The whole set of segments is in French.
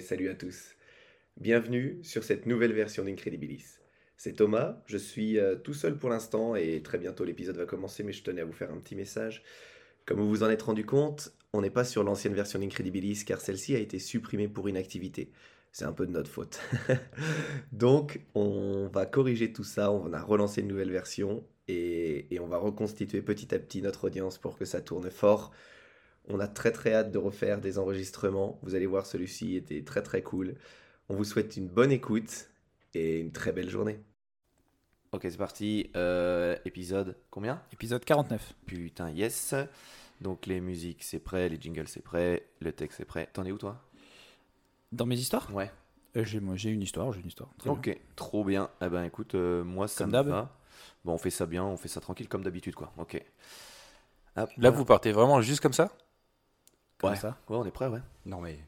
salut à tous. Bienvenue sur cette nouvelle version d'Incredibilis. C'est Thomas, je suis euh, tout seul pour l'instant et très bientôt l'épisode va commencer, mais je tenais à vous faire un petit message. Comme vous vous en êtes rendu compte, on n'est pas sur l'ancienne version d'Incredibilis car celle-ci a été supprimée pour inactivité. C'est un peu de notre faute. Donc on va corriger tout ça, on va relancer une nouvelle version et on va reconstituer petit à petit notre audience pour que ça tourne fort. On a très très hâte de refaire des enregistrements. Vous allez voir, celui-ci était très très cool. On vous souhaite une bonne écoute et une très belle journée. Ok, c'est parti. Euh, épisode combien? Épisode 49. Putain, yes. Donc les musiques, c'est prêt, les jingles, c'est prêt, le texte, c'est prêt. T'en es où toi? Dans mes histoires? Ouais. Euh, j'ai, moi, j'ai une histoire, j'ai une histoire. Très Ok, bien. trop bien. Eh ben écoute, euh, moi ça Comme me d'hab. va. Bon, on fait ça bien, on fait ça tranquille comme d'habitude quoi. Ok. Hop, Là, vous partez vraiment juste comme ça? Comme ouais. ça. Ouais, on est prêt, ouais. Non mais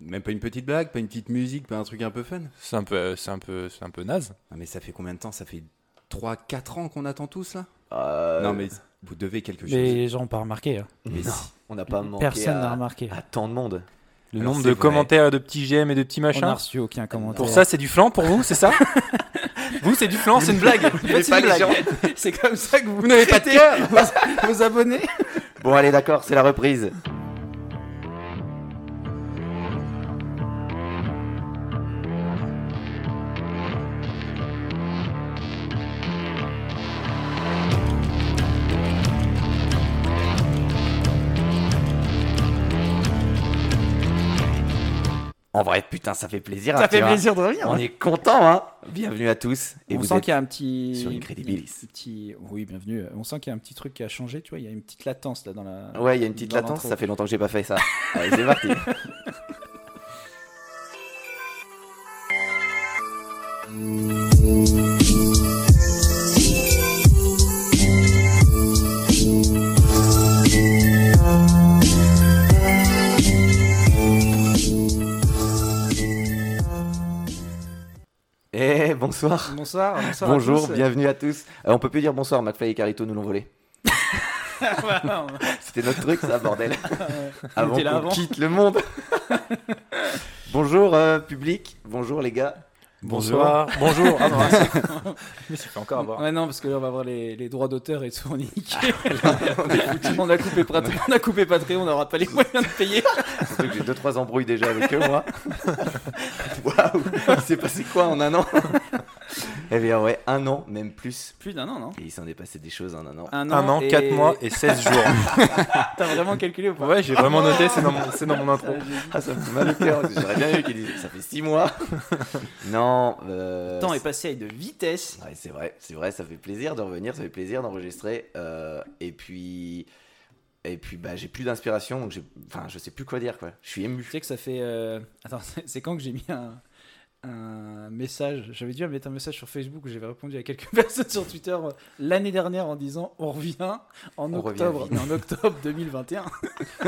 même pas une petite blague, pas une petite musique, pas un truc un peu fun. C'est un peu, c'est un peu, c'est un peu naze. Non mais ça fait combien de temps? Ça fait 3 4 ans qu'on attend tous là? Euh, Non mais vous devez quelque chose. Les gens n'ont pas remarqué. hein. Mais non, si. on n'a pas manqué Personne n'a remarqué. à tant de monde. Le Alors, nombre de vrai. commentaires de petits j'aime et de petits On n'a machins. reçu aucun commentaire. Pour ça, c'est du flan pour vous, c'est ça? Vous, c'est du flan, c'est une blague. C'est pas une les blague. c'est comme ça que vous, Vous n'avez pas de cœur vos, vos abonnés. Bon, allez, d'accord, c'est la reprise. En vrai, putain, ça fait plaisir. Ça hein, fait vois. plaisir de revenir. On hein. est content, hein. Bienvenue à tous. Et on vous sent qu'il y a un petit. sur Incredibilis. petit... Oui, bienvenue. On sent qu'il y a un petit truc qui a changé. Tu vois, il y a une petite latence là dans la. Ouais, il y a une petite dans latence, ça fait longtemps que j'ai pas fait ça. Allez, c'est parti. Bonsoir. Bonsoir. bonsoir à Bonjour, tous. bienvenue à tous. Euh, on peut plus dire bonsoir, McFly et Carito nous l'ont volé. C'était notre truc, ça, bordel. avant qu'on quitte le monde. Bonjour, euh, public. Bonjour, les gars. Bonsoir. Bonjour. Ah non, c'est- je me suis fait encore avoir. Ouais, non, parce que là, on va avoir les, les droits d'auteur et tout. On est niqué. on, a coupé Patreon, on a coupé Patreon, on n'aura pas les moyens de payer. Surtout que j'ai 2-3 embrouilles déjà avec eux, moi. Waouh Il s'est passé quoi en un an? Eh bien, ouais, un an, même plus. Plus d'un an, non Et il s'en est passé des choses en un an. Un Un an, et- 4 mois et 16 jours. T'as vraiment calculé ou pas Ouais, j'ai vraiment noté, c'est dans mon, c'est dans mon intro. Ah, ça me fait mal au cœur. J'aurais bien eu qu'ils disent ça fait 6 mois. non, euh, Le temps est passé avec de vitesse. Ouais, c'est vrai, c'est vrai, ça fait plaisir de revenir, ça fait plaisir d'enregistrer. euh, et puis, et puis, bah, j'ai plus d'inspiration, donc j'ai, enfin, je sais plus quoi dire, quoi. Je suis ému. Tu sais que ça fait. euh, Attends, c'est quand que j'ai mis un, un message J'avais dû mettre un message sur Facebook où j'avais répondu à quelques personnes sur Twitter euh, l'année dernière en disant on revient en On revient octobre, mais en octobre 2021.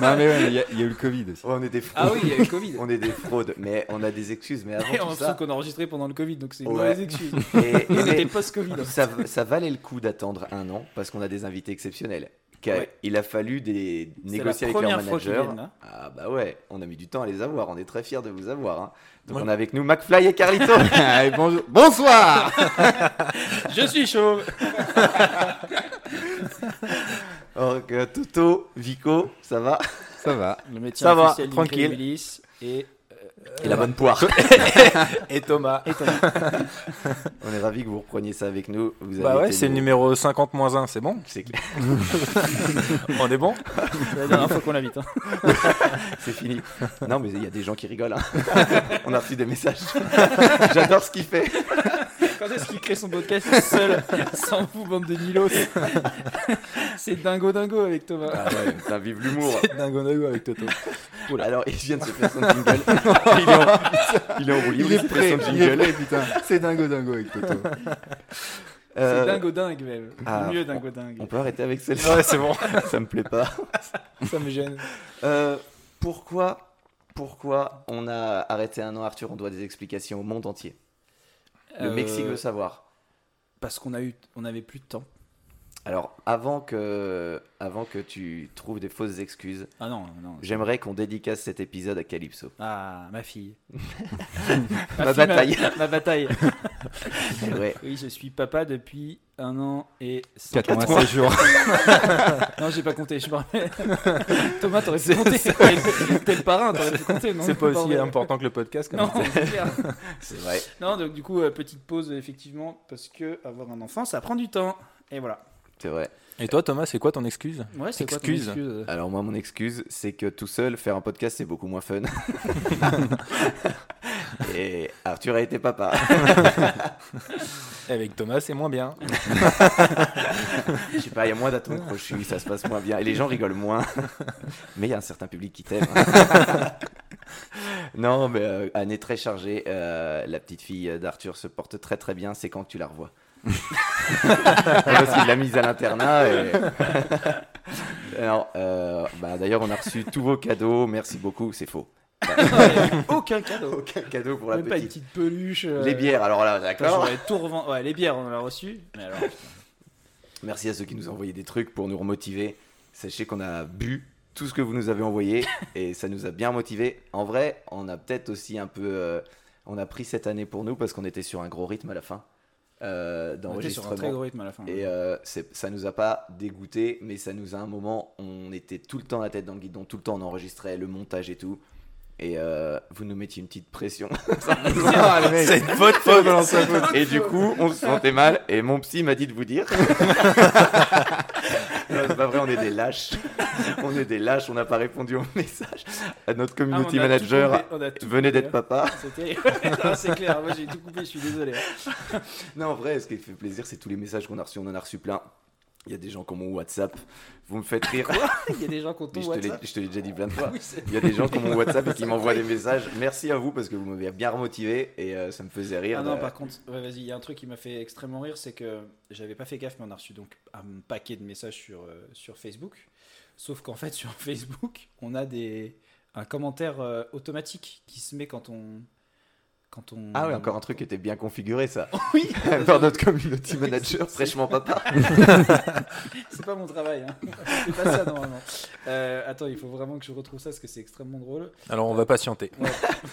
Non mais ouais, il y, a- il y a eu le Covid aussi. On est des fraudes. Ah oui, il y a eu le Covid. On est des fraudes, mais on a des excuses. Mais avant Et tout on ça, qu'on a enregistré pendant le Covid, donc c'est une Ouais. mauvaise excuse. et- et- On était mais post-Covid. ça, ça valait le coup d'attendre un an parce qu'on a des invités exceptionnels. Qu'a- Ouais. Il a fallu des négocier la avec leur manager. viennent, là. Ah bah ouais, on a mis du temps à les avoir. On est très fiers de vous avoir. hein. Donc Ouais. on a avec nous McFly et Carlito. Bonjour. Bonsoir Je suis chaud. Donc, Toto, Vico, ça va? Ça va. Le métier Ça va, officiel tranquille. Et, Et la bonne poire. Et Thomas. et toi On est ravis que vous repreniez ça avec nous. Vous Bah avez ouais, c'est le numéro 50 moins 1, c'est bon C'est clair. On est bon C'est la dernière fois qu'on l'invite. hein. C'est fini. Non, mais il y a des gens qui rigolent. hein. On a reçu des messages. J'adore ce qu'il fait. Quand est-ce qu'il crée son podcast seul, sans vous, bande de Nilos C'est dingo dingo avec Thomas. Ah ouais, putain, vive l'humour. C'est dingo dingo avec Toto. Alors, il vient de se faire son jingle. il, est en, il est en roue libre, Il est prêt, son il est jingle. prêt, putain. C'est dingo dingo avec Toto. Euh, C'est dingo dingue même. ah, Mieux dingo dingue. On peut arrêter avec celle-ci. Ouais, c'est bon. Ça me plaît pas. Ça me gêne. Euh, pourquoi, pourquoi on a arrêté un an, Arthur? On doit des explications au monde entier. Le Euh, Mexique veut savoir. Parce qu'on a eu, on avait plus de temps. Alors, avant que, avant que tu trouves des fausses excuses, Ah non, non. j'aimerais qu'on dédicace cet épisode à Calypso. Ah, ma fille. Ma fille, bataille. Ma, ma bataille. Ouais. Oui, je suis papa depuis un an et 4 mois, 16 jours. Non, j'ai pas compté, je. Thomas, t'aurais pu compter. T'es le parrain, t'aurais pu compter. C'est pas aussi important que le podcast. Comme Non, c'est clair. C'est vrai. Non, donc du coup, euh, petite pause, effectivement, parce que avoir un enfant, ça prend du temps. Et voilà. C'est vrai. Et toi, Thomas, c'est quoi ton excuse? Ouais, c'est quoi ton Excuse. Alors moi, mon excuse, c'est que tout seul, faire un podcast, c'est beaucoup moins fun. Et Arthur a été papa. Avec Thomas, c'est moins bien. Je sais pas, il y a moins d'atomes crochus, ça se passe moins bien. Et les gens rigolent moins. Mais il y a un certain public qui t'aime. non, mais euh, Anne est très chargée. Euh, la petite fille d'Arthur se porte très très bien. C'est quand que tu la revois? Parce qu'il l'a mise à l'internat. Et... Alors, euh, bah, D'ailleurs, on a reçu tous vos cadeaux. Merci beaucoup. C'est faux. Aucun cadeau. Aucun cadeau pour la Même pas une petite. petite peluche. euh, Les bières, alors là, d'accord. j'aurais tout revend- Ouais, les bières, on en a reçu. Mais alors, Merci à ceux qui nous ont envoyé des trucs pour nous remotiver. Sachez qu'on a bu tout ce que vous nous avez envoyé et ça nous a bien motivés. En vrai, on a peut-être aussi un peu. euh, on a pris cette année pour nous parce qu'on était sur un gros rythme à la fin euh, était sur un très d'enregistrement. gros rythme à la fin. Et euh, ça nous a pas dégoûté, mais ça nous a un moment, on était tout le temps la tête dans le guidon, tout le temps on enregistrait le montage et tout. Et euh, vous nous mettiez une petite pression. Ah. C'est votre faute. Et du coup, on se sentait mal. Et mon psy m'a dit de vous dire. Non, c'est pas vrai, on est des lâches. On est des lâches, on n'a pas répondu au message. À notre Ah, community tout manager coupé, venait d'être hein. papa. C'était. Non, c'est clair, moi j'ai tout coupé, je suis désolé. hein. Non, en vrai, ce qui fait plaisir, c'est tous les messages qu'on a reçus. On en a reçu plein. Il y a des gens qui ont mon WhatsApp. Vous me faites rire. Il y a des gens qui ont ton WhatsApp? je te l'ai déjà dit plein de fois. Oui, Il y a des gens qui ont mon WhatsApp et qui m'envoient des messages. Merci à vous parce que vous m'avez bien remotivé et euh, ça me faisait rire. Ah non, de- par contre, ouais, vas-y, il y a un truc qui m'a fait extrêmement rire, c'est que j'avais pas fait gaffe, mais on a reçu donc un paquet de messages sur, euh, sur Facebook. Sauf qu'en fait, sur Facebook, on a des, un commentaire euh, automatique qui se met quand on. Quand on... Ah ouais, encore un truc qui était bien configuré ça. Oui, Par notre community manager, fraîchement papa. c'est pas mon travail. Hein. C'est pas ça normalement. Euh, attends, il faut vraiment que je retrouve ça parce que c'est extrêmement drôle. Alors, on va patienter. Ouais.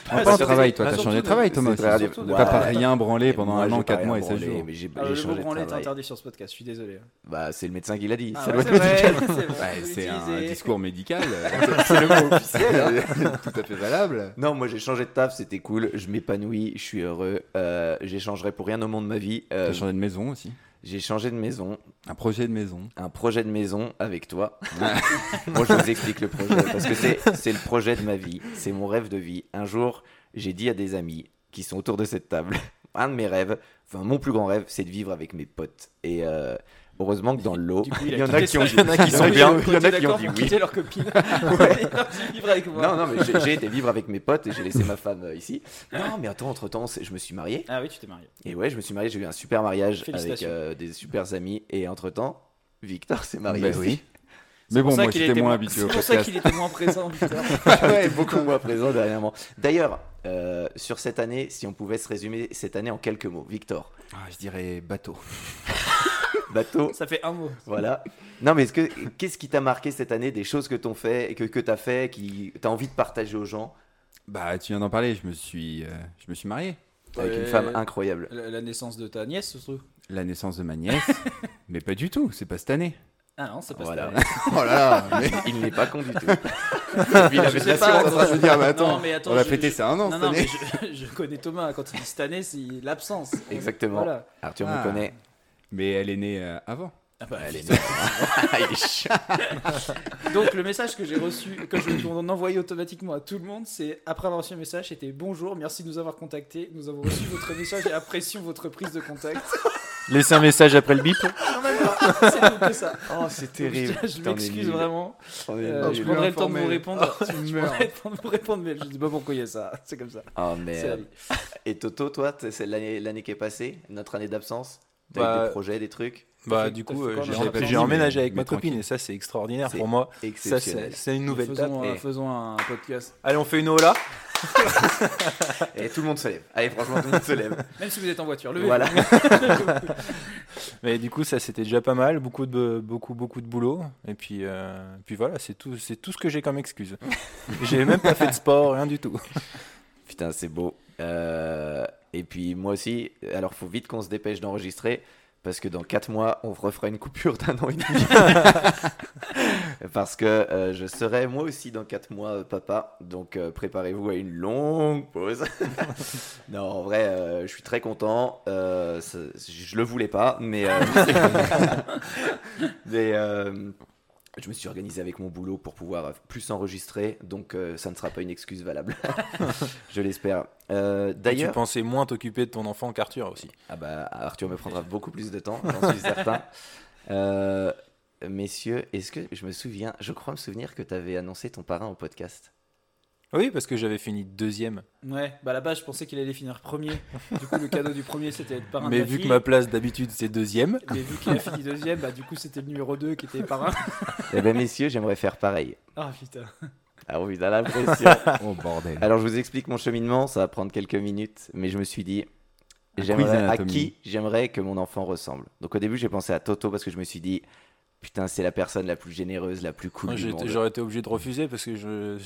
Ah, pas de travail, toi, t'as changé de travail, Thomas. T'as pas Ouais. rien branlé pendant Moi, un an, pas 4 rien mois et 16 branlé, jours. Mais j'ai changé mot de branlé est interdit sur ce podcast, je suis désolé. Bah, c'est le médecin qui l'a dit. Ça doit c'est être médical. un discours médical. C'est le mot officiel. Tout à fait valable. Non, moi j'ai changé de taf, c'était cool. Je m'épanouis, je suis heureux. Euh, J'échangerai pour rien au monde de ma vie. Euh, T'as changé de maison aussi? j'ai changé de maison, Un projet de maison. un projet de maison avec toi. moi je vous explique le projet parce que c'est c'est le projet de ma vie, c'est mon rêve de vie. Un jour, j'ai dit à des amis qui sont autour de cette table, un de mes rêves, enfin mon plus grand rêve, c'est de vivre avec mes potes. Et euh, heureusement que dans le lot, Du coup, il y en a qui ont y en a qui sont a bien, il y en a qui ont dit oui. leur copine. Ouais, vivre avec moi. Non, non, mais j'ai- été vivre avec mes potes et j'ai laissé ma femme euh, ici. Non, mais attends, entre temps, je me suis marié. Ah oui, tu t'es marié. Et ouais, je me suis marié, j'ai eu un super mariage avec euh, des super amis. Et entre temps, Victor s'est marié. Bah aussi. oui. Mais bon, moi j'étais moins habitué C'est au pour ça qu'il était moins présent, Victor. ouais, beaucoup moins présent dernièrement. D'ailleurs, euh, sur cette année, si on pouvait se résumer cette année en quelques mots, Victor, Ah, je dirais bateau. bateau, Ça fait un mot. voilà. Non, mais est-ce que qu'est-ce qui t'a marqué cette année, des choses que t'ont fait et que que t'as fait, qui t'as envie de partager aux gens, Bah, tu viens d'en parler, je me suis, euh, je me suis marié. avec une femme incroyable. La, la naissance de ta nièce, se trouve. La naissance de ma nièce? mais pas du tout, c'est pas cette année. Ah non, c'est pas Voilà. ça. Oh là là, mais... Il n'est pas con du tout. Il avait la pas, science. Je veux dire, mais attends, Non, mais attends, on a je- fêté je- ça un an Non, cette non, mais année. je, je connais Thomas. Quand il dit cette année, c'est l'absence. Exactement. Voilà. Arthur Ah. me connaît. Mais elle est née euh, avant. Ah bah, Elle est est chiant. Donc le message que j'ai reçu, que je qu'on envoyé automatiquement à tout le monde, c'est après avoir reçu un message, c'était bonjour, merci de nous avoir contactés, nous avons reçu votre message et apprécions votre prise de contact. Laissez un message après le bip. Non, même pas, c'est tout que ça. Oh, c'est terrible. Je, m'excuse vraiment. Euh, je prendrai le temps de vous répondre. Tu je prendrai le temps de vous répondre, mais je dis pas pourquoi il y a ça. C'est comme ça. Oh merde. Et Toto, toi, c'est l'année l'année qui est passée, notre année d'absence? T'as eu Bah, des projets, des trucs Bah, du coup, euh, j'ai- rapidement, emménagé avec ma copine tranquille. et ça, c'est extraordinaire pour moi. Ça, c'est une nouvelle faisons, euh, faisons un podcast. Allez, on fait une ola. Et tout le monde se lève. Allez, franchement, tout le monde se lève. Même si vous êtes en voiture, levez Voilà. Mais du coup, ça c'était déjà pas mal, beaucoup de beaucoup beaucoup de boulot. Et puis euh, puis voilà, c'est tout c'est tout ce que j'ai comme excuse. j'ai même pas fait de sport, rien du tout. Putain, c'est beau. Euh, et puis moi aussi, alors faut vite qu'on se dépêche d'enregistrer parce que dans 4 mois, on refera une coupure d'un an et demi. parce que euh, je serai moi aussi dans 4 mois euh, papa, donc euh, préparez-vous à une longue pause. non, en vrai, euh, je suis très content. Je le voulais pas, mais, euh, mais euh, je me suis organisé avec mon boulot pour pouvoir euh, plus enregistrer, donc euh, ça ne sera pas une excuse valable. je l'espère. Euh, Tu D'ailleurs, pensais moins t'occuper de ton enfant qu'Arthur aussi. ah bah, Arthur me prendra beaucoup plus de temps, j'en suis certain. Euh, messieurs, est-ce que je me souviens, je crois me souvenir que tu avais annoncé ton parrain au podcast. Oui, parce que j'avais fini deuxième. Ouais, bah à la base, je pensais qu'il allait finir premier. Du coup, le cadeau du premier, c'était être parrain de Mais la vu que ma place d'habitude c'est deuxième, Mais vu qu'il a fini deuxième, bah du coup, c'était le numéro 2 qui était parrain. Eh ben messieurs, j'aimerais faire pareil. Ah putain. Ah oui, dans la pression. Oh bordel. Alors je vous explique mon cheminement, ça va prendre quelques minutes, mais je me suis dit, j'aimerais, à qui j'aimerais que mon enfant ressemble? Donc au début j'ai pensé à Toto parce que je me suis dit, putain c'est la personne la plus généreuse, la plus cool monde. j'aurais été obligé de refuser parce que je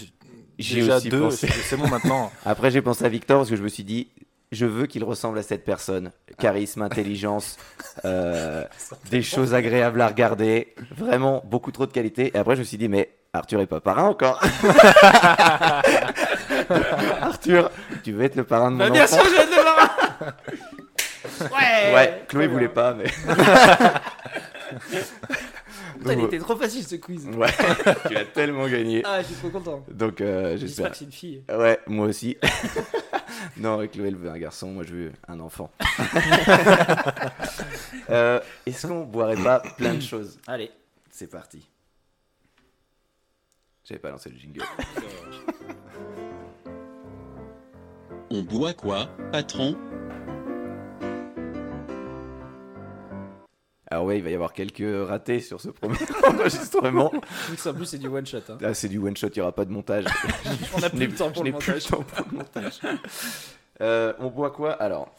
J'ai déjà aussi deux, c'est bon maintenant. Après, j'ai pensé à Victor parce que je me suis dit, je veux qu'il ressemble à cette personne. Charisme, intelligence, euh, des choses agréables à regarder. Vraiment, beaucoup trop de qualité. Et après, je me suis dit, mais Arthur est pas parrain encore. Arthur, tu veux être le parrain de mon Bah bien enfant sûr, je vais être le parrain Ouais Ouais, Chloé voulait pas, mais. Putain, il était trop facile ce quiz. ouais, tu as tellement gagné. Ah, je suis trop content. Donc, euh, J'espère j'espère. que c'est une fille. Ouais, moi aussi. non, Chloé, elle veut un garçon, moi je veux un enfant. Euh, Est-ce qu'on boirait pas plein de choses? Allez. C'est parti. J'avais pas lancé le jingle. On boit quoi, patron? Alors ouais, il va y avoir quelques ratés sur ce premier enregistrement. Ça, en plus, c'est du one shot. Hein. Là, c'est du one shot, il n'y aura pas de montage. On a Je plus n'ai- le temps pour le plus montage. Euh, on boit quoi? Alors,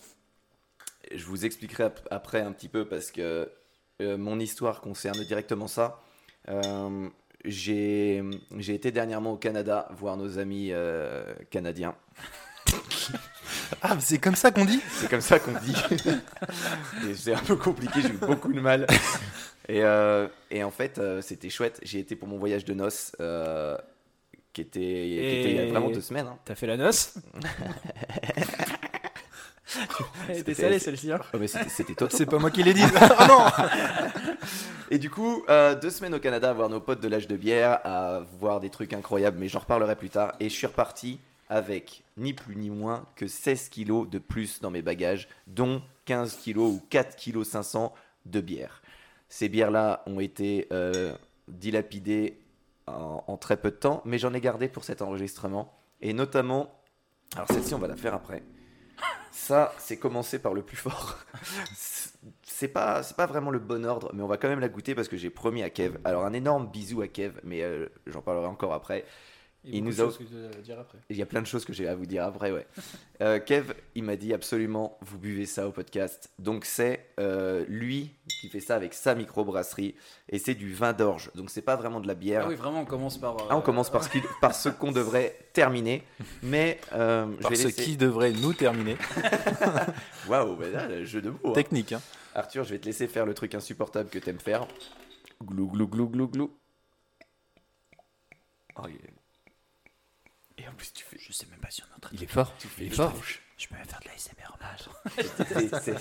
je vous expliquerai ap- après un petit peu parce que euh, mon histoire concerne directement ça. Euh, j'ai j'ai été dernièrement au Canada voir nos amis euh, canadiens. Ah, mais c'est comme ça qu'on dit C'est comme ça qu'on dit. Et c'est un peu compliqué, j'ai eu beaucoup de mal. Et, euh, et en fait, euh, c'était chouette. J'ai été pour mon voyage de noces, euh, qui, était, qui était il y a vraiment deux semaines. hein. T'as fait la noce? Elle était C'était- salée celle-ci. Hein. Oh, mais c'était c'était Toto. C'est pas moi qui l'ai dit. Ah non Et du coup, euh, deux semaines au Canada à voir nos potes de l'âge de bière, à voir des trucs incroyables, mais j'en reparlerai plus tard. Et je suis reparti avec ni plus ni moins que 16 kilos de plus dans mes bagages, dont 15 kilos ou 4 kilos 500 de bière. Ces bières-là ont été euh, dilapidées en, très peu de temps, mais j'en ai gardé pour cet enregistrement. Et notamment, alors celle-ci on va la faire après. Ça, c'est commencer par le plus fort. c'est pas, pas vraiment le bon ordre, mais on va quand même la goûter parce que j'ai promis à Kev. Alors un énorme bisou à Kev, mais euh, j'en parlerai encore après. Il, Il nous nous a a- choses que tu dois dire après. Il y a plein de choses que j'ai à vous dire après, ouais. Euh, Kev, il m'a dit absolument, vous buvez ça au podcast. Donc c'est euh, lui qui fait ça avec sa microbrasserie et c'est du vin d'orge. Donc c'est pas vraiment de la bière. Ah oui, vraiment, on commence par. euh, Ah, on commence par ce, qui- par ce qu'on devrait terminer, mais euh, je Par vais ce laisser. qui devrait nous terminer. Waouh, bah là, le jeu de mots. hein. Technique, hein. Arthur, je vais te laisser faire le truc insupportable que t'aimes faire. Glou glou glou glou glou. Oh, Et en plus, tu fais. Je sais même pas si on est en train de. Il est fort. Tu fais Il est fort. Je peux même faire de la SMR. C'est-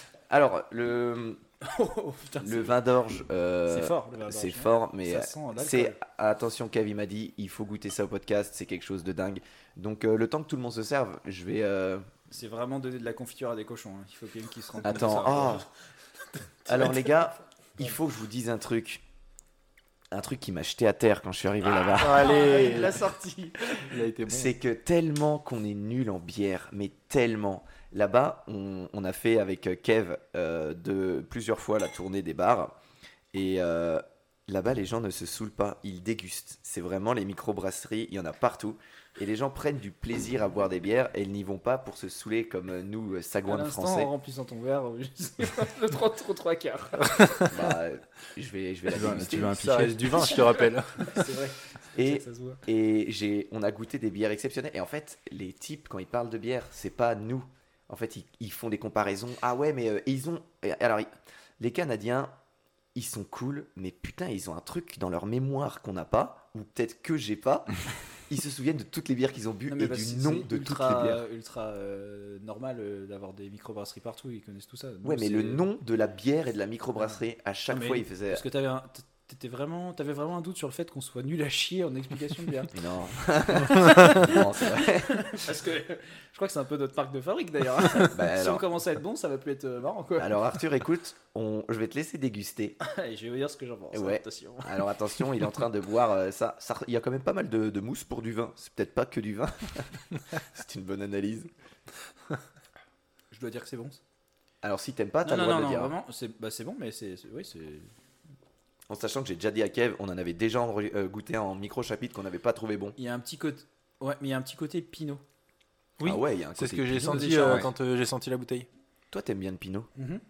Alors, le, Oh putain, le vin d'orge, euh, c'est fort. le vin d'orge, c'est hein. fort, mais euh, c'est attention. Kev il m'a dit, il faut goûter ça au podcast. C'est quelque chose de dingue. Donc, euh, le temps que tout le monde se serve, je vais. euh, C'est vraiment donner de la confiture à des cochons. hein. Il faut quelqu'un qui se rende Attends. oh. Alors, les gars, il faut que je vous dise un truc. Un truc qui m'a jeté à terre quand je suis arrivé là-bas. Allez, il l'a sorti. il a été bon. C'est que tellement qu'on est nul en bière, mais tellement. Là-bas, on, on a fait avec euh, Kev euh, de plusieurs fois la tournée des bars. Et euh, là-bas, les gens ne se saoulent pas, ils dégustent. C'est vraiment les microbrasseries, il y en a partout. Et les gens prennent du plaisir à boire des bières et ils n'y vont pas pour se saouler comme euh, nous, euh, À sagouins de l'instant, français. en remplissant ton verre, juste le 3 trop 3 quarts. Bah, euh, je vais, je vais la Tu veux un- déguster. tu veux un Ça pichet reste du vin, je te rappelle. C'est vrai. Et ça se voit. Et j'ai, on a goûté des bières exceptionnelles. Et en fait, les types, quand ils parlent de bière, c'est pas nous. En fait, ils, ils font des comparaisons. Ah ouais, mais euh, ils ont. Alors, les Canadiens, ils sont cool, mais putain, ils ont un truc dans leur mémoire qu'on n'a pas, ou peut-être que j'ai pas. Ils se souviennent de toutes les bières qu'ils ont bu Non, et parce du nom de toutes ultra, les bières. ultra euh, normal euh, d'avoir des microbrasseries partout, ils connaissent tout ça. Nous, Ouais, mais le nom de la bière et de la microbrasserie, à chaque Non, fois, ils faisaient. Parce que t'avais un, t'étais vraiment, t'avais vraiment un doute sur le fait qu'on soit nul à chier en explication de bière. Non, non c'est vrai. Parce que je crois que c'est un peu notre marque de fabrique d'ailleurs. Bah, si on commence à être bon, ça va plus être euh, marrant quoi. alors, Arthur, écoute, on... je vais te laisser déguster. Et je vais vous dire ce que j'en pense. Ouais. Attention. Alors attention, il est en train de boire euh, ça, ça- Il y a quand même pas mal de, de mousse pour du vin. C'est peut-être pas que du vin. C'est une bonne analyse. Je dois dire que c'est bon. Alors si t'aimes pas, t'as non, le non, droit non, de non, dire. vraiment, c'est bah, c'est bon, mais c'est- oui, c'est. En sachant que j'ai déjà dit à Kev, on en avait déjà euh, goûté en micro chapitre qu'on n'avait pas trouvé bon. Il y a un petit côté, ouais, mais il y a un petit côté pinot. Oui, ah ouais, C'est ce que j'ai senti déjà, euh, ouais. quand euh, j'ai senti la bouteille. Toi, t'aimes bien le pinot Mhm.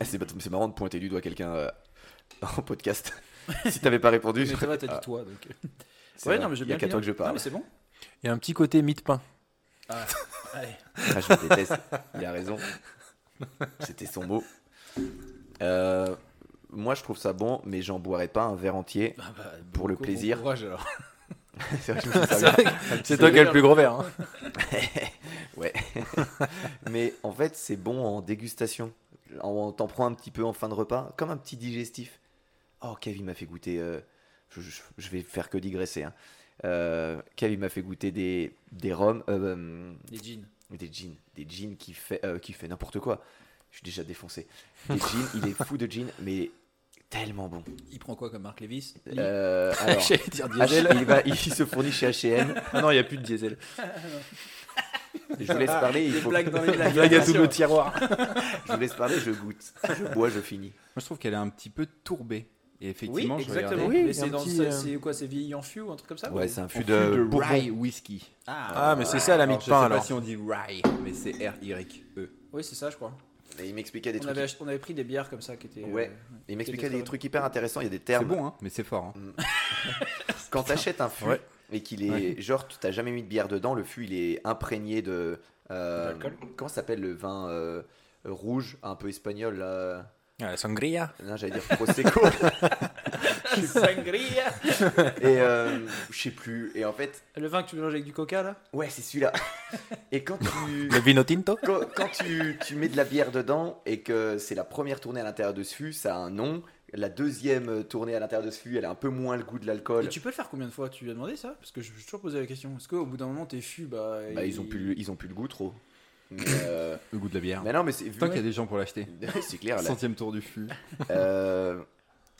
Ah, C'est c'est marrant de pointer du doigt quelqu'un euh, en podcast. si t'avais pas répondu, Mais je- toi, t'as Ah, dit toi, donc. c'est Ouais, vrai. non, mais il y a qu'à toi que je. Non, parle. mais c'est bon. Il y a un petit côté de pain. Ah, allez. Ah, je déteste. Il a raison. C'était son mot. Euh, moi, je trouve ça bon, mais j'en boirais pas un verre entier. Ah bah, Pour le bon plaisir. courage, alors. C'est toi qui as le plus gros verre. hein. Ouais. Mais en fait, c'est bon en dégustation. On t'en prend un petit peu en fin de repas, comme un petit digestif. Oh, Kevin m'a fait goûter. euh, je, je- je vais faire que digresser. Hein. Euh, Kevin m'a fait goûter des, des rhums, euh, euh, Les jeans. des jeans, des jeans qui fait, qui fait n'importe quoi. Je suis déjà défoncé. Des jeans, il est fou de jeans, mais tellement bon. Il prend quoi comme marque Levis Euh, alors, H- il, va, il se fournit chez H&M. Ah non, il n'y a plus de diesel. Je vous laisse parler. Il faut... blagues dans les blagues. Blague à tout le tiroir. Je vous laisse parler. Je goûte. Je bois. Je finis. Moi, je trouve qu'elle est un petit peu tourbée. Et Oui, effectivement, je exactement. regardais. Oui, mais c'est euh, c'est quoi C'est vieilli en fût ou un truc comme ça Ouais, ou- c'est un fût de, rye whisky. Ah, Ah, mais c'est ça la mi Alors, de je pain sais alors. pas si on dit rye, mais c'est R-Y-E. Oui, c'est ça, je crois. Et il m'expliquait des On trucs. avait, on avait pris des bières comme ça qui étaient. Ouais. euh, Il m'expliquait des trucs hyper intéressants. Il y a des C'est termes. bon, hein, mais c'est fort. hein. Quand t'achètes un fût Ouais. et qu'il est Ouais. genre t'as jamais mis de bière dedans, le fût il est imprégné de. euh, D'alcool comment ça s'appelle le vin euh, rouge un peu espagnol là? Ah, la sangria. Non, j'allais dire prosecco. Sangria et euh, je sais plus. Et en fait, Le vin que tu mélanges avec du coca là? Ouais, c'est celui-là. Et quand tu Le vino tinto? quand, quand tu, tu mets de la bière dedans et que c'est la première tournée à l'intérieur de ce fût, ça a un nom. La deuxième tournée à l'intérieur de ce fût, elle a un peu moins le goût de l'alcool. Et tu peux le faire combien de fois? Tu lui as demandé ça? Parce que je me suis toujours posé la question. Est-ce qu'au bout d'un moment, tes fûts, bah. Bah, ils ont plus, ils ont plus le goût trop. Mais, euh, Le goût de la bière. mais non, mais c'est vu. Tant qu'il y a des gens pour l'acheter. c'est clair. là. Centième tour du fût. Euh,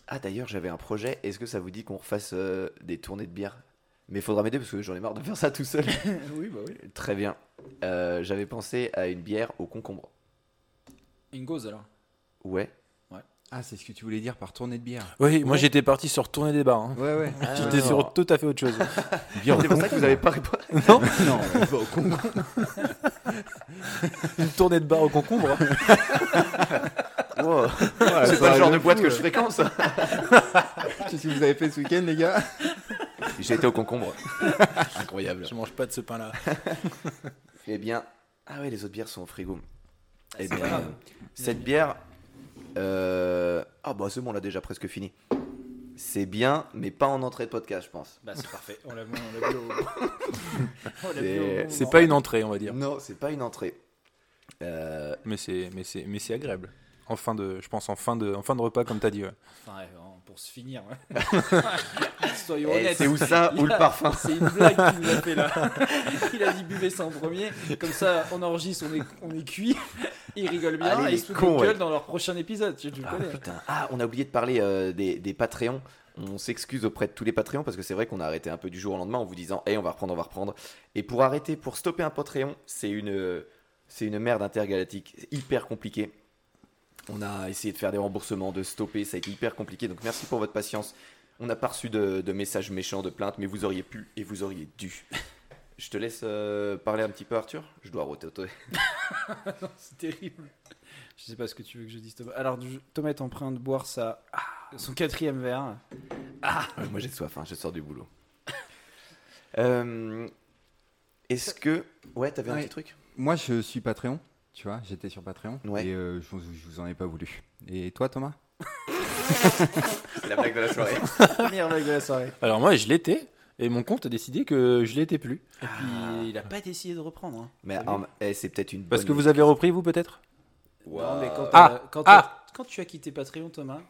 Ah d'ailleurs, j'avais un projet. Est-ce que ça vous dit qu'on refasse euh, des tournées de bière? Mais il faudra m'aider parce que j'en ai marre de faire ça tout seul. oui, bah oui. Très bien. Euh, j'avais pensé à une bière au concombre. Une gauze alors. Ouais. Ah, c'est ce que tu voulais dire par tournée de bière. Oui, moi j'étais parti sur tourner des bars. hein. Ouais, ouais. J'étais sur tout à fait autre chose. Bière C'est pour ça que vous avez pas répondu. non, Non, pas au con. une tournée de bar au concombre. Wow. C'est pas le genre de fou, boîte que je fréquente. ça. Je sais ce que vous avez fait ce week-end, les gars? J'ai été au concombre. Incroyable. Je mange pas de ce pain-là. Eh bien, ah ouais, les autres bières sont au frigo. Eh c'est bien, cette bière, euh, ah bah c'est bon, on l'a déjà presque fini. C'est bien, mais pas en entrée de podcast, je pense. Bah, c'est parfait. On l'a vu, au. C'est- pas une entrée, on va dire. Non, c'est pas une entrée. Euh, Mais c'est, mais c'est, mais c'est agréable. En fin de, je pense en fin de, en fin de repas, comme t'as dit. ouais. Enfin, ouais, pour se finir. Soyons eh, honnêtes. c'est où ça Où le parfum C'est une blague qu'il nous a fait là. Il a dit buvez ça en premier. Comme ça, on enregistre, on est, on est cuit. Il rigole bien Allez, et les il se fout de cons, notre gueule ouais. dans leur prochain épisode. Ah, putain. Ah, on a oublié de parler euh, des, des Patreons. On s'excuse auprès de tous les Patreons parce que c'est vrai qu'on a arrêté un peu du jour au lendemain en vous disant Hey, on va reprendre, on va reprendre. Et pour arrêter, pour stopper un Patreon, c'est une, c'est une merde intergalactique. Hyper compliqué. On a essayé de faire des remboursements, de stopper, ça a été hyper compliqué. Donc merci pour votre patience. On n'a pas reçu de, de messages méchants, de plaintes, mais vous auriez pu et vous auriez dû. Je te laisse euh, parler un petit peu, Arthur. Je dois roter. C'est terrible. Je sais pas ce que tu veux que je dise, Thomas. Alors, Thomas est en train de boire sa... son quatrième verre. Ouais, moi j'ai soif, hein, je sors du boulot. Euh, Est-ce que. Ouais, t'avais un Ouais. petit truc? Moi, je suis Patreon. Tu vois, j'étais sur Patreon. Ouais. Et euh, je, vous, je vous en ai pas voulu. Et toi, Thomas? La blague de la soirée. Première blague de la soirée. Alors moi, je l'étais, et mon compte a décidé que je l'étais plus. Et puis, il a pas décidé de reprendre. hein. Mais eh, c'est peut-être une. Parce bonne que vous avez repris, vous, peut-être? Non, mais quand, Ah, t'as- quand, ah. quand tu as quitté Patreon, Thomas,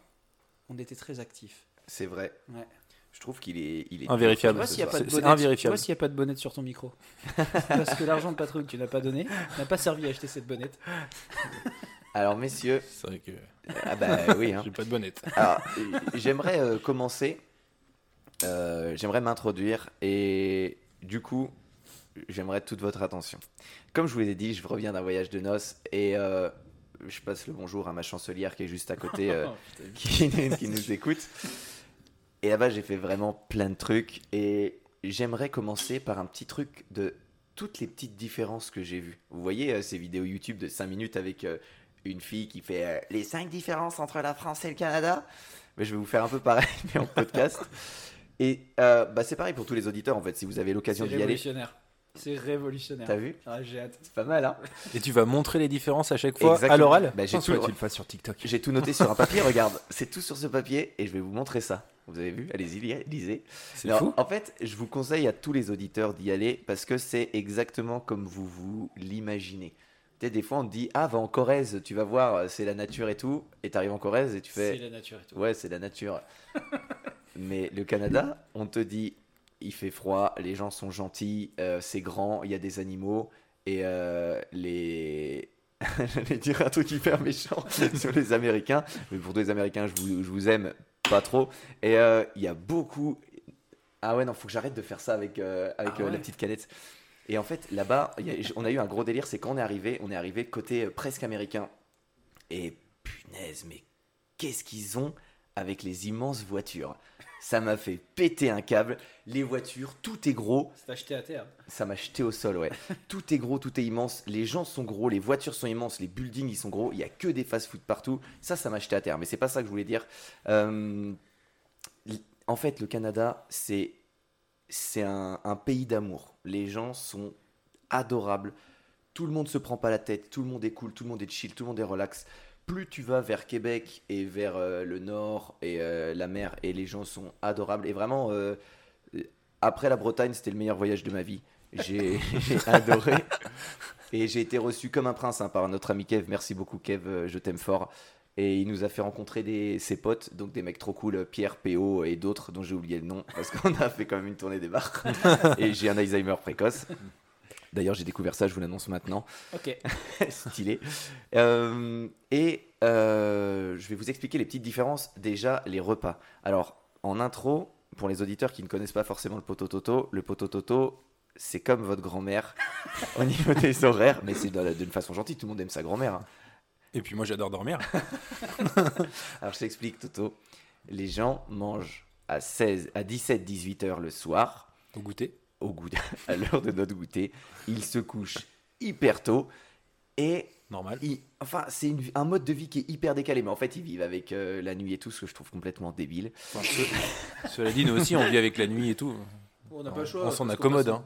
on était très actifs. C'est vrai. Ouais. Je trouve qu'il est. Il est Invérifiable. Vois s'il n'y a, pas de bonnette- invérifiable. vois s'il y a pas de bonnette sur ton micro. Parce que l'argent de Patreon que tu n'as pas donné n'a pas servi à acheter cette bonnette. Alors, messieurs. C'est vrai que Ah bah oui. Hein. j'ai pas de bonnette. Alors, j'aimerais euh, commencer. euh, j'aimerais m'introduire et du coup, j'aimerais toute votre attention. Comme je vous l'ai dit, je reviens d'un voyage de noces et euh, je passe le bonjour à ma chancelière qui est juste à côté, euh, Oh, qui nous écoute. Et là-bas, j'ai fait vraiment plein de trucs et j'aimerais commencer par un petit truc de toutes les petites différences que j'ai vues. Vous voyez euh, ces vidéos YouTube de 5 minutes avec euh, une fille qui fait euh, les 5 différences entre la France et le Canada mais je vais vous faire un peu pareil, mais en podcast. Et bah, c'est pareil pour tous les auditeurs, en fait, si vous avez l'occasion d'y aller. révolutionnaire. C'est révolutionnaire. T'as vu Ah, j'ai hâte. C'est pas mal, hein Et tu vas montrer les différences à chaque fois à Exactement. l'oral Bah, J'ai tout, tu le fasses sur TikTok. j'ai tout noté sur un papier, regarde. C'est tout sur ce papier et je vais vous montrer ça. Vous avez vu? Allez-y, li- lisez. C'est fou. En fait, je vous conseille à tous les auditeurs d'y aller parce que c'est exactement comme vous vous l'imaginez. Tu sais, des fois, on te dit Ah, va en Corrèze, tu vas voir, c'est la nature et tout. Et t'arrives en Corrèze et tu C'est fais la nature et tout. Ouais, c'est la nature. Mais le Canada, on te dit il fait froid, les gens sont gentils, euh, c'est grand, il y a des animaux et euh, les. J'allais dire un truc hyper méchant sur les Américains, mais pour tous les Américains, je vous, je vous aime pas trop. Et euh, il y a beaucoup. Ah ouais, non, faut que j'arrête de faire ça avec, avec Ah ouais. la petite canette. Et en fait, là-bas, on a eu un gros délire, c'est quand on est arrivé, on est arrivé côté presque américain. Et punaise, mais qu'est-ce qu'ils ont avec les immenses voitures? Ça m'a fait péter un câble. Les voitures, tout est gros. C'est acheté à terre. Ça m'a jeté au sol, ouais. tout est gros, tout est immense. Les gens sont gros, les voitures sont immenses, les buildings ils sont gros. Il y a que des fast-food partout. Ça, ça m'a jeté à terre. Mais c'est pas ça que je voulais dire. Euh, en fait, le Canada, c'est c'est un, un pays d'amour. Les gens sont adorables. Tout le monde se prend pas la tête. Tout le monde est cool. Tout le monde est chill. Tout le monde est relax. Plus tu vas vers Québec et vers euh, le nord et euh, la mer, et les gens sont adorables. Et vraiment, euh, après la Bretagne, c'était le meilleur voyage de ma vie. J'ai adoré. Et j'ai été reçu comme un prince hein, par notre ami Kev. Merci beaucoup, Kev. Je t'aime fort. Et il nous a fait rencontrer des, ses potes, donc des mecs trop cool, Pierre, PO et d'autres dont j'ai oublié le nom, parce qu'on a fait quand même une tournée des bars. et j'ai un Alzheimer précoce. D'ailleurs, j'ai découvert ça, je vous l'annonce maintenant. Ok. Stylé. Euh, et euh, je vais vous expliquer les petites différences. Déjà, les repas. Alors, en intro, pour les auditeurs qui ne connaissent pas forcément le potototo, le potototo, c'est comme votre grand-mère au niveau des horaires, mais c'est d'une façon gentille. Tout le monde aime sa grand-mère. hein. Et puis moi, j'adore dormir. Alors, je t'explique, Toto. Les gens mangent à 16, à 17, 18 heures le soir. Au goûter. Au goût, à l'heure de notre goûter. Ils se couchent hyper tôt et Normal. ils- enfin c'est une- un mode de vie qui est hyper décalé. Mais en fait, ils vivent avec euh, la nuit et tout, ce que je trouve complètement débile. Enfin, ce- Cela dit, nous aussi, on vit avec la nuit et tout. On n'a On- pas le choix. on s'en accommode, hein.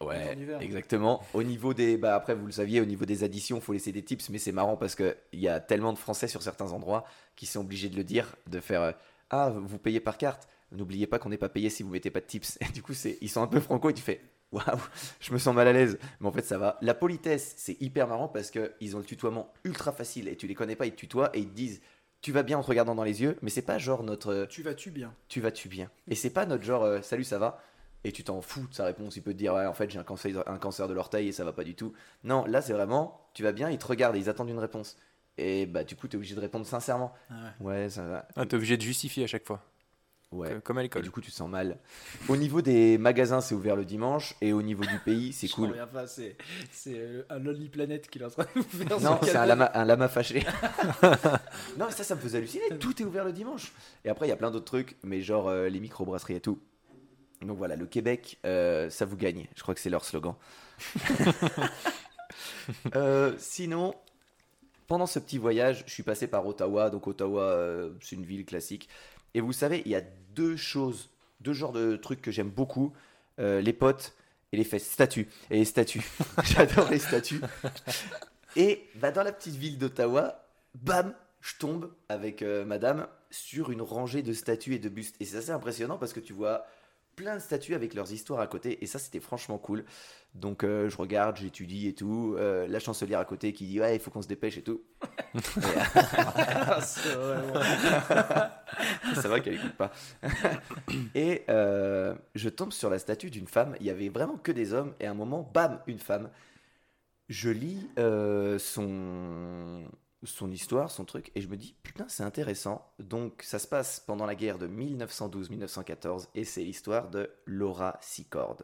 Ouais, exactement. Au niveau des, bah après vous le saviez, au niveau des additions, faut laisser des tips, mais c'est marrant parce que il y a tellement de Français sur certains endroits qui sont obligés de le dire, de faire euh, ah vous payez par carte. N'oubliez pas qu'on n'est pas payé si vous mettez pas de tips. Et du coup, c'est, ils sont un peu franco et tu fais waouh, je me sens mal à l'aise. Mais en fait, ça va. La politesse, c'est hyper marrant parce que ils ont le tutoiement ultra facile et tu les connais pas, ils te tutoient et ils te disent tu vas bien en te regardant dans les yeux, mais c'est pas genre notre euh, Tu vas-tu bien? tu vas-tu bien? Et c'est pas notre genre euh, salut ça va? Et tu t'en fous de sa réponse. Il peut te dire ouais, en fait j'ai un cancer, un cancer de l'orteil et ça va pas du tout. Non, là c'est vraiment tu vas bien, ils te regardent et ils attendent une réponse. Et bah du coup t'es obligé de répondre sincèrement. Ah ouais. Ouais ça va. Ah, T'es obligé de justifier à chaque fois. Ouais. que- comme à Et l'école. du coup, tu te sens mal. Au niveau des magasins, c'est ouvert le dimanche. Et au niveau du pays, c'est cool. pas, c'est c'est, euh, un Lonely Planet qui est en train de faire Non, c'est un lama, un lama fâché. non, ça, ça me faisait halluciner. Tout est ouvert le dimanche. Et après, il y a plein d'autres trucs, mais genre euh, les microbrasseries et tout. Donc voilà, le Québec, euh, ça vous gagne. Je crois que c'est leur slogan. Euh, sinon, pendant ce petit voyage, je suis passé par Ottawa. Donc Ottawa, euh, c'est une ville classique. Et vous savez, il y a deux choses, deux genres de trucs que j'aime beaucoup. Euh, les potes et les fesses, statues. Et les statues. J'adore les statues. Et dans la petite ville d'Ottawa, bam, je tombe avec euh, madame sur une rangée de statues et de bustes. Et c'est assez impressionnant parce que tu vois plein de statues avec leurs histoires à côté. Et ça, c'était franchement cool. Donc euh, je regarde, j'étudie et tout. Euh, la chancelière à côté qui dit Ouais, il faut qu'on se dépêche et tout. Ça va qu'elle écoute pas. et euh, je tombe sur la statue d'une femme. Il y avait vraiment que des hommes. Et à un moment, bam, une femme. Je lis son son histoire, son truc, et je me dis putain c'est intéressant. Donc ça se passe pendant la guerre de 1912-1914 et c'est l'histoire de Laura Secord.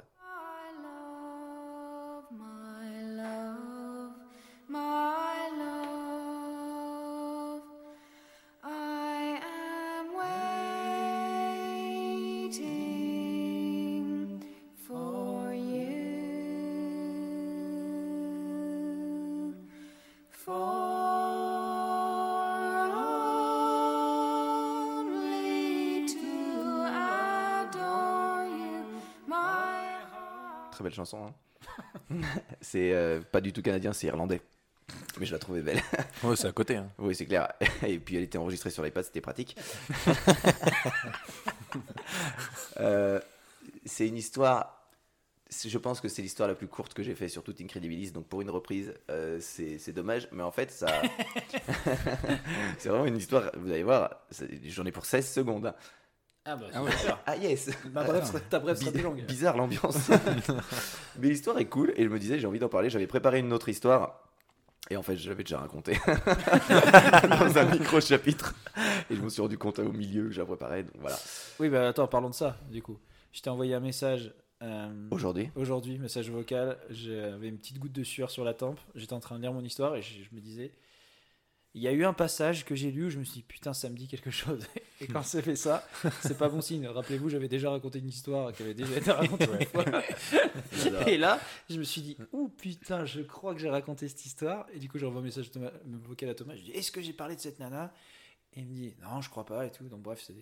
Très belle chanson. hein. c'est euh, pas du tout canadien, c'est irlandais. Mais je la trouvais belle. Ouais, c'est à côté. hein. Oui, c'est clair. Et puis elle était enregistrée sur l'iPad, c'était pratique. Euh, c'est une histoire. Je pense que c'est l'histoire la plus courte que j'ai fait sur toute Incredibilis. Donc pour une reprise, euh, c'est dommage. Mais en fait, ça. c'est vraiment une histoire. Vous allez voir, j'en ai pour 16 secondes. Ah bah, Ah ouais. Ah yes bref serait- ta bref sera plus longue. Bizarre l'ambiance. Mais l'histoire est cool et je me disais j'ai envie d'en parler. J'avais préparé une autre histoire et en fait je l'avais déjà raconté dans un micro chapitre et je me suis rendu compte au milieu que j'avais préparé. Donc voilà. Oui, bah attends, parlons de ça, du coup. Je t'ai envoyé un message euh, Aujourd'hui. aujourd'hui, message vocal. J'avais une petite goutte de sueur sur la tempe. J'étais en train de lire mon histoire et je, je me disais. Il y a eu un passage que j'ai lu où je me suis dit putain, ça me dit quelque chose. Et quand c'est fait ça, c'est pas bon signe. Rappelez-vous, j'avais déjà raconté une histoire qui avait déjà été racontée une fois. Et là, je me suis dit, ouh putain, je crois que j'ai raconté cette histoire. Et du coup, j'envoie un message Thomas- vocal à Thomas. Je lui dis, est-ce que j'ai parlé de cette nana? Et il me dit, non, je crois pas et tout. Donc, bref, c'est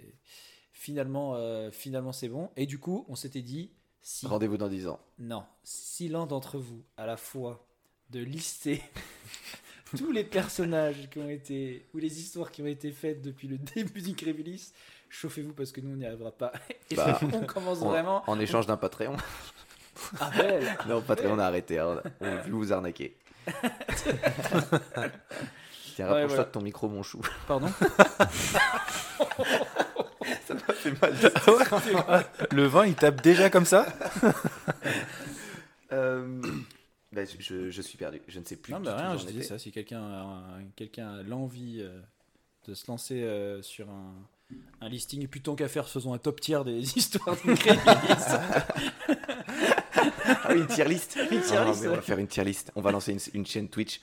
finalement, euh, finalement, c'est bon. Et du coup, on s'était dit, si, Rendez-vous dans 10 ans. non, si l'un d'entre vous a la foi de lister tous les personnages qui ont été, ou les histoires qui ont été faites depuis le début d'Incredibilis, chauffez-vous parce que nous, on n'y arrivera pas. Et Bah, on commence En, vraiment. en échange d'un Patreon. Ah, belle non, Patreon a arrêté. hein. On a vu vous arnaquer. Tiens, Ouais, rapproche-toi voilà. de ton micro, mon chou. Pardon Ça m'a fait mal. Le vin, il tape déjà comme ça Euh, bah, je- suis perdu. Je ne sais plus. Non, bah rien, je étais. ça. Si quelqu'un quelqu'un a l'envie euh, de se lancer euh, sur un, un listing, plus tant qu'à faire, faisons un top tier des histoires d'Incredibilis. Ah oui, une tier list. Une tier Ah, list, on va faire une tier list. On va lancer une, une chaîne Twitch.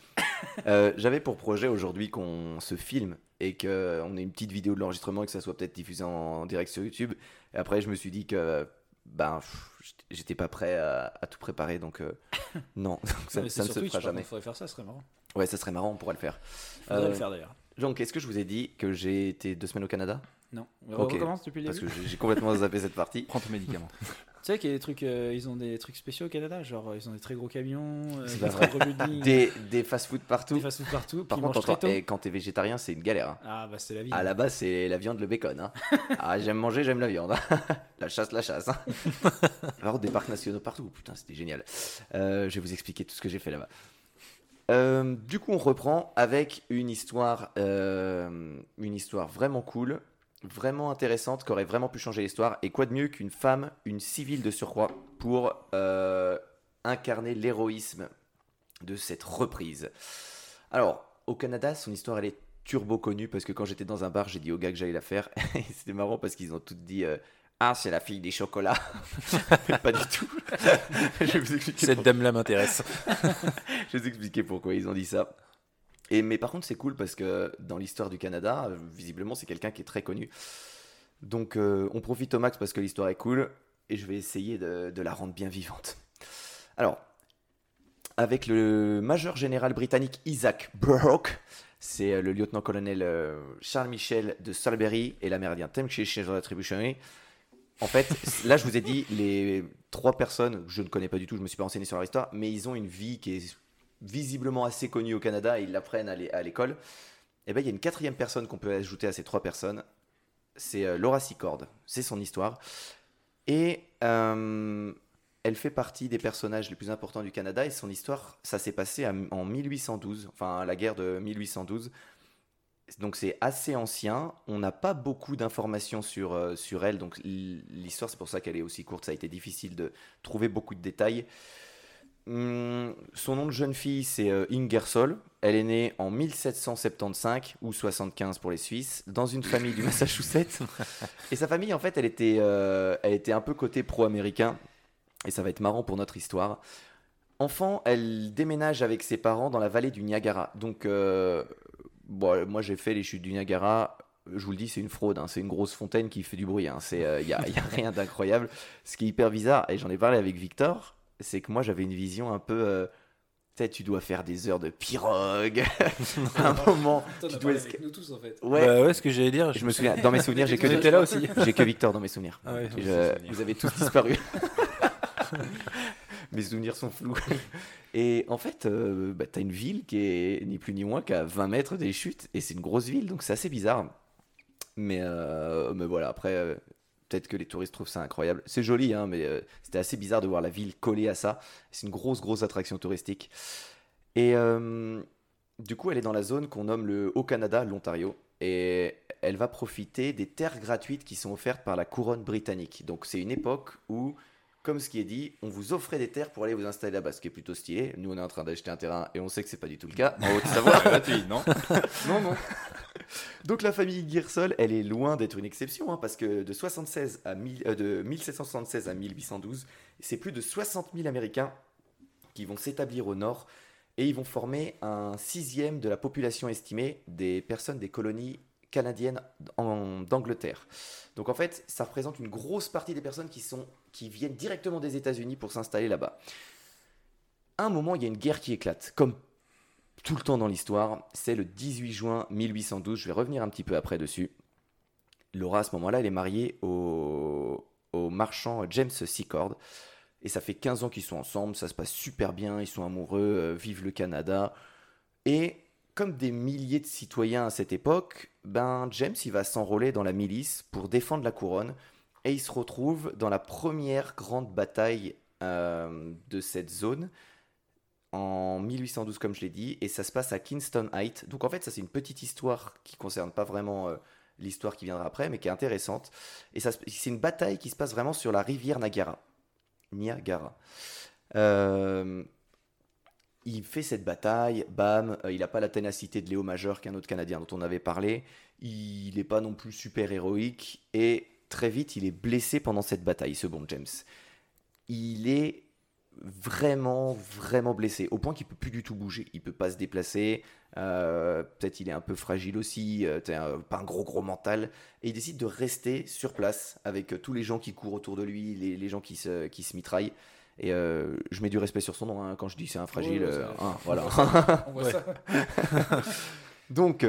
Euh, J'avais pour projet aujourd'hui qu'on se filme et qu'on ait une petite vidéo de l'enregistrement et que ça soit peut-être diffusé en direct sur YouTube. Et après, je me suis dit que ben, j'étais pas prêt à, à tout préparer, donc euh, non, Donc ça, ça ne se Twitch, fera jamais. contre, faudrait faire ça, ce serait marrant. Ouais, ça serait marrant, on pourrait le faire. Faudrait Euh, le faire d'ailleurs. Donc, est-ce que je vous ai dit que j'ai été deux semaines au Canada? Non, on ok. recommence depuis le Parce début? que j'ai- j'ai complètement zappé cette partie. Prends ton médicament. Tu sais qu'il y a des trucs, euh, ils ont des trucs spéciaux au Canada, genre euh, ils ont des très gros camions, euh, des buildings, Des, des fast-food partout. des fast-food partout, Par contre, tôt. et quand t'es végétarien, c'est une galère. hein. Ah bah c'est la vie. À la base, c'est la viande, le bacon. hein. Ah, j'aime manger, j'aime la viande. la chasse, la chasse. hein. Alors, des parcs nationaux partout. Putain, c'était génial. Euh, je vais vous expliquer tout ce que j'ai fait là-bas. Du coup, on reprend avec une histoire, une histoire vraiment cool, vraiment intéressante, qui aurait vraiment pu changer l'histoire. Et quoi de mieux qu'une femme, une civile de surcroît, pour euh, incarner l'héroïsme de cette reprise. Alors, au Canada, son histoire, elle est turbo connu parce que quand j'étais dans un bar, j'ai dit aux gars que j'allais la faire. Et c'était marrant parce qu'ils ont tous dit euh, Ah, c'est la fille des chocolats. Mais pas du tout. je vais vous expliquer Cette dame-là m'intéresse. Je vais vous expliquer pourquoi ils ont dit ça. Et, mais par contre, c'est cool parce que dans l'histoire du Canada, visiblement, c'est quelqu'un qui est très connu. Donc, euh, on profite au max parce que l'histoire est cool et je vais essayer de, de la rendre bien vivante. Alors, avec le major général britannique Isaac Burke, c'est euh, le lieutenant-colonel euh, Charles Michel de Salisbury et l'amérindien Thameshish Attribution. En fait, là, je vous ai dit les trois personnes, je ne connais pas du tout, je me suis pas renseigné sur leur histoire, mais ils ont une vie qui est visiblement assez connue au Canada et ils l'apprennent à l'é- à l'école. Et bien, il y a une quatrième personne qu'on peut ajouter à ces trois personnes. C'est euh, Laura Secord. C'est son histoire. Et euh, elle fait partie des personnages les plus importants du Canada. Et son histoire, ça s'est passé en 1812, enfin la guerre de 1812. Donc c'est assez ancien. On n'a pas beaucoup d'informations sur, euh, sur elle. Donc l'histoire, c'est pour ça qu'elle est aussi courte. Ça a été difficile de trouver beaucoup de détails. Hum, son nom de jeune fille, c'est euh, Ingersoll. Elle est née en 1775 ou 75 pour les Suisses, dans une famille du Massachusetts. Et sa famille, en fait, elle était, euh, elle était un peu côté pro-américain. Et ça va être marrant pour notre histoire. Enfant, elle déménage avec ses parents dans la vallée du Niagara. Donc, euh, bon, moi j'ai fait les chutes du Niagara. Je vous le dis, c'est une fraude. hein. C'est une grosse fontaine qui fait du bruit. Il n'y a, y a rien d'incroyable. Ce qui est hyper bizarre, et j'en ai parlé avec Victor, c'est que moi j'avais une vision un peu. euh, tu sais, tu dois faire des heures de pirogue. à un moment, tu dois. esca- nous tous en fait. Ouais, Bah ouais, ce que j'allais dire. je me souviens. Dans mes souvenirs, j'ai que, On était là aussi. j'ai que Victor dans mes souvenirs. Ah ouais, Je- vous avez tous disparu. Mes souvenirs sont flous. Et en fait, euh, bah, t'as une ville qui est ni plus ni moins qu'à 20 mètres des chutes, et c'est une grosse ville, donc c'est assez bizarre. Mais, euh, mais voilà, après, euh, peut-être que les touristes trouvent ça incroyable. C'est joli, hein, mais euh, c'était assez bizarre de voir la ville collée à ça. C'est une grosse, grosse attraction touristique. Et euh, du coup, elle est dans la zone qu'on nomme le Haut-Canada, l'Ontario. Et elle va profiter des terres gratuites qui sont offertes par la couronne britannique. Donc c'est une époque où, comme ce qui est dit, on vous offrait des terres pour aller vous installer là-bas, ce qui est plutôt stylé. Nous, on est en train d'acheter un terrain et on sait que c'est pas du tout le cas en Haute-Savoie. gratuit, non? Non, non. Donc la famille Gearsol, elle est loin d'être une exception, hein, parce que de, 76 à 1000 euh, 1776 à 1812, c'est plus de 60 000 Américains qui vont s'établir au nord et ils vont former un sixième de la population estimée des personnes des colonies canadiennes en- d'Angleterre. Donc en fait, ça représente une grosse partie des personnes qui, sont, qui viennent directement des États-Unis pour s'installer là-bas. À un moment, il y a une guerre qui éclate, comme tout le temps dans l'histoire. C'est le 18 juin 1812. Je vais revenir un petit peu après dessus. Laura, à ce moment-là, elle est mariée au, marchand James Secord. Et ça fait 15 ans qu'ils sont ensemble, ça se passe super bien, ils sont amoureux, euh, vive le Canada. Et comme des milliers de citoyens à cette époque, ben James il va s'enrôler dans la milice pour défendre la couronne. Et il se retrouve dans la première grande bataille euh, de cette zone en 1812 comme je l'ai dit et ça se passe à Kingston Heights. Donc en fait ça c'est une petite histoire qui concerne pas vraiment euh, l'histoire qui viendra après mais qui est intéressante. Et ça c'est une bataille qui se passe vraiment sur la rivière Niagara. Niagara. Euh, il fait cette bataille, bam, euh, il n'a pas la ténacité de Léo Majeur qu'un autre Canadien dont on avait parlé, il n'est pas non plus super héroïque, et très vite il est blessé pendant cette bataille, ce bon James. Il est vraiment, vraiment blessé, au point qu'il peut plus du tout bouger, il peut pas se déplacer, euh, peut-être il est un peu fragile aussi, euh, un- pas un gros gros mental, et il décide de rester sur place avec euh, tous les gens qui courent autour de lui, les, les gens qui se, qui se mitraillent. Et euh, je mets du respect sur son nom hein, quand je dis c'est un fragile. Ouais, ouais, ça- hein, voilà. On voit ça. Donc,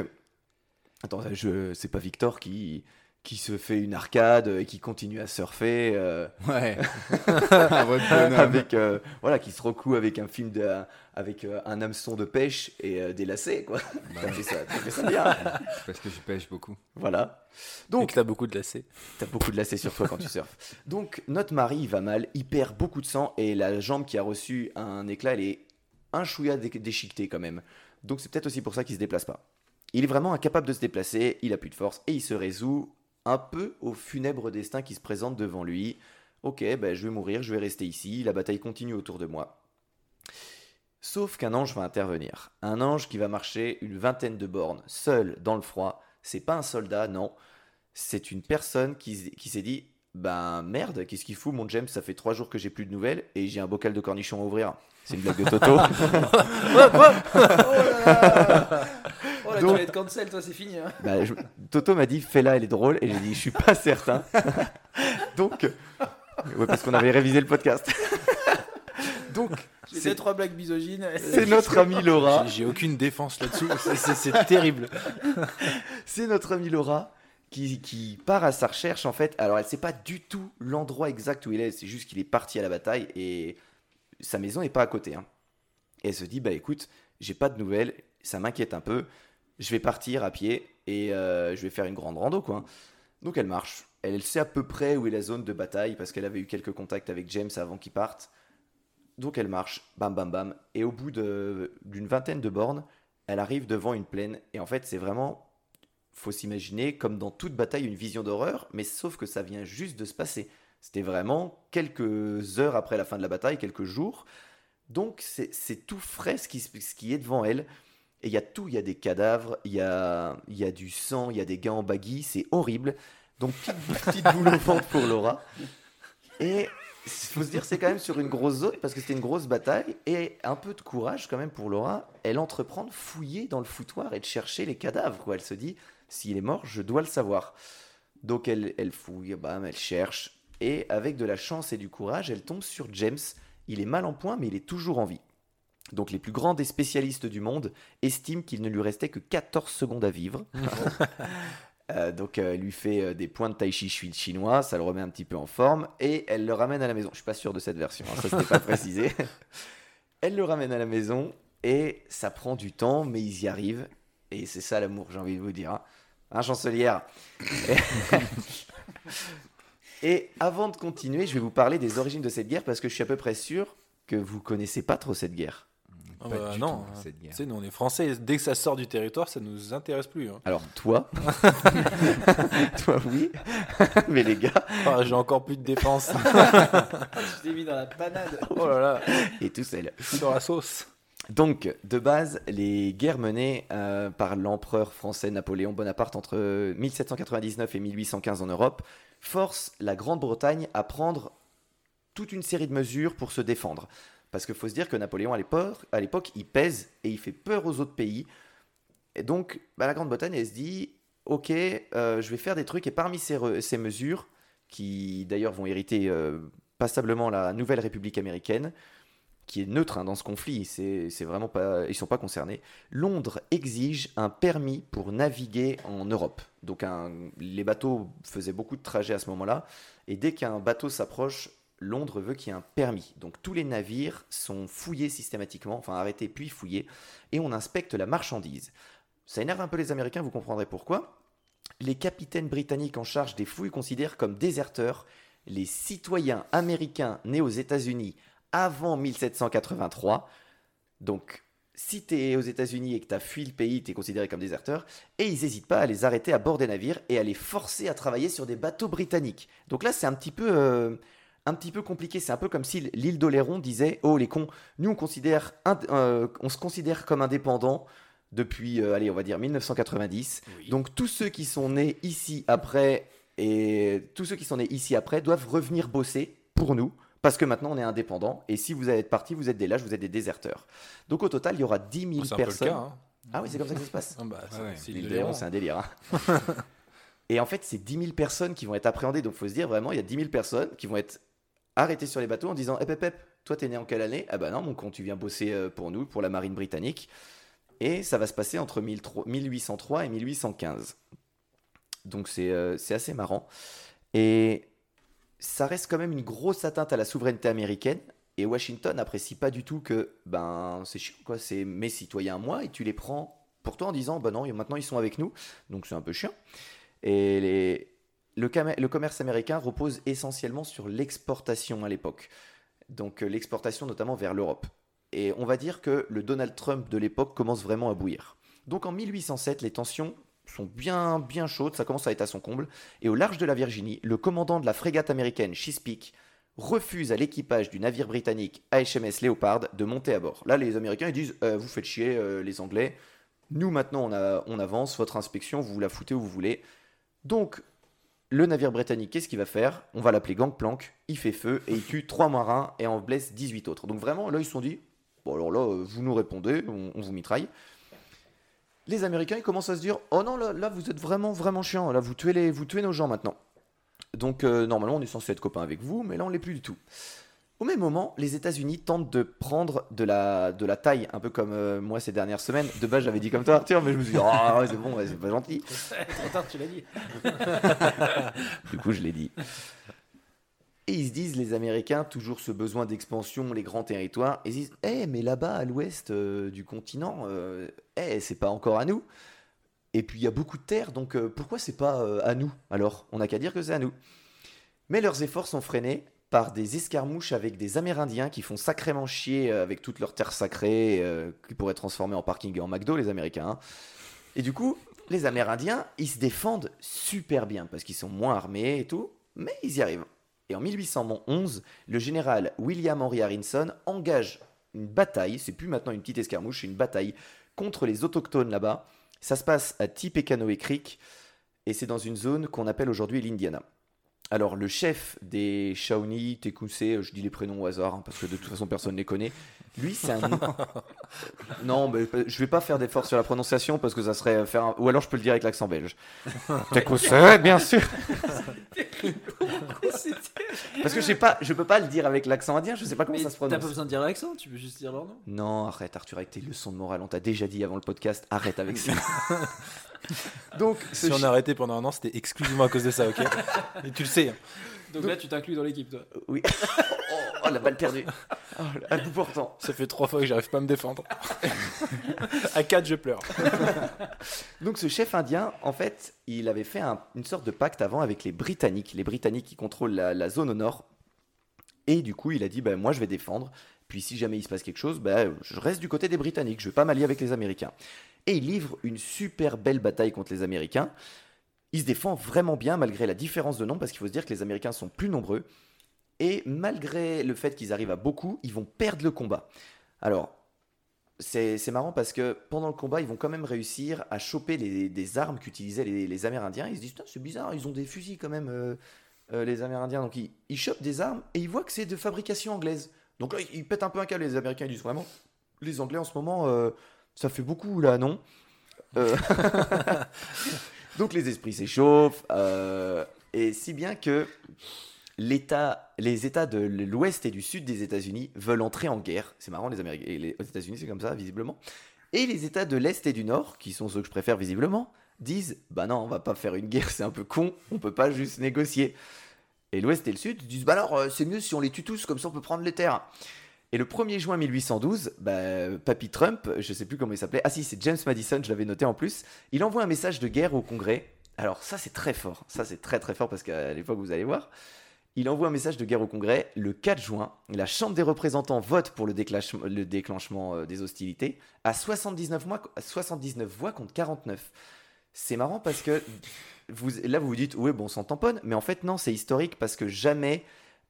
attends, je, c'est pas Victor qui, qui se fait une arcade et qui continue à surfer. euh, Ouais. Avec euh, voilà qui se recoue avec un film de, avec euh, un hameçon de pêche et euh, des lacets quoi t'as fait ça t'as fait ça bien Parce que je pêche beaucoup. voilà Donc, t'as beaucoup de lacets. t'as beaucoup de lacets sur toi quand tu surfes donc notre mari il va mal il perd beaucoup de sang et la jambe qui a reçu un éclat elle est un chouïa dé- déchiquetée quand même donc c'est peut-être aussi pour ça qu'il se déplace pas il est vraiment incapable de se déplacer il a plus de force et il se résout un peu au funèbre destin qui se présente devant lui ok ben je vais mourir je vais rester ici la bataille continue autour de moi Sauf qu'un ange va intervenir. Un ange qui va marcher une vingtaine de bornes, seul, dans le froid. C'est pas un soldat, non. C'est une personne qui, s'est dit Ben merde, qu'est-ce qu'il fout, mon James Ça fait trois jours que j'ai plus de nouvelles et j'ai un bocal de cornichons à ouvrir. C'est une blague de Toto. Oh là, Donc- tu vas être cancel, toi, c'est fini. hein. Bah, je- Toto m'a dit fais-la, elle est drôle. Et j'ai dit je suis pas certain. Donc, ouais, parce qu'on avait révisé le podcast. Donc, c'est trois blagues misogynes. c'est notre amie Laura. J'ai- aucune défense là-dessus. C'est- C'est c'est terrible. C'est notre amie Laura qui, qui part à sa recherche en fait. Alors elle sait pas du tout l'endroit exact où il est, c'est juste qu'il est parti à la bataille et sa maison est pas à côté. hein. Elle se dit bah écoute, j'ai pas de nouvelles, ça m'inquiète un peu, je vais partir à pied et euh, je vais faire une grande rando quoi. Donc elle marche. Elle, sait à peu près où est la zone de bataille parce qu'elle avait eu quelques contacts avec James avant qu'il parte. Donc elle marche, bam bam bam, et au bout d'une vingtaine de bornes, elle arrive devant une plaine et en fait c'est vraiment faut s'imaginer comme dans toute bataille une vision d'horreur, mais sauf que ça vient juste de se passer. C'était vraiment quelques heures après la fin de la bataille, quelques jours. Donc c'est tout frais ce qui, est devant elle. Et il y a tout, il y a des cadavres, il y a, du sang, il y a des gars en baggy, c'est horrible. Donc petite boule au ventre pour Laura. Et il faut se dire c'est quand même sur une grosse zone parce que c'était une grosse bataille et un peu de courage quand même pour Laura. Elle entreprend de fouiller dans le foutoir et de chercher les cadavres. Quoi. Elle se dit s'il est mort, je dois le savoir. Donc elle, elle fouille, bam, elle cherche et avec de la chance et du courage, elle tombe sur James. Il est mal en point mais il est toujours en vie. Donc les plus grands des spécialistes du monde estiment qu'il ne lui restait que 14 secondes à vivre. Euh, donc euh, elle lui fait euh, des points de tai chi chi- chinois, ça le remet un petit peu en forme et elle le ramène à la maison. Je suis pas sûr de cette version, hein, ça c'était pas précisé. elle le ramène à la maison et ça prend du temps, mais ils y arrivent. Et c'est ça l'amour, j'ai envie de vous dire. Hein, Hein, chancelière? Et avant de continuer, je vais vous parler des origines de cette guerre parce que je suis à peu près sûr que vous connaissez pas trop cette guerre. Ah Pas bah du non, tout, hein. cette guerre. Tu sais, nous on est français. Dès que ça sort du territoire, ça nous intéresse plus. hein. Alors toi, toi oui, mais les gars, Ah, J'ai encore plus de défense. Je t'ai mis dans la panade. oh là là, et tout seul. je suis dans la sauce. Donc, de base, les guerres menées euh, par l'empereur français Napoléon Bonaparte entre 1799 et 1815 en Europe forcent la Grande-Bretagne à prendre toute une série de mesures pour se défendre. Parce qu'il faut se dire que Napoléon, à l'époque, il pèse et il fait peur aux autres pays. Et donc, bah, la Grande-Bretagne, elle se dit, ok, euh, je vais faire des trucs. Et parmi ces mesures, qui d'ailleurs vont hériter euh, passablement la nouvelle République américaine, qui est neutre hein, dans ce conflit, c'est vraiment ils sont pas concernés. Londres exige un permis pour naviguer en Europe. Donc les bateaux faisaient beaucoup de trajets à ce moment-là, et dès qu'un bateau s'approche, Londres veut qu'il y ait un permis. Donc tous les navires sont fouillés systématiquement, enfin arrêtés puis fouillés, et on inspecte la marchandise. Ça énerve un peu les Américains, vous comprendrez pourquoi. Les capitaines britanniques en charge des fouilles considèrent comme déserteurs les citoyens américains nés aux États-Unis avant 1783. Donc, si tu es aux États-Unis et que tu as fui le pays, tu es considéré comme déserteur. Et ils n'hésitent pas à les arrêter à bord des navires et à les forcer à travailler sur des bateaux britanniques. Donc là, c'est un petit peu. euh, un petit peu compliqué, c'est un peu comme si l'île d'Oléron disait Oh les cons, nous on, considère euh, on se considère comme indépendants depuis, euh, allez, on va dire 1990. Donc tous ceux qui sont nés ici après et tous ceux qui sont nés ici après doivent revenir bosser pour nous parce que maintenant on est indépendants et si vous êtes partis, vous êtes des lâches, vous êtes des déserteurs. Donc au total, il y aura 10 000 C'est un peu le personnes. cas. hein. Ah oui, c'est comme ça que ça se passe. Ah bah, c'est- Ouais, un délire. hein. et en fait, c'est 10 000 personnes qui vont être appréhendées. Donc, il faut se dire vraiment, il y a 10 000 personnes qui vont être arrêtées sur les bateaux en disant Hep, hep, hep, toi, t'es né en quelle année? Ah bah non, mon con, tu viens bosser euh, pour nous, pour la marine britannique. Et ça va se passer entre 1003 1803 et 1815. Donc, c'est euh, c'est assez marrant. Et ça reste quand même une grosse atteinte à la souveraineté américaine. Et Washington n'apprécie pas du tout que, ben, c'est chiant, quoi. C'est mes citoyens moi et tu les prends pour toi en disant, ben non, maintenant ils sont avec nous. Donc c'est un peu chiant. Et le, le commerce américain repose essentiellement sur l'exportation à l'époque. Donc euh, l'exportation notamment vers l'Europe. Et on va dire que le Donald Trump de l'époque commence vraiment à bouillir. Donc en 1807, les tensions sont bien bien chaudes, ça commence à être à son comble. Et au large de la Virginie, le commandant de la frégate américaine Chesapeake refuse à l'équipage du navire britannique HMS Leopard de monter à bord. Là, les Américains ils disent Euh, Vous faites chier, euh, les Anglais. Nous, maintenant, on, a- on avance. Votre inspection, vous la foutez où vous voulez. Donc, le navire britannique, qu'est-ce qu'il va faire? On va l'appeler Gangplank. Il fait feu et il tue 3 marins et en blesse 18 autres. Donc, vraiment, là, ils se sont dit Bon, alors là, euh, vous nous répondez, on, on vous mitraille. Les Américains, ils commencent à se dire Oh non, là, là vous êtes vraiment, vraiment chiant. Là, vous tuez, les, vous tuez nos gens maintenant. Donc, euh, normalement, on est censé être copains avec vous, mais là, on l'est plus du tout. Au même moment, les États-Unis tentent de prendre de la, de la taille, un peu comme euh, moi ces dernières semaines. De base, j'avais dit comme toi, Arthur, mais je me suis dit, oh, ouais, c'est bon, ouais, c'est pas gentil. Trop tard, tu l'as dit. Du coup, je l'ai dit. Et ils se disent, les Américains, toujours ce besoin d'expansion, les grands territoires, ils se disent, eh, mais là-bas, à l'ouest euh, du continent, euh, eh, c'est pas encore à nous. Et puis, il y a beaucoup de terres, donc euh, pourquoi c'est pas euh, à nous Alors, on n'a qu'à dire que c'est à nous. Mais leurs efforts sont freinés par des escarmouches avec des Amérindiens qui font sacrément chier euh, avec toutes leurs terres sacrées, euh, qui pourraient transformer en parking et en McDo, les Américains. hein. Et du coup, les Amérindiens, ils se défendent super bien parce qu'ils sont moins armés et tout, mais ils y arrivent. Et en 1811, le général William Henry Harrison engage une bataille, c'est plus maintenant une petite escarmouche, une bataille contre les autochtones là-bas. Ça se passe à Tippecanoe Creek et c'est dans une zone qu'on appelle aujourd'hui l'Indiana. Alors, le chef des Shawnee, Tecumseh, je dis les prénoms au hasard hein, parce que de toute façon personne ne les connaît. Lui, c'est un. non, mais je vais pas faire d'effort sur la prononciation parce que ça serait faire. un- Ou alors je peux le dire avec l'accent belge. Tecumseh, bien sûr. Parce que je sais pas, je peux pas le dire avec l'accent indien, je sais pas comment Mais ça se t'as pas prononce. besoin de dire l'accent, tu peux juste dire leur nom. Non, arrête Arthur avec tes leçons de morale, on t'a déjà dit avant le podcast, arrête avec ça. Donc, Si on a arrêté pendant un an, c'était exclusivement à cause de ça, ok? Et tu le sais. Donc là, tu t'inclus dans l'équipe, toi. Oui. oh, oh, la balle perdue. Oh, à bout portant. Ça fait trois fois que j'arrive pas à me défendre. à quatre, je pleure. Donc ce chef indien, en fait, il avait fait un- une sorte de pacte avant avec les Britanniques, les Britanniques qui contrôlent la, la zone au nord. Et du coup, il a dit, bah, moi je vais défendre. Puis si jamais il se passe quelque chose, bah, je reste du côté des Britanniques, je vais pas m'allier avec les Américains. Et il livre une super belle bataille contre les Américains. Il se défend vraiment bien malgré la différence de nombre, parce qu'il faut se dire que les Américains sont plus nombreux. Et malgré le fait qu'ils arrivent à beaucoup, ils vont perdre le combat. Alors, c'est marrant parce que pendant le combat, ils vont quand même réussir à choper des armes qu'utilisaient les, les Amérindiens. Ils se disent, c'est bizarre, ils ont des fusils quand même, euh, euh, les Amérindiens. Donc ils, chopent des armes et ils voient que c'est de fabrication anglaise. Donc là, ils, pètent un peu un câble, les Américains. Ils disent vraiment, les Anglais en ce moment, euh, ça fait beaucoup là, non? Donc les esprits s'échauffent. euh, et si bien que les États de l'ouest et du sud des États-Unis veulent entrer en guerre. C'est marrant, les Américains, les États-Unis, c'est comme ça, visiblement. Et les États de l'est et du nord, qui sont ceux que je préfère visiblement, disent Bah non, on va pas faire une guerre, c'est un peu con, on peut pas juste négocier. Et l'ouest et le sud disent Bah alors, euh, c'est mieux si on les tue tous, comme ça on peut prendre les terres. Et le 1er juin 1812, bah, Papy Trump, je sais plus comment il s'appelait, ah si, c'est James Madison, je l'avais noté en plus, il envoie un message de guerre au Congrès. Alors ça, c'est très fort, ça c'est très très fort parce qu'à l'époque, vous allez voir, il envoie un message de guerre au Congrès le 4 juin. La Chambre des représentants vote pour le déclenchement, le déclenchement euh, des hostilités à 79, mois, à 79 voix contre 49. C'est marrant parce que là, vous vous dites, oui, bon, on s'en tamponne, mais en fait, non, c'est historique parce que jamais.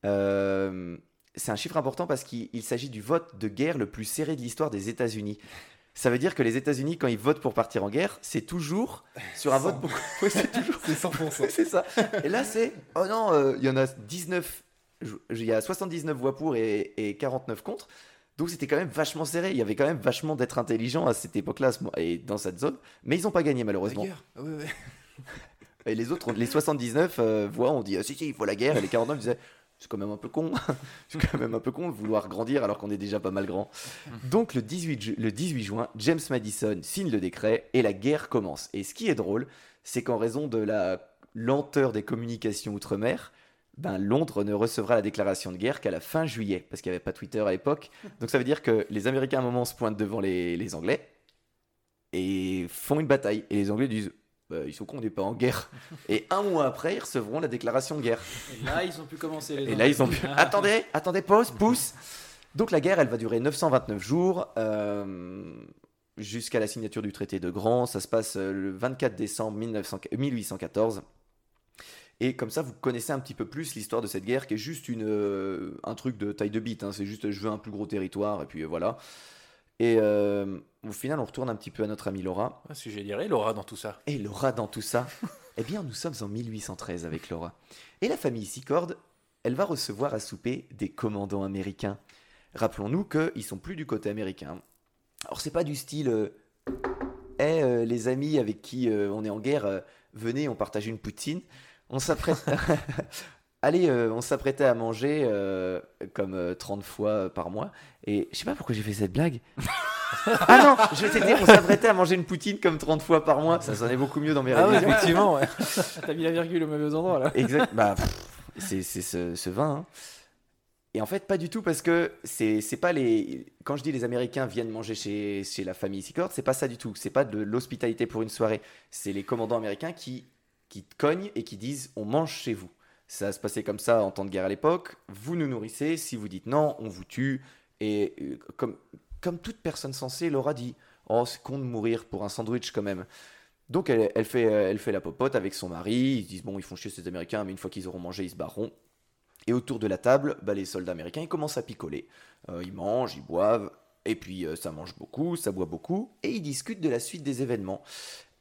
euh, c'est un chiffre important parce qu'il il s'agit du vote de guerre le plus serré de l'histoire des États-Unis. Ça veut dire que les États-Unis, quand ils votent pour partir en guerre, c'est toujours sur un vote. Beaucoup... Ouais, c'est toujours. C'est 100%. c'est ça. Et là, c'est. Oh non, euh, il y en a 19. je- Il y a 79 voix pour et, et 49 contre. Donc c'était quand même vachement serré. Il y avait quand même vachement d'être intelligent à cette époque-là et dans cette zone. Mais ils n'ont pas gagné malheureusement. Ouais, ouais. Et les autres, les 79 euh, voix ont dit ah, si, si, il faut la guerre. Et les 49 disaient c'est quand même un peu con. c'est quand même un peu con de vouloir grandir alors qu'on est déjà pas mal grand. Donc le 18, ju- le 18 juin, James Madison signe le décret et la guerre commence. Et ce qui est drôle, c'est qu'en raison de la lenteur des communications outre-mer, ben, Londres ne recevra la déclaration de guerre qu'à la fin juillet, parce qu'il n'y avait pas Twitter à l'époque. Donc ça veut dire que les Américains à un moment se pointent devant les, les Anglais et font une bataille. Et les Anglais disent Bah, ils sont cons, on n'est pas en guerre. Et un mois après, ils recevront la déclaration de guerre. Et là, ils ont pu commencer les Et là, ils ont pu. attendez, attendez, pause, pouce. Donc la guerre, elle va durer 929 jours. euh, Jusqu'à la signature du traité de Grand, ça se passe euh, le 24 décembre 1900 1814. Et comme ça, vous connaissez un petit peu plus l'histoire de cette guerre qui est juste une, euh, un truc de taille de bite. hein. C'est juste je veux un plus gros territoire et puis euh, voilà. Et euh, au final, on retourne un petit peu à notre amie Laura. Ah, Si j'ai dirais Laura dans tout ça. Et Laura dans tout ça Eh bien, nous sommes en 1813 avec Laura. Et la famille Sicord, elle va recevoir à souper des commandants américains. Rappelons-nous qu'ils sont plus du côté américain. Alors, c'est pas du style euh, Eh, euh, les amis avec qui euh, on est en guerre, euh, venez, on partage une poutine. On s'apprête. Allez, euh, on s'apprêtait à manger euh, comme euh, 30 fois par mois. Et je sais pas pourquoi j'ai fait cette blague. ah non, je vais te dire, on s'apprêtait à manger une poutine comme 30 fois par mois. Ça sonnait beaucoup mieux dans mes Ah oui, révisions. effectivement, ouais. T'as mis la virgule au mauvais endroit là. Exact. Bah, c'est c'est ce, ce vin. hein. Et en fait, pas du tout parce que c'est c'est pas les. Quand je dis les Américains viennent manger chez, chez la famille Sicord, c'est pas ça du tout. C'est pas de l'hospitalité pour une soirée. C'est les commandants américains qui, qui te cognent et qui disent on mange chez vous. Ça se passait comme ça en temps de guerre à l'époque. Vous nous nourrissez. Si vous dites non, on vous tue. Et euh, comme, comme toute personne sensée, Laura dit Oh, c'est con de mourir pour un sandwich quand même. Donc elle, fait, euh, elle fait la popote avec son mari. Ils se disent Bon, ils font chier ces Américains, mais une fois qu'ils auront mangé, ils se barreront. Et autour de la table, bah, les soldats américains ils commencent à picoler. Euh, ils mangent, ils boivent, et puis ça mange beaucoup, ça boit beaucoup, et ils discutent de la suite des événements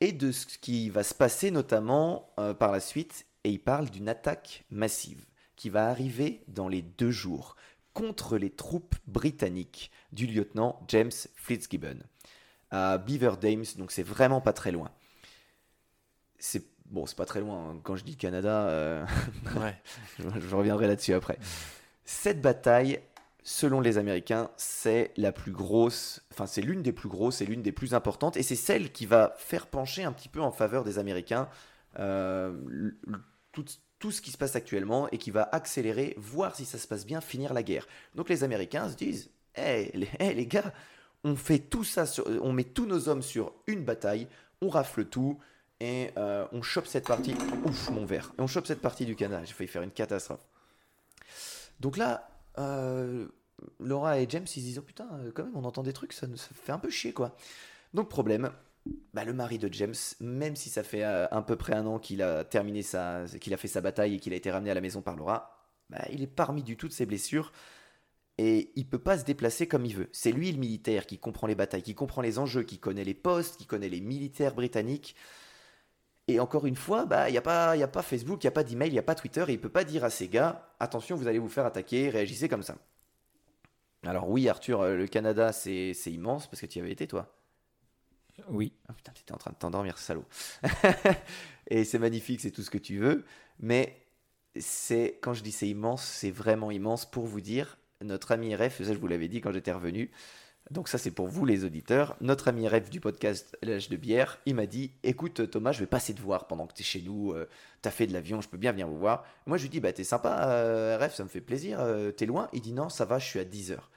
et de ce qui va se passer notamment par la suite. Et ils parlent d'une attaque massive qui va arriver dans les deux jours contre les troupes britanniques du lieutenant James Fitzgibbon à Beaver Dames, donc c'est vraiment pas très loin. C'est bon, c'est pas très loin. hein. Quand je dis Canada, euh, Ouais. je, je reviendrai là-dessus après. Cette bataille, selon les Américains, c'est la plus grosse, enfin c'est l'une des plus grosses et l'une des plus importantes, et c'est celle qui va faire pencher un petit peu en faveur des Américains euh, tout, tout ce qui se passe actuellement et qui va accélérer, voir si ça se passe bien, finir la guerre. Donc les Américains se disent, hé les, hey, les gars, on fait tout ça, sur- on met tous nos hommes sur une bataille, on rafle tout. Et euh, on chope cette partie. Ouf, mon verre. Et on chope cette partie du Canada. J'ai failli faire une catastrophe. Donc là, euh, Laura et James, ils se disent Oh putain, euh, quand même, on entend des trucs, ça ça fait un peu chier quoi. Donc, problème, bah, le mari de James, même si ça fait euh, à peu près un an qu'il a terminé sa, qu'il a fait sa bataille et qu'il a été ramené à la maison par Laura, bah, il est parmi du tout de ses blessures et il peut pas se déplacer comme il veut. C'est lui le militaire qui comprend les batailles, qui comprend les enjeux, qui connaît les postes, qui connaît les militaires britanniques. Et encore une fois, bah, il n'y a, pas- y a pas Facebook, il n'y a pas d'email, il n'y a pas Twitter, et il peut pas dire à ces gars, attention, vous allez vous faire attaquer, réagissez comme ça. Alors oui, Arthur, euh, le Canada, c'est immense, parce que tu y avais été, toi. Oui. Ah putain, t'étais en train de t'endormir, salaud. et c'est magnifique, c'est tout ce que tu veux, mais c'est quand je dis c'est immense, c'est vraiment immense pour vous dire, notre ami RF, ça je vous l'avais dit quand j'étais revenu, donc ça c'est pour vous les auditeurs, notre ami RF du podcast L'âge de bière, il m'a dit, écoute Thomas, je vais passer te voir pendant que tu es chez nous, euh, t'as fait de l'avion, je peux bien venir vous voir. Moi je lui dis, bah t'es sympa euh, RF, ça me fait plaisir, euh, t'es loin Il dit non, ça va, je suis à 10 heures.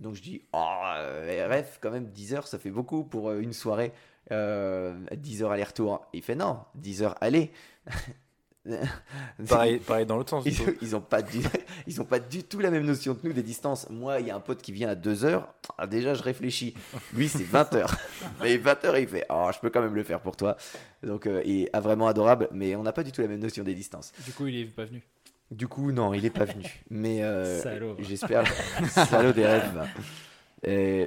Donc je dis, oh, RF, quand même, 10 heures, ça fait beaucoup pour euh, une soirée. Euh, 10 heures aller-retour. Il fait non, 10 heures aller. Pareil, pareil dans l'autre sens. Ils, ils ont pas du, ils ont pas du tout la même notion que nous des distances. Moi, il y a un pote qui vient à 2 heures. Ah, déjà, je réfléchis. Lui, c'est 20 heures. Mais 20 heures, il fait Oh, je peux quand même le faire pour toi. Donc, euh, il est vraiment adorable. Mais on n'a pas du tout la même notion des distances. Du coup, il est pas venu. Du coup, non, il est pas venu. Mais euh, j'espère. Salaud des rêves.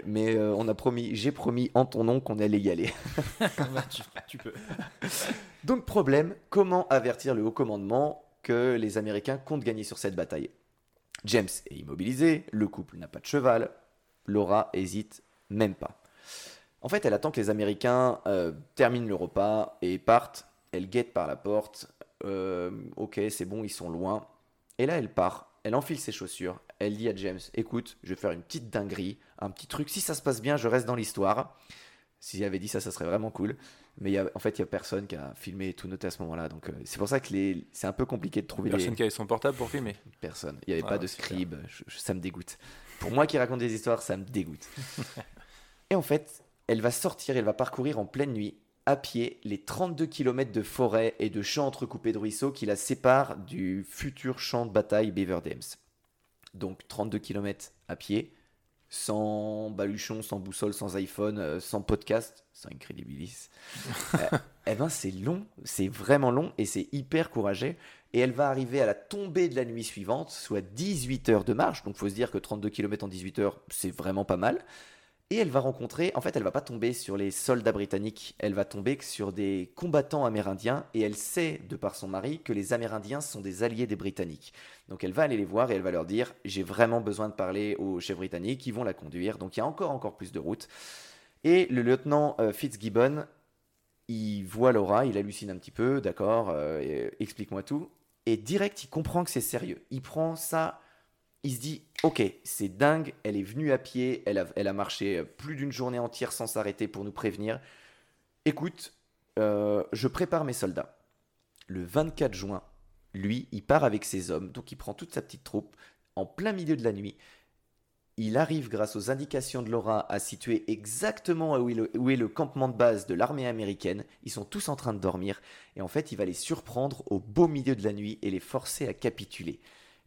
mais euh, on a promis, j'ai promis en ton nom qu'on allait y aller. Bah, tu, tu peux. Donc problème, comment avertir le haut commandement que les Américains comptent gagner sur cette bataille? James est immobilisé, le couple n'a pas de cheval, Laura hésite même pas. En fait, elle attend que les Américains euh, terminent le repas et partent. Elle guette par la porte. Euh, ok, c'est bon, ils sont loin. Et là, elle part. Elle enfile ses chaussures. Elle dit à James Écoute, je vais faire une petite dinguerie, un petit truc. Si ça se passe bien, je reste dans l'histoire. S'il avait dit ça, ça serait vraiment cool. Mais il y a- en fait, il n'y a personne qui a filmé et tout noté à ce moment-là. Donc, euh, c'est pour ça que les... c'est un peu compliqué de trouver Personne les qui avait son portable pour filmer. personnes. Il n'y avait Ah, pas de scribe. Je- je- ça me dégoûte. Pour moi qui raconte des histoires, ça me dégoûte. et en fait, elle va sortir, elle va parcourir en pleine nuit, à pied, les 32 km de forêt et de champs entrecoupés de ruisseaux qui la séparent du futur champ de bataille Beaver Dams. Donc 32 km à pied, sans baluchon, sans boussole, sans iPhone, euh, sans podcast, sans Incredibilis. Euh, eh ben c'est long, c'est vraiment long et c'est hyper courageux. Et elle va arriver à la tombée de la nuit suivante, soit 18 heures de marche. Donc, faut se dire que 32 km en 18 heures, c'est vraiment pas mal. Et elle va rencontrer, en fait, elle va pas tomber sur les soldats britanniques, elle va tomber sur des combattants amérindiens, et elle sait, de par son mari, que les Amérindiens sont des alliés des Britanniques. Donc elle va aller les voir et elle va leur dire, j'ai vraiment besoin de parler aux chefs britanniques, ils vont la conduire, donc il y a encore, encore plus de route. Et le lieutenant euh, Fitzgibbon, il voit Laura, il hallucine un petit peu, d'accord, euh, explique-moi tout, et direct, il comprend que c'est sérieux. Il prend ça il se dit ok c'est dingue elle est venue à pied elle a, marché plus d'une journée entière sans s'arrêter pour nous prévenir. Écoute euh, je prépare mes soldats. Le 24 juin lui il part avec ses hommes donc il prend toute sa petite troupe en plein milieu de la nuit. Il arrive grâce aux indications de Laura à situer exactement où est le campement de base de l'armée américaine. Ils sont tous en train de dormir. Et en fait il va les surprendre au beau milieu de la nuit et les forcer à capituler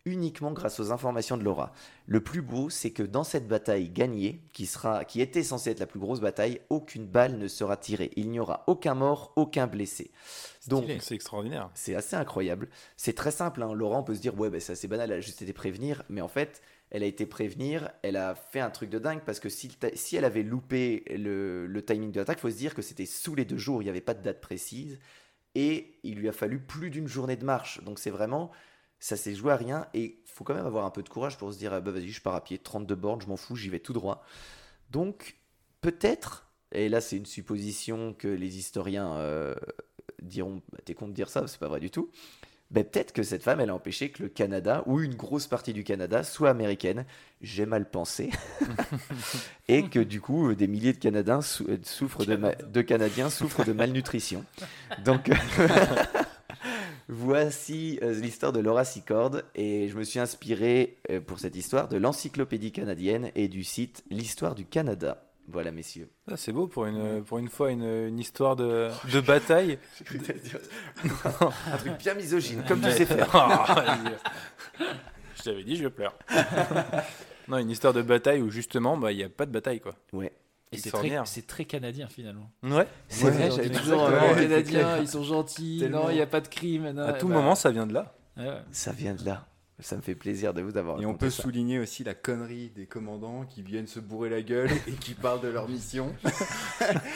uniquement grâce aux informations de Laura. Le plus beau, c'est que dans cette bataille gagnée, qui, sera, qui était censée être la plus grosse bataille, aucune balle ne sera tirée. Il n'y aura aucun mort, aucun blessé. Donc, c'est extraordinaire. c'est assez incroyable. C'est très simple. Hein. Laura, on peut se dire, ouais, bah, c'est assez banal, elle a juste été prévenir. Mais en fait, elle a été prévenir, elle a fait un truc de dingue parce que si, elle avait loupé le, le timing de l'attaque, il faut se dire que c'était sous les deux jours, il n'y avait pas de date précise. Et il lui a fallu plus d'une journée de marche. Donc c'est vraiment, ça s'est joué à rien. Et il faut quand même avoir un peu de courage pour se dire, ah bah vas-y, je pars à pied, 32 bornes, je m'en fous, j'y vais tout droit. Donc peut-être, et là c'est une supposition que les historiens euh, diront, bah, t'es con de dire ça, c'est pas vrai du tout. Ben, peut-être que cette femme, elle a empêché que le Canada, ou une grosse partie du Canada, soit américaine. J'ai mal pensé. et que du coup, des milliers de Canadiens sou- euh, souffrent de, de Canadiens souffrent de malnutrition. Donc, voici euh, l'histoire de Laura Secord. Et je me suis inspiré euh, pour cette histoire de l'encyclopédie canadienne et du site L'histoire du Canada. Voilà, messieurs. Ah, c'est beau pour une, pour une fois une, une histoire de, de bataille. Un truc bien misogyne, comme tu sais faire. Ah, je t'avais dit, je pleure. non, une histoire de bataille où justement, bah, il n'y a pas de bataille, quoi. Ouais. Et c'est Extraordinaire. très, c'est très canadien finalement. Ouais. C'est Ouais, vrai, j'avais toujours euh, ouais, les Canadiens, ils sont gentils, Tellement. non, il n'y a pas de crime. non, À tout bah, moment, ça vient de là. ouais, ouais. Ça vient de là. Ça me fait plaisir de vous avoir Et on peut ça. souligner aussi la connerie des commandants qui viennent se bourrer la gueule et qui parlent de leur mission.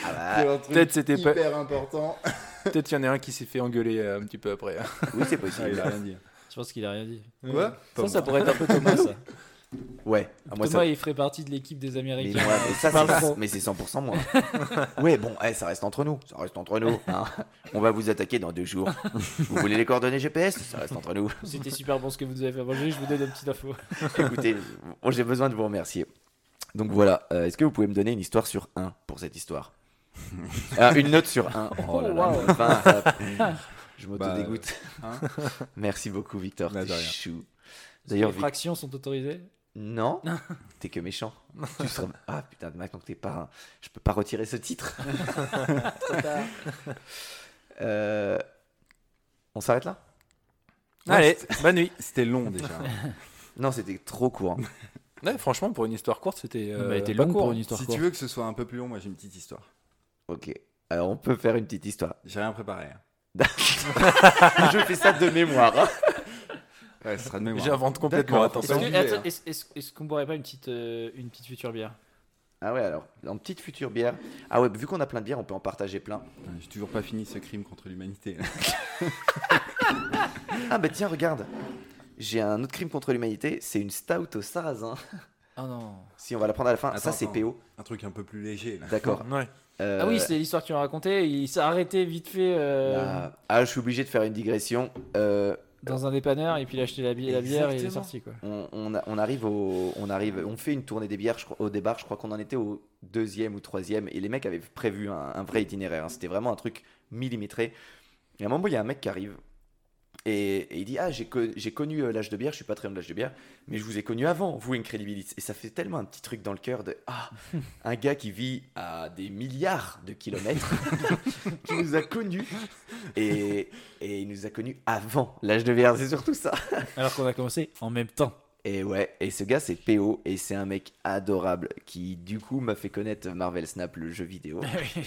Ah bah, Peut-être c'était pas- hyper important. Peut-être qu'il y en a un qui s'est fait engueuler euh, un petit peu après. oui, c'est Ah, possible. il a rien dit. Je pense qu'il a rien dit. Quoi? Ça, ça pourrait être un peu Thomas, ça. Ouais. Ah, moi, Thomas, ça... il ferait partie de l'équipe des Mais, Américains. moi, mais ça, c'est- mais c'est 100% moi. ouais, bon, eh, ça reste entre nous. Ça reste entre nous. hein. On va vous attaquer dans deux jours. Vous voulez les coordonnées GPS Ça reste entre nous. C'était super bon ce que vous avez fait manger, je vous donne une petite info. Écoutez, bon, j'ai besoin de vous remercier. Donc voilà, euh, est-ce que vous pouvez me donner une histoire sur 1 pour cette histoire? Ah, Une note sur 1. Oh là là, wow. enfin, euh, je m'auto-dégoûte. hein Merci beaucoup, Victor. Bah. Les D'ailleurs, Vic- fractions sont autorisées non, t'es que méchant. Tu seras- Ah putain, maintenant que t'es pas. Je peux pas retirer ce titre. Euh, On s'arrête là? Allez, bonne nuit. C'était long déjà. Non, c'était trop court. Ouais, franchement, pour une histoire courte, c'était. euh, Bah, était pas court. pour une histoire si courte. tu veux que ce soit un peu plus long, moi j'ai une petite histoire. Ok. Alors on peut faire une petite histoire. J'ai rien préparé. hein. Je fais ça de mémoire. hein. Ouais, ce sera de mémoire. J'invente complètement. Est-ce attention. que- attends, est-ce- est-ce- est-ce qu'on boirait pas une petite, euh, une petite future bière? Ah ouais, alors, en petite future bière. Ah ouais, vu qu'on a plein de bières, on peut en partager plein. J'ai toujours pas fini ce crime contre l'humanité. Ah bah tiens, regarde. J'ai un autre crime contre l'humanité, c'est une stout au sarrasin. Oh non. Si on va la prendre à la fin, ça c'est. PO. Un truc un peu plus léger là. D'accord. Ouais. Euh, Ah oui, c'est l'histoire que tu m'as racontée. Il s'est arrêté vite fait euh, ah, ah, je suis obligé de faire une digression. Euh, dans un dépanneur et puis il a acheté la, bi- la bière et il est sorti quoi. on, on a- on arrive au, on arrive, on fait une tournée des bières je au départ. Je crois qu'on en était au deuxième ou troisième et les mecs avaient prévu un, un vrai itinéraire. hein. C'était vraiment un truc millimétré. Et à un moment, il y a un mec qui arrive et, et il dit ah j'ai co- j'ai connu euh, l'âge de bière. Je suis pas très de l'âge de bière, mais je vous ai connu avant vous Incredibilis. Et ça fait tellement un petit truc dans le cœur de ah un gars qui vit à des milliards de kilomètres qui nous a connus et, et il nous a connus avant l'âge de bière. C'est surtout ça. Alors qu'on a commencé en même temps. Et ouais, et ce gars c'est PO et c'est un mec adorable qui du coup m'a fait connaître Marvel Snap le jeu vidéo.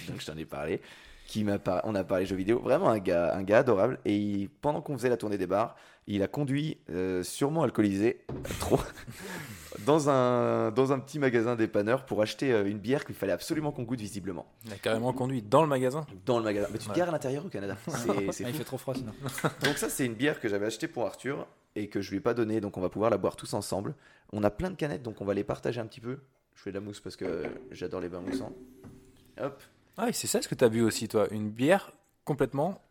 Donc je t'en ai parlé. Qui m'a par- on a parlé jeux vidéo, vraiment un gars, un gars adorable. Et il- pendant qu'on faisait la tournée des bars, il a conduit, euh, sûrement alcoolisé, trop, dans un, dans un petit magasin dépanneur pour acheter euh, une bière qu'il fallait absolument qu'on goûte visiblement. Il a carrément conduit dans le magasin? Dans le magasin. Mais tu te Ouais. gares à l'intérieur au Canada. C'est c'est Ah, il fait trop froid sinon. Donc ça, c'est une bière que j'avais achetée pour Arthur et que je lui ai pas donnée, donc on va pouvoir la boire tous ensemble. On a plein de canettes, donc on va les partager un petit peu. Je fais de la mousse parce que j'adore les bains moussants. Hop. Ah, c'est ça ce que t'as bu aussi, toi Une bière complètement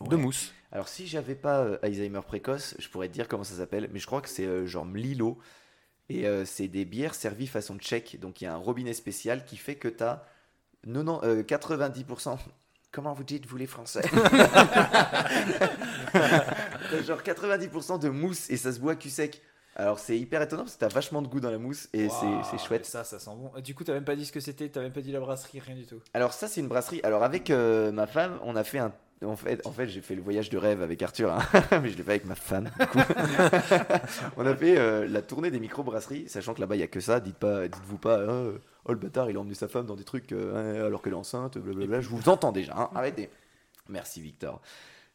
de Ouais. mousse. Alors si j'avais pas euh, Alzheimer précoce, je pourrais te dire comment ça s'appelle, mais je crois que c'est euh, genre Mlilo. Et euh, c'est des bières servies façon tchèque, donc il y a un robinet spécial qui fait que tu as 90%. Comment vous dites, vous les Français? Genre 90% de mousse et ça se boit cul sec. Alors c'est hyper étonnant parce que t'as vachement de goût dans la mousse et c'est- chouette. et Ça, ça sent bon. Du coup, t'as même pas dit ce que c'était, t'as même pas dit la brasserie, rien du tout. Alors ça c'est une brasserie. Alors avec euh, ma femme, on a fait un en fait, en fait j'ai fait le voyage de rêve avec Arthur, hein. mais je l'ai fait avec ma femme. du coup. on a fait euh, la tournée des micro-brasseries, sachant que là-bas il y a que ça. Dites pas, dites-vous pas, oh, oh, le bâtard il a emmené sa femme dans des trucs euh, hein, alors qu'elle est enceinte, blablabla. Je vous entends déjà, hein. arrêtez. Merci Victor.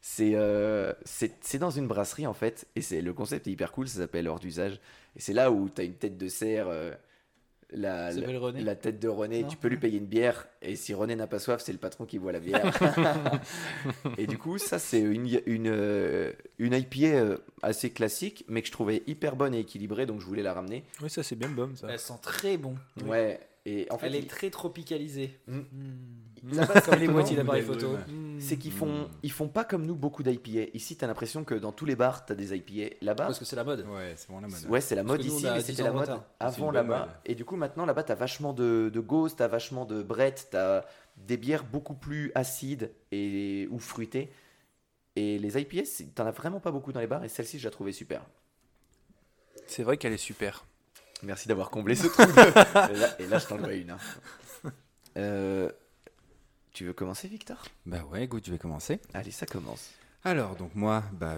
C'est euh, c'est c'est dans une brasserie en fait, et c'est le concept est hyper cool. Ça s'appelle hors d'usage, et c'est là où tu as une tête de cerf. euh, la, la- s'appelle René la tête de René, Non tu peux lui payer une bière et si René n'a pas soif, c'est le patron qui boit la bière. et du coup, ça c'est une, une, euh, une IPA euh, assez classique, mais que je trouvais hyper bonne et équilibrée, donc je voulais la ramener. Oui, ça c'est bien bon ça. Elle sent très bon. Ouais, et en fait, Elle est il- très tropicalisée. Mm. Là-bas, Comme les moitiés d'appareils photo. l'avez Mm. c'est qu'ils font, ils font pas comme nous beaucoup d'IPA. Ici, t'as l'impression que dans tous les bars, t'as des IPA. Là-bas, Parce que c'est la mode. Ouais, c'est vraiment la mode. Ouais, c'est la mode ici, mais 10 c'était la de mode avant une là bonne bas. mode. Et du coup, maintenant là-bas, t'as vachement de, de Ghost, t'as vachement de Brett, t'as des bières beaucoup plus acides et ou fruitées. Et les IPA, t'en as vraiment pas beaucoup dans les bars, et celle-ci, je la trouvais super. C'est vrai qu'elle est super. Merci d'avoir comblé ce truc. de- et, là, et là, je t'en dois une. hein. Euh, tu veux commencer, Victor? Bah ouais, écoute, je vais commencer? Allez, ça commence. Alors, donc moi, bah,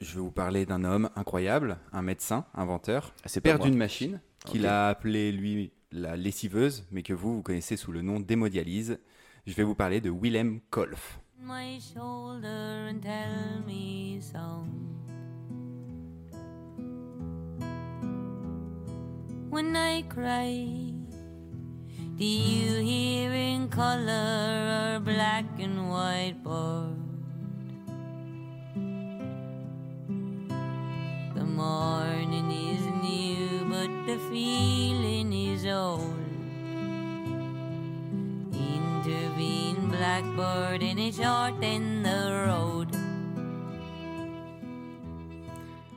je vais vous parler d'un homme incroyable, un médecin, inventeur, Ah, c'est père d'une machine, qu'il a appelée lui la lessiveuse, mais que vous, vous connaissez sous le nom d'hémodialyse. Je vais vous parler de Willem Kolff. my shoulder and tell me so. When I cry, do you hear in color or black and white board? The morning is new, but the feeling is old. Intervene blackboard and it shorten the road.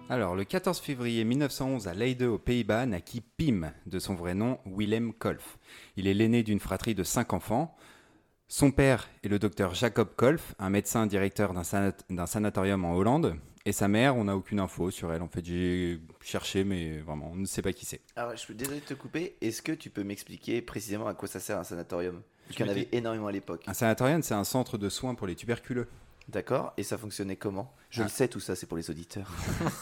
Alors, le 14 février 1911, à Leyde, aux Pays-Bas, naquit Pim, de son vrai nom Willem Kolff. Il est l'aîné d'une fratrie de cinq enfants. Son père est le docteur Jacob Kolff, un médecin directeur d'un sanat- d'un sanatorium en Hollande. Et sa mère, on n'a aucune info sur elle. En fait, j'ai cherché, mais vraiment, on ne sait pas qui c'est. Alors, je suis désolé de te couper. Est-ce que tu peux m'expliquer précisément à quoi ça sert un sanatorium? Parce qu'il y en avait énormément à l'époque. Un sanatorium, c'est un centre de soins pour les tuberculeux. D'accord Et ça fonctionnait comment? Je Ah. le sais, tout ça, c'est pour les auditeurs.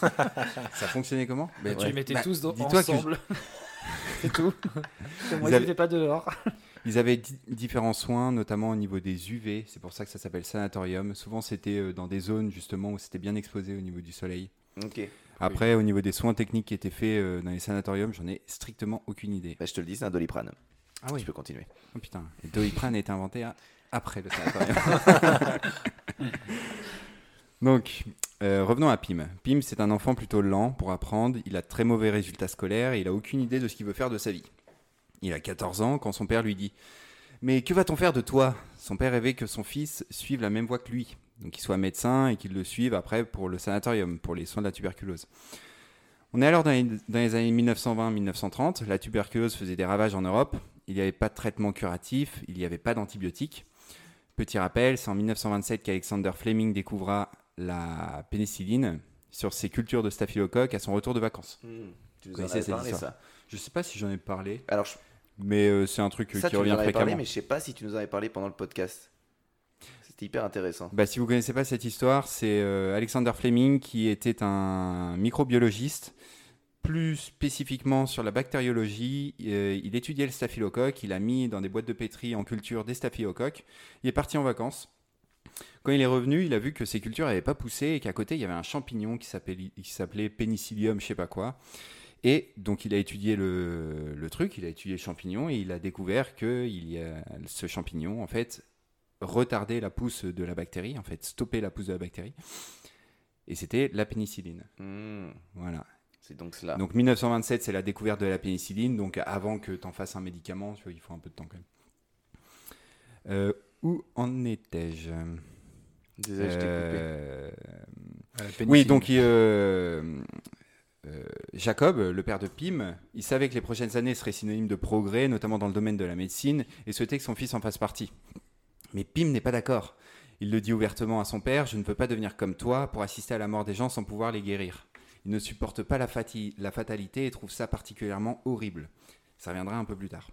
Ça fonctionnait comment? Ben, Tu les mettais bah, tous dans- dis-toi que ensemble. c'est tout. Moi, Ils je avaient- n'étais pas dehors. Ils avaient di- différents soins, notamment au niveau des UV. C'est pour ça que ça s'appelle sanatorium. Souvent, c'était euh, dans des zones justement où c'était bien exposé au niveau du soleil. Ok. Après, au niveau des soins techniques qui étaient faits euh, dans les sanatoriums, j'en ai strictement aucune idée. Bah, je te le dis, c'est un doliprane. Ah oui. Tu peux continuer. Oh putain. Et Doliprane a été inventé à- après le sanatorium. Donc, euh, revenons à Pim. Pim, c'est un enfant plutôt lent pour apprendre. Il a très mauvais résultats scolaires et il a aucune idée de ce qu'il veut faire de sa vie. Il a 14 ans quand son père lui dit Mais que va-t-on faire de toi? Son père rêvait que son fils suive la même voie que lui. Donc, qu'il soit médecin et qu'il le suive après pour le sanatorium, pour les soins de la tuberculose. On est alors dans les années 1920-1930. La tuberculose faisait des ravages en Europe. Il n'y avait pas de traitement curatif, il n'y avait pas d'antibiotiques. Petit rappel, c'est en 1927 qu'Alexander Fleming découvra la pénicilline sur ses cultures de staphylocoque à son retour de vacances. Tu nous en avais parlé, ça. Je sais pas si j'en ai parlé, Alors, je- mais euh, c'est un truc ça, qui tu nous revient fréquemment. parlé, mais je sais pas si tu nous en avais parlé pendant le podcast. C'était hyper intéressant. Bah, si vous connaissez pas cette histoire, c'est euh, Alexander Fleming qui était un microbiologiste plus spécifiquement sur la bactériologie, euh, il étudiait le staphylocoque, il a mis dans des boîtes de pétri en culture des staphylocoques. Il est parti en vacances. Quand il est revenu, il a vu que ces cultures n'avaient pas poussé et qu'à côté, il y avait un champignon qui s'appelait Penicillium, je sais pas quoi. Et donc, il a étudié le, le truc, il a étudié le champignon et il a découvert que il y a, ce champignon, en fait, retardait la pousse de la bactérie, en fait, stoppait la pousse de la bactérie. Et c'était la pénicilline. Hmm, Voilà. C'est donc cela. Donc 1927, c'est la découverte de la pénicilline. Donc avant que tu en fasses un médicament, tu vois, il faut un peu de temps quand même. Euh, où en étais-je? Désolé, je t'ai coupé. Euh, Oui, donc il, euh, euh, Jacob, le père de Pim, il savait que les prochaines années seraient synonymes de progrès, notamment dans le domaine de la médecine, et souhaitait que son fils en fasse partie. Mais Pim n'est pas d'accord. Il le dit ouvertement à son père, je ne veux pas devenir comme toi pour assister à la mort des gens sans pouvoir les guérir. Il ne supporte pas la, fatalité et trouve ça particulièrement horrible. Ça reviendra un peu plus tard.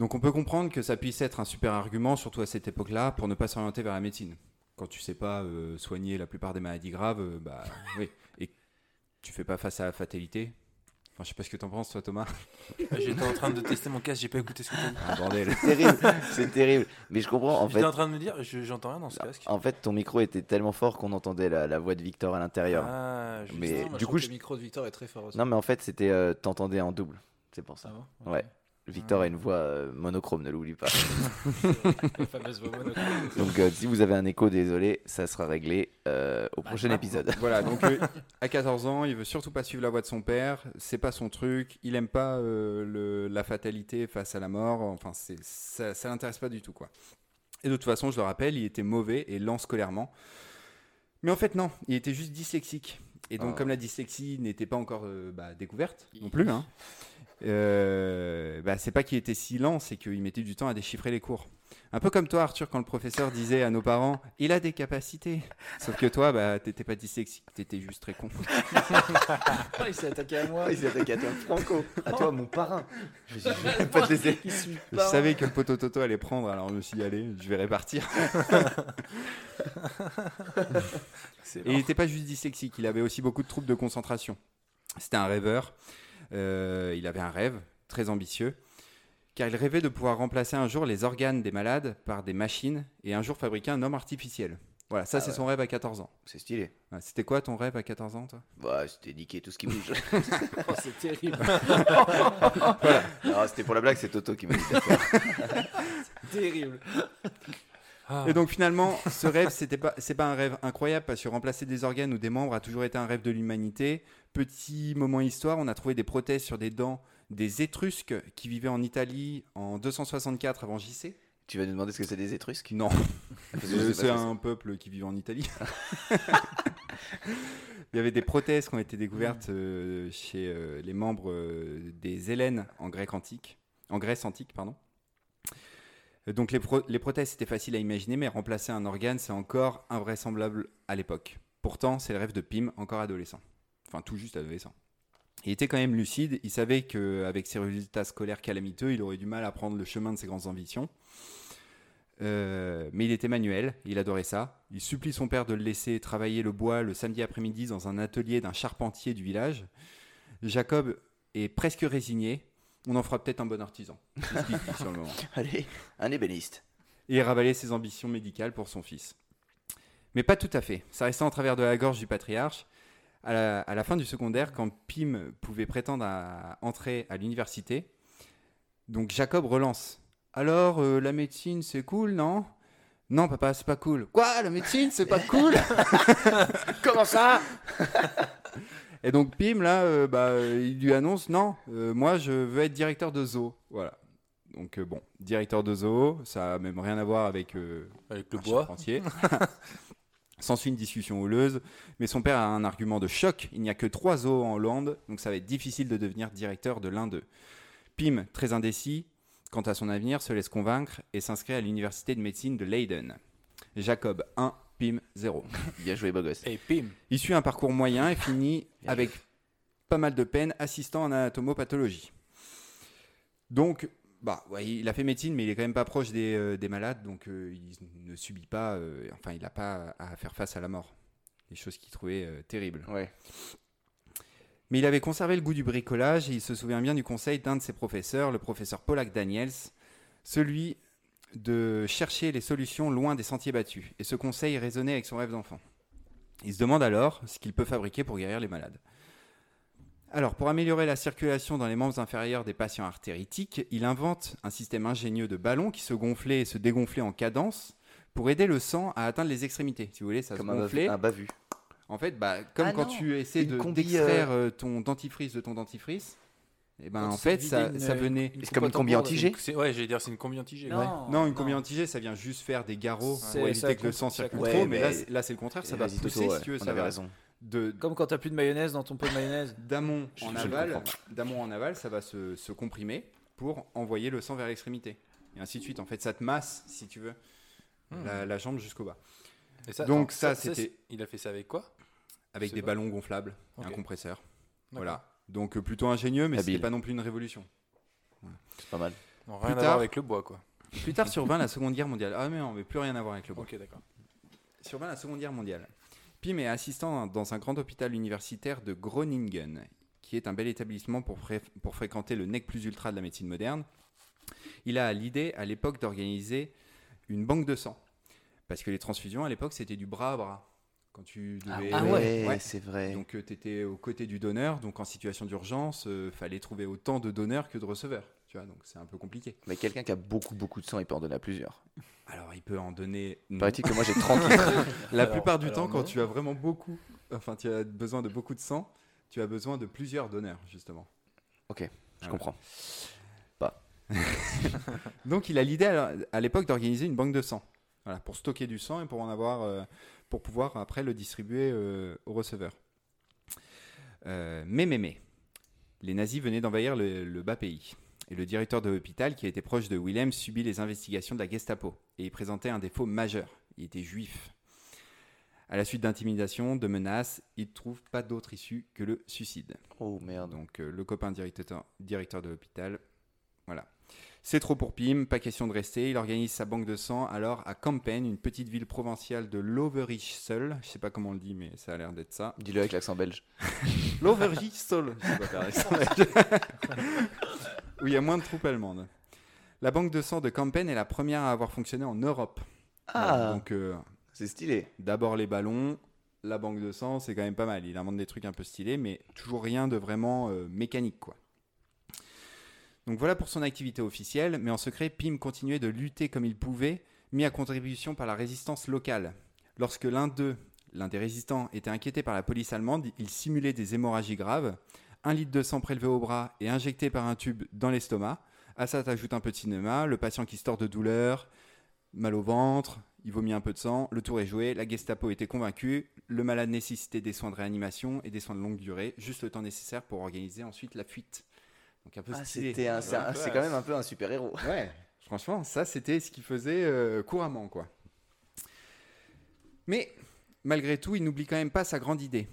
Donc on peut comprendre que ça puisse être un super argument, surtout à cette époque-là, pour ne pas s'orienter vers la médecine. Quand tu sais pas euh, soigner la plupart des maladies graves, euh, bah oui. Et tu fais pas face à la fatalité. Enfin, je sais pas ce que t'en penses, toi, Thomas. Ah, J'étais en train de tester mon casque, j'ai pas écouté ce que t'as dit. Ah, bordel. C'est terrible, c'est terrible. Mais je comprends, en J'étais fait. en train de me dire, je- j'entends rien dans ce casque. En fait, ton micro était tellement fort qu'on entendait la, la voix de Victor à l'intérieur. Ah, je- Mais- moi, du je coup, trouve que je- le micro de Victor est très fort aussi. Non, mais en fait, c'était euh, t'entendais en double. C'est pour ça. Ah bon? Ouais. Victor a une voix euh, monochrome, ne l'oublie pas. La fameuse voix monochrome. Donc, euh, si vous avez un écho, désolé, ça sera réglé euh, au prochain bah, épisode. Voilà, donc euh, à 14 ans, il veut surtout pas suivre la voie de son père. C'est pas son truc. Il aime pas euh, le- la fatalité face à la mort. Enfin, c'est ça, ça l'intéresse pas du tout, quoi. Et de toute façon, je le rappelle, il était mauvais et lent scolairement. Mais en fait, non, il était juste dyslexique. Et donc, Ah. comme la dyslexie n'était pas encore euh, bah, découverte non plus, hein, euh, bah, c'est pas qu'il était si lent, c'est qu'il mettait du temps à déchiffrer les cours. Un peu comme toi, Arthur, quand le professeur disait à nos parents, il a des capacités. Sauf que toi, bah, t'étais pas dyslexique, t'étais juste très con. il s'est attaqué à moi. Il s'est attaqué à toi, Franco. À toi, mon parrain. Je pas te laisser. Je savais que le poteau Toto allait prendre, alors je me suis dit, allez, je vais répartir. Et il n'était pas juste dyslexique, il avait aussi beaucoup de troubles de concentration. C'était un rêveur. Euh, il avait un rêve très ambitieux, car il rêvait de pouvoir remplacer un jour les organes des malades par des machines et un jour fabriquer un homme artificiel. Voilà, ça Ah c'est ouais. son rêve à 14 ans. C'est stylé. Ouais, C'était quoi ton rêve à 14 ans, toi? Bah, c'était niquer tout ce qui bouge. Oh, c'est terrible. Non, c'était pour la blague, c'est Toto qui m'a dit ça. terrible. Ah. Et donc finalement, ce rêve, c'était pas, c'est pas un rêve incroyable parce que remplacer des organes ou des membres a toujours été un rêve de l'humanité. Petit moment histoire, on a trouvé des prothèses sur des dents des Étrusques qui vivaient en Italie en 264 avant JC. Tu vas nous demander ce que c'est des Étrusques? Non, c'est un peuple qui vivait en Italie. Il y avait des prothèses qui ont été découvertes euh, chez euh, les membres euh, des Hélènes en Grèce antique, en Grèce antique, pardon. Euh, Donc les, pro- les prothèses c'était facile à imaginer, mais remplacer un organe c'est encore invraisemblable à l'époque. Pourtant c'est le rêve de Pim, encore adolescent, enfin tout juste adolescent. Il était quand même lucide, il savait qu'avec ses résultats scolaires calamiteux, il aurait du mal à prendre le chemin de ses grandes ambitions. Euh, mais il était manuel, il adorait ça. Il supplie son père de le laisser travailler le bois le samedi après-midi dans un atelier d'un charpentier du village. Jacob est presque résigné. On en fera peut-être un bon artisan. Sur le moment. Allez, un ébéniste. Et il ravalait ses ambitions médicales pour son fils. Mais pas tout à fait. Ça restait en travers de la gorge du patriarche. À la, à la fin du secondaire, quand Pim pouvait prétendre à entrer à l'université, donc Jacob relance. Alors, euh, la médecine, c'est cool, non? Non, papa, c'est pas cool. Quoi? La médecine, c'est pas cool? Comment ça? Et donc Pim, là, euh, bah, il lui annonce, non, euh, moi, je veux être directeur de zoo. Voilà. Donc, euh, bon, directeur de zoo, ça a même rien à voir avec... Avec le un bois. charpentier. S'ensuit une discussion houleuse, mais son père a un argument de choc. Il n'y a que trois zoos en Hollande, donc ça va être difficile de devenir directeur de l'un d'eux. Pim, très indécis quant à son avenir, se laisse convaincre et s'inscrit à l'université de médecine de Leiden. Jacob 1, Pim 0. Bien joué, beau gosse. Et pim. Il suit un parcours moyen et finit avec pas mal de peine assistant en anatomopathologie. Donc, bah, ouais, il a fait médecine, mais il est quand même pas proche des, euh, des malades, donc euh, il ne subit pas, euh, enfin, il n'a pas à faire face à la mort. Des choses qu'il trouvait terribles. Ouais. Mais il avait conservé le goût du bricolage et il se souvient bien du conseil d'un de ses professeurs, le professeur Pollack Daniels, celui de chercher les solutions loin des sentiers battus. Et ce conseil résonnait avec son rêve d'enfant. Il se demande alors ce qu'il peut fabriquer pour guérir les malades. Alors, pour améliorer la circulation dans les membres inférieurs des patients artéritiques, il invente un système ingénieux de ballons qui se gonflait et se dégonflait en cadence pour aider le sang à atteindre les extrémités. Si vous voulez, ça Comme se un, gonflait. un bavu. En fait, bah, comme Ah quand non, tu essaies de- d'extraire euh, ton dentifrice de ton dentifrice, et ben Quand en fait, ça, une- ça venait. C'est comme une combi tambour, anti-G C'est- Ouais, j'allais dire, c'est une combi anti-G. Non, ouais. Non, une combi anti ça vient juste faire des garrots C'est- pour éviter ça que le sang circule trop. Mais, mais- là, c'est- là, c'est le contraire, ça va pousser, si tu veux, ça avait va raison. de Comme quand t'as plus de mayonnaise dans ton pot de mayonnaise. d'amont en aval, d'amont en aval, ça va se, se comprimer pour envoyer le sang vers l'extrémité. Et ainsi de suite. En fait, ça te masse, si tu veux, Hmm. la, la jambe jusqu'au bas. Et ça, Donc ça, c'était- Il a fait ça avec quoi? Avec des ballons gonflables et un compresseur. Voilà. Donc euh, plutôt ingénieux, mais c'était pas non plus une révolution. C'est pas mal. Non, Plus rien à tard- voir avec le bois, quoi. Plus tard survint la Seconde Guerre mondiale. Ah mais non, mais plus rien à voir avec le bois. Ok, d'accord. Survint la Seconde Guerre mondiale. Pim est assistant dans un grand hôpital universitaire de Groningen, qui est un bel établissement pour, fré- pour fréquenter le nec plus ultra de la médecine moderne. Il a l'idée à l'époque d'organiser une banque de sang. Parce que les transfusions à l'époque c'était du bras à bras. Quand tu devais. Ah ouais. Ouais. c'est vrai. Donc tu étais aux côtés du donneur, donc en situation d'urgence, il fallait trouver autant de donneurs que de receveurs. Tu vois, donc c'est un peu compliqué. Mais quelqu'un qui a beaucoup, beaucoup de sang, il peut en donner à plusieurs. Alors il peut en donner. Paraît-il que moi j'ai 30 litres. La Alors- plupart du alors temps, quand tu as vraiment beaucoup, enfin, tu as besoin de beaucoup de sang, tu as besoin de plusieurs donneurs, justement. Je Voilà. comprends. Donc, il a l'idée à à l'époque d'organiser une banque de sang, voilà, pour stocker du sang et pour en avoir, euh, pour pouvoir après le distribuer euh, aux receveurs. Euh, mais, mais, mais, les nazis venaient d'envahir le, le bas pays. Et le directeur de l'hôpital, qui était proche de Willem, subit les investigations de la Gestapo. Et il présentait un défaut majeur. Il était juif. À la suite d'intimidations, de menaces, il ne trouve pas d'autre issue que le suicide. Oh merde. Donc euh, le copain directeur, directeur de l'hôpital. C'est trop pour Pim, pas question de rester. Il organise sa banque de sang alors à Kampen, une petite ville provinciale de l'Overijssel. Je sais pas comment on le dit, mais ça a l'air d'être ça. Dis-le avec l'accent belge. L'Overijssel. Je sais pas faire l'accent belge. Où il y a moins de troupes allemandes. La banque de sang de Kampen est la première à avoir fonctionné en Europe. Ah, Donc euh, c'est stylé. D'abord les ballons, la banque de sang, c'est quand même pas mal. Il invente des trucs un peu stylés, mais toujours rien de vraiment euh, mécanique, quoi. Donc voilà pour son activité officielle, mais en secret, Pim continuait de lutter comme il pouvait, mis à contribution par la résistance locale. Lorsque l'un d'eux, l'un des résistants, était inquiété par la police allemande, il simulait des hémorragies graves, un litre de sang prélevé au bras et injecté par un tube dans l'estomac. À ça, t'ajoutes un de cinéma, le patient qui se tord de douleur, mal au ventre, il vomit un peu de sang, le tour est joué, la Gestapo était convaincue, le malade nécessitait des soins de réanimation et des soins de longue durée, juste le temps nécessaire pour organiser ensuite la fuite. Donc un peu Ah, stylé. c'était un- c'est un- c'est quand même un peu un super héros. Ouais, franchement, ça c'était ce qu'il faisait euh, couramment, quoi. Mais malgré tout, il n'oublie quand même pas sa grande idée.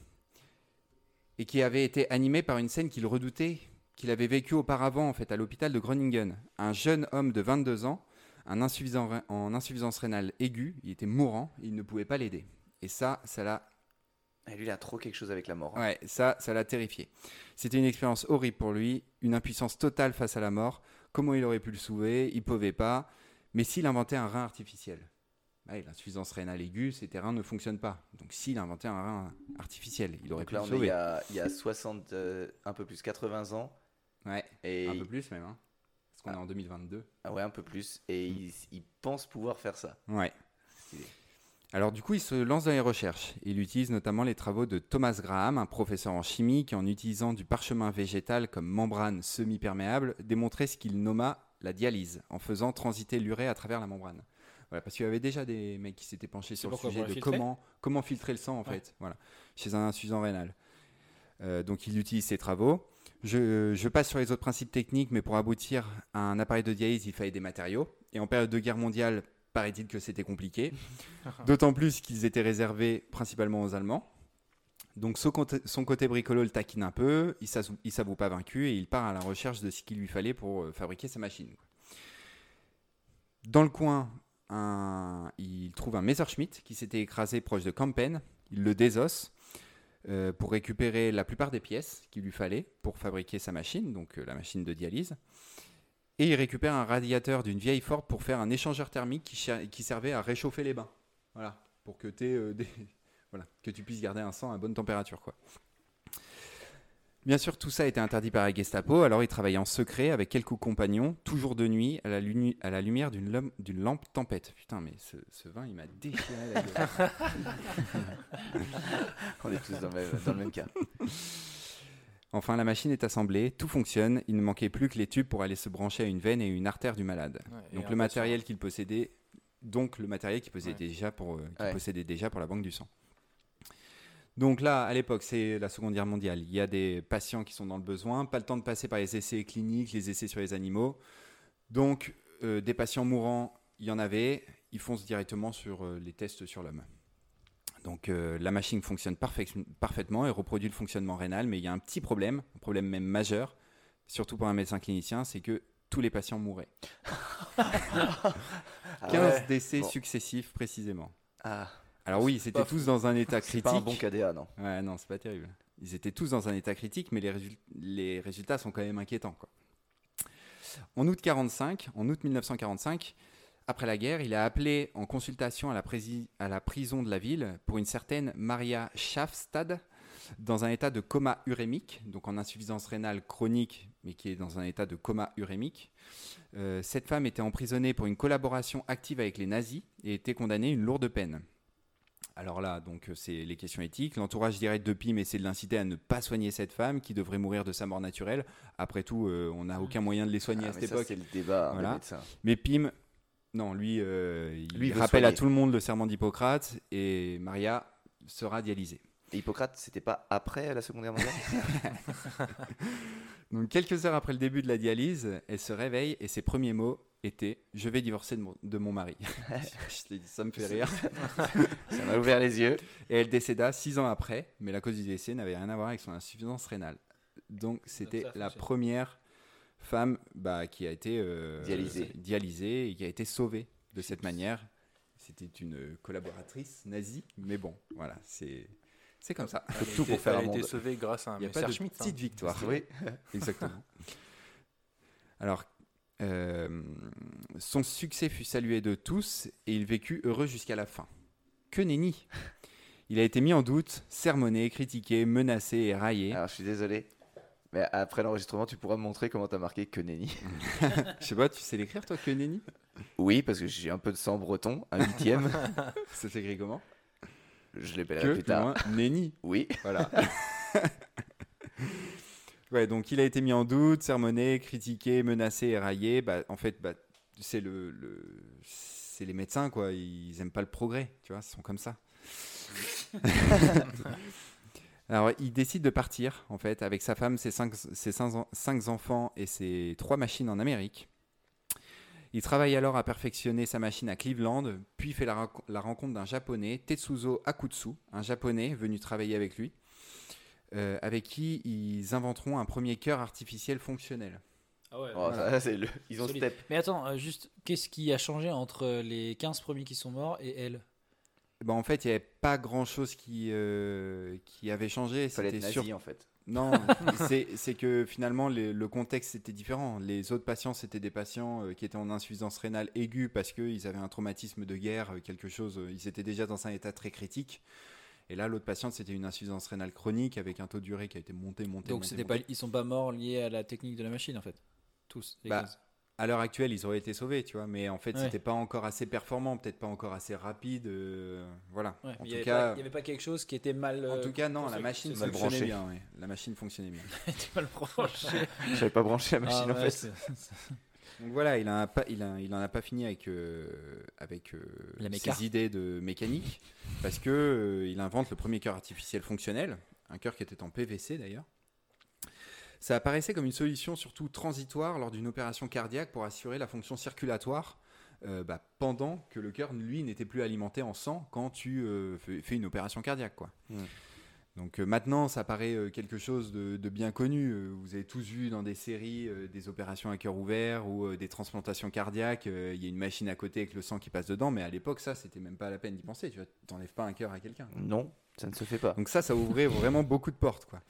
Et qui avait été animée par une scène qu'il redoutait, qu'il avait vécue auparavant en fait à l'hôpital de Groningen. Un jeune homme de 22 ans, un insuffisant, en insuffisance rénale aiguë, il était mourant, il ne pouvait pas l'aider. Et ça, ça l'a Et lui, il a trop quelque chose avec la mort. hein. Ouais, ça, ça l'a terrifié. C'était une expérience horrible pour lui, une impuissance totale face à la mort. Comment il aurait pu le sauver? Il pouvait pas. Mais s'il inventait un rein artificiel? Ouais, L'insuffisance rénale aiguë, ces terrains ne fonctionnent pas. Donc s'il inventait un rein artificiel, il aurait Donc pu là, le est il y sauver. a, il y a 60, euh, un peu plus, 80 ans. Ouais, Et un peu plus même. Hein, parce qu'on est en 2022. Ah ouais, un peu plus. Et il, il pense pouvoir faire ça. Ouais. Stylé. Alors du coup, il se lance dans les recherches. Il utilise notamment les travaux de Thomas Graham, un professeur en chimie qui, en utilisant du parchemin végétal comme membrane semi-perméable, démontrait ce qu'il nomma la dialyse, en faisant transiter l'urée à travers la membrane. Voilà, parce qu'il y avait déjà des mecs qui s'étaient penchés sur le sujet de comment, comment filtrer le sang en Ouais. fait, voilà, chez un insuffisant rénal. Euh, donc il utilise ses travaux. Je, je passe sur les autres principes techniques, mais pour aboutir à un appareil de dialyse, il fallait des matériaux. Et en période de guerre mondiale, paraît-il que c'était compliqué. D'autant plus qu'ils étaient réservés principalement aux Allemands. Donc son côté, son côté bricolo le taquine un peu, il ne s'avoue pas vaincu et il part à la recherche de ce qu'il lui fallait pour euh, fabriquer sa machine. Dans le coin, un- il trouve un Messerschmitt qui s'était écrasé proche de Kampen, il le désosse, euh, pour récupérer la plupart des pièces qu'il lui fallait pour fabriquer sa machine, donc euh, la machine de dialyse. Et il récupère un radiateur d'une vieille Ford pour faire un échangeur thermique qui, servait à réchauffer les bains. Voilà, pour que, euh, des- voilà, que tu puisses garder un sang à bonne température. Quoi. Bien sûr, tout ça a été interdit par la Gestapo, alors il travaillait en secret avec quelques compagnons, toujours de nuit, à la, lunu- à la lumière d'une lampe tempête. Putain, mais ce, ce vin, il m'a déchiré la gueule. On est tous dans le même, dans le même cas. Enfin, la machine est assemblée, tout fonctionne, il ne manquait plus que les tubes pour aller se brancher à une veine et une artère du malade. Ouais, Donc le matériel qu'il possédait, donc le matériel qu'il possédait, Ouais. déjà pour, euh, qu'il Ouais. possédait déjà pour la banque du sang. Donc là, à l'époque, c'est la Seconde Guerre mondiale. Il y a des patients qui sont dans le besoin, pas le temps de passer par les essais cliniques, les essais sur les animaux. Donc euh, des patients mourants, il y en avait. Ils foncent directement sur euh, les tests sur l'homme. Donc euh, la machine fonctionne parfait- parfaitement et reproduit le fonctionnement rénal, mais il y a un petit problème, un problème même majeur, surtout pour un médecin clinicien, c'est que tous les patients mouraient. 15 ouais. décès Bon. successifs précisément. Ah, Alors oui, ils étaient tous dans un état c'est critique. pas un bon KDA, non. Ouais, non, c'est pas terrible. Ils étaient tous dans un état critique, mais les, résul- les résultats sont quand même inquiétants. Quoi. En août 45, en août 1945, après la guerre, il a appelé en consultation à la, prési- à la prison de la ville pour une certaine Maria Schafstad dans un état de coma urémique, donc en insuffisance rénale chronique, mais qui est dans un état de coma urémique. Euh, cette femme était emprisonnée pour une collaboration active avec les nazis et était condamnée à une lourde peine. Alors là, donc c'est les questions éthiques. L'entourage direct de Pym essaie de l'inciter à ne pas soigner cette femme qui devrait mourir de sa mort naturelle. Après tout, euh, on n'a aucun moyen de les soigner Ah, à cette ça, époque. c'est le débat Voilà. Mais Pym, non, lui, euh, il Lui, rappelle à tout le monde le serment d'Hippocrate et Maria sera dialysée. Et Hippocrate, c'était pas après la Seconde Guerre mondiale Donc quelques heures après le début de la dialyse, elle se réveille et ses premiers mots étaient « Je vais divorcer de mon, de mon mari ». Je t'ai dit, ça me fait rire. Ça m'a ouvert les yeux. Et elle décéda six ans après, mais la cause du décès n'avait rien à voir avec son insuffisance rénale. Donc c'était la première femme bah, qui a été euh, Dialysée. dialysée et qui a été sauvée de cette manière. C'était une collaboratrice nazie, mais bon, voilà, c'est c'est comme ça. Elle a tout été- pour faire elle un a été monde. sauvée grâce à un Il n'y a pas de hein. petite victoire. Oui. Exactement. Alors, euh, son succès fut salué de tous et il vécut heureux jusqu'à la fin. Que nenni Il a été mis en doute, sermonné, critiqué, menacé et raillé. Alors, je suis désolé. Mais après l'enregistrement, tu pourras me montrer comment t'as marqué que nenni. Je sais pas, tu sais l'écrire toi, que nenni? Oui, parce que j'ai un peu de sang breton, un huitième. Ça s'écrit comment? Je l'appellerai plus tard. nenni. Oui. Voilà. ouais, donc il a été mis en doute, sermonné, critiqué, menacé et raillé. Bah, en fait, bah, c'est le, le- c'est les médecins, quoi. Ils aiment pas le progrès, tu vois, ils sont comme ça. Alors, il décide de partir, en fait, avec sa femme, ses cinq, ses cinq, en- cinq enfants et ses trois machines en Amérique. Il travaille alors à perfectionner sa machine à Cleveland, puis fait la, rencontre d'un japonais, Tetsuzo Akutsu, un japonais venu travailler avec lui, euh, avec qui ils inventeront un premier cœur artificiel fonctionnel. Ah ouais. Oh, ça, le... Ils ont Solide. step. Mais attends, euh, juste, qu'est-ce qui a changé entre les 15 premiers qui sont morts et elle? Ben, en fait, il n'y avait pas grand-chose qui, euh, qui avait changé. C'était nazi, sur- en fait. Non, c'est c'est que finalement les- le contexte était différent. Les autres patients c'était des patients euh, qui étaient en insuffisance rénale aiguë parce qu'ils avaient un traumatisme de guerre, euh, quelque chose. euh, ils étaient déjà dans un état très critique. Et là, l'autre patiente c'était une insuffisance rénale chronique avec un taux d'urée qui a été monté, monté. Donc monté, c'était pas, monté. ils sont pas morts liés à la technique de la machine en fait. Tous. Les Bah, 15. À l'heure actuelle, ils auraient été sauvés, tu vois. Mais en fait, Ouais. c'était pas encore assez performant, peut-être pas encore assez rapide. euh, voilà. Ouais, en tout cas, il n'y avait pas quelque chose qui était mal. en euh, tout cas, non, la machine fonctionnait bien. ouais. La machine fonctionnait bien. était mal branché. J'avais pas branché la machine, Ah en ouais, fait. Donc voilà, il en a pas, il a, il en a pas fini avec euh, avec euh, ses idées de mécanique, parce que euh, il invente le premier cœur artificiel fonctionnel, un cœur qui était en PVC d'ailleurs. Ça apparaissait comme une solution surtout transitoire lors d'une opération cardiaque pour assurer la fonction circulatoire euh, bah, pendant que le cœur lui n'était plus alimenté en sang quand tu euh, fais, une opération cardiaque quoi. Donc euh, maintenant, ça paraît quelque chose de, de bien connu. Vous avez tous vu dans des séries des opérations à cœur ouvert ou des transplantations cardiaques. Il y a une machine à côté avec le sang qui passe dedans, mais à l'époque, ça, c'était même pas la peine d'y penser. Tu vois, t'enlèves pas un cœur à quelqu'un. Non, ça ne se fait pas. Donc ça, ça ouvrait vraiment beaucoup de portes. Quoi.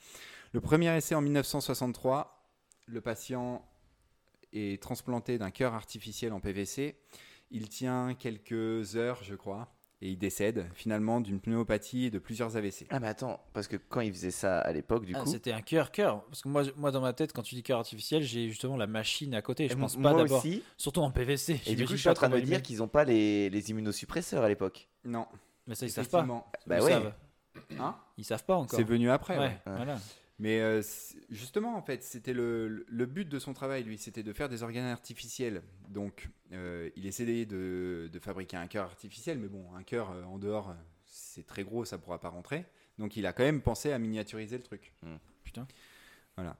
Le premier essai en 1963, le patient est transplanté d'un cœur artificiel en PVC. Il tient quelques heures, je crois, et il décède finalement d'une pneumopathie et de plusieurs AVC. Ah mais attends, parce que quand ils faisaient ça à l'époque, du Ah, coup, C'était un cœur, cœur. Parce que moi, moi, dans ma tête, quand tu dis cœur artificiel, j'ai justement la machine à côté. Je Et pense pas d'abord. aussi. Surtout en PVC. Et du coup, je suis en train de me ils dire qu'ils n'ont pas les, les immunosuppresseurs à l'époque. Non, Mais ça, ils savent pas. effectivement. Bah Ils ouais. savent. Hein? Ils savent pas encore. C'est venu après. Ouais, ouais. voilà. Mais euh, justement, en fait, c'était le, le but de son travail, lui, c'était de faire des organes artificiels. Donc, euh, il essayait de, de fabriquer un cœur artificiel, mais bon, un cœur euh, en dehors, c'est très gros, ça pourra pas rentrer. Donc, il a quand même pensé à miniaturiser le truc. Hmm. Putain. Voilà.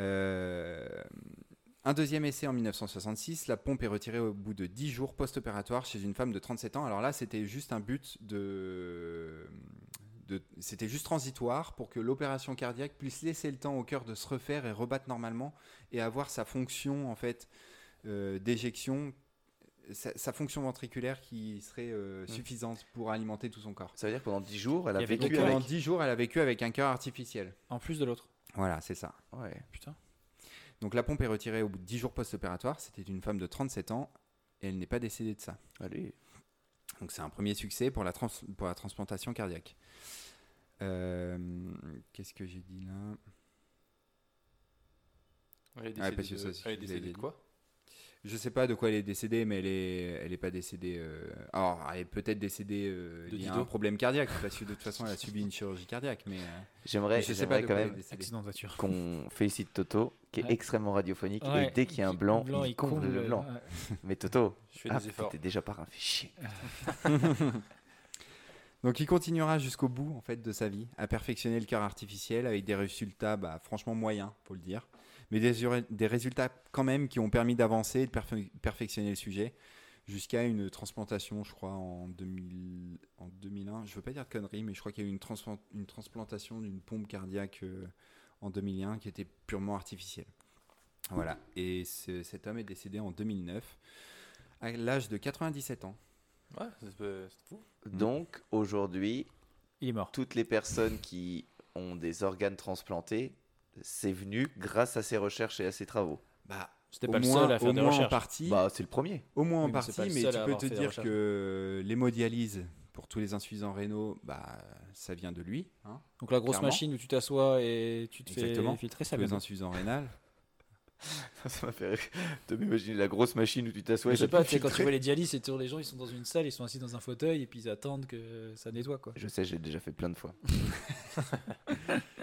Euh, un deuxième essai en 1966, la pompe est retirée au bout de 10 jours post-opératoire chez une femme de 37 ans. Alors là, c'était juste un but de... de- c'était juste transitoire pour que l'opération cardiaque puisse laisser le temps au cœur de se refaire et rebattre normalement et avoir sa fonction en fait euh, d'éjection, sa, sa fonction ventriculaire qui serait euh, suffisante pour alimenter tout son corps. Ça veut dire que pendant 10 jours, elle a vécu avec. Pendant 10 jours, elle a vécu avec un cœur artificiel. En plus de l'autre. Voilà, c'est ça. Ouais. Putain. Donc la pompe est retirée au bout de 10 jours post-opératoire. C'était une femme de 37 ans et elle n'est pas décédée de ça. Allez. Donc c'est un premier succès pour la, trans- pour la transplantation cardiaque. Euh, Qu'est-ce que j'ai dit là? Est Ah, de- elle est décédée de dit. quoi? Je sais pas de quoi elle est décédée, mais elle est, elle est pas décédée. euh, Alors, elle est peut-être décédée euh, De liée à Dido. un problème cardiaque, parce que de toute façon, elle a subi une chirurgie cardiaque. Mais euh, J'aimerais je sais pas quand même décédée. Accident de voiture. qu'on félicite Toto, qui est Ouais. extrêmement radiophonique. Ouais. Et dès qu'il y a un blanc, Blanc, il comble le blanc. ouais. Mais Toto, Je fais ah, des efforts. t'es déjà parrain, fais chier. Donc il continuera jusqu'au bout en fait de sa vie à perfectionner le cœur artificiel avec des résultats bah, franchement moyens, faut le dire, mais des, résultats quand même qui ont permis d'avancer et de perfe- perfectionner le sujet jusqu'à une transplantation, je crois en, 2000, en 2001. Je veux pas dire de conneries, mais je crois qu'il y a eu une, transplan- une transplantation d'une pompe cardiaque euh, en 2001 qui était purement artificielle. Voilà. Et ce- cet homme est décédé en 2009 à l'âge de 97 ans. Ouais, c'est fou. Donc aujourd'hui, toutes les personnes qui ont des organes transplantés, c'est venu grâce à ses recherches et à ses travaux. Bah, C'était pas le seul à faire au des moins en partie. Bah, c'est le premier. Au moins en Oui, partie, mais, tu peux te dire que l'hémodialyse pour tous les insuffisants rénaux, bah, ça vient de lui. Hein, Donc la grosse Clairement. machine où tu t'assois et tu te Exactement. fais filtrer, ça pour les vient. insuffisants rénales. Ça m'a fait rire de m'imaginer la grosse machine où tu t'assois et je sais pas, te tu sais, quand tu vois les dialyses, c'est toujours les gens, ils sont dans une salle, ils sont assis dans un fauteuil et puis ils attendent que ça nettoie quoi. Je sais, j'ai déjà fait plein de fois.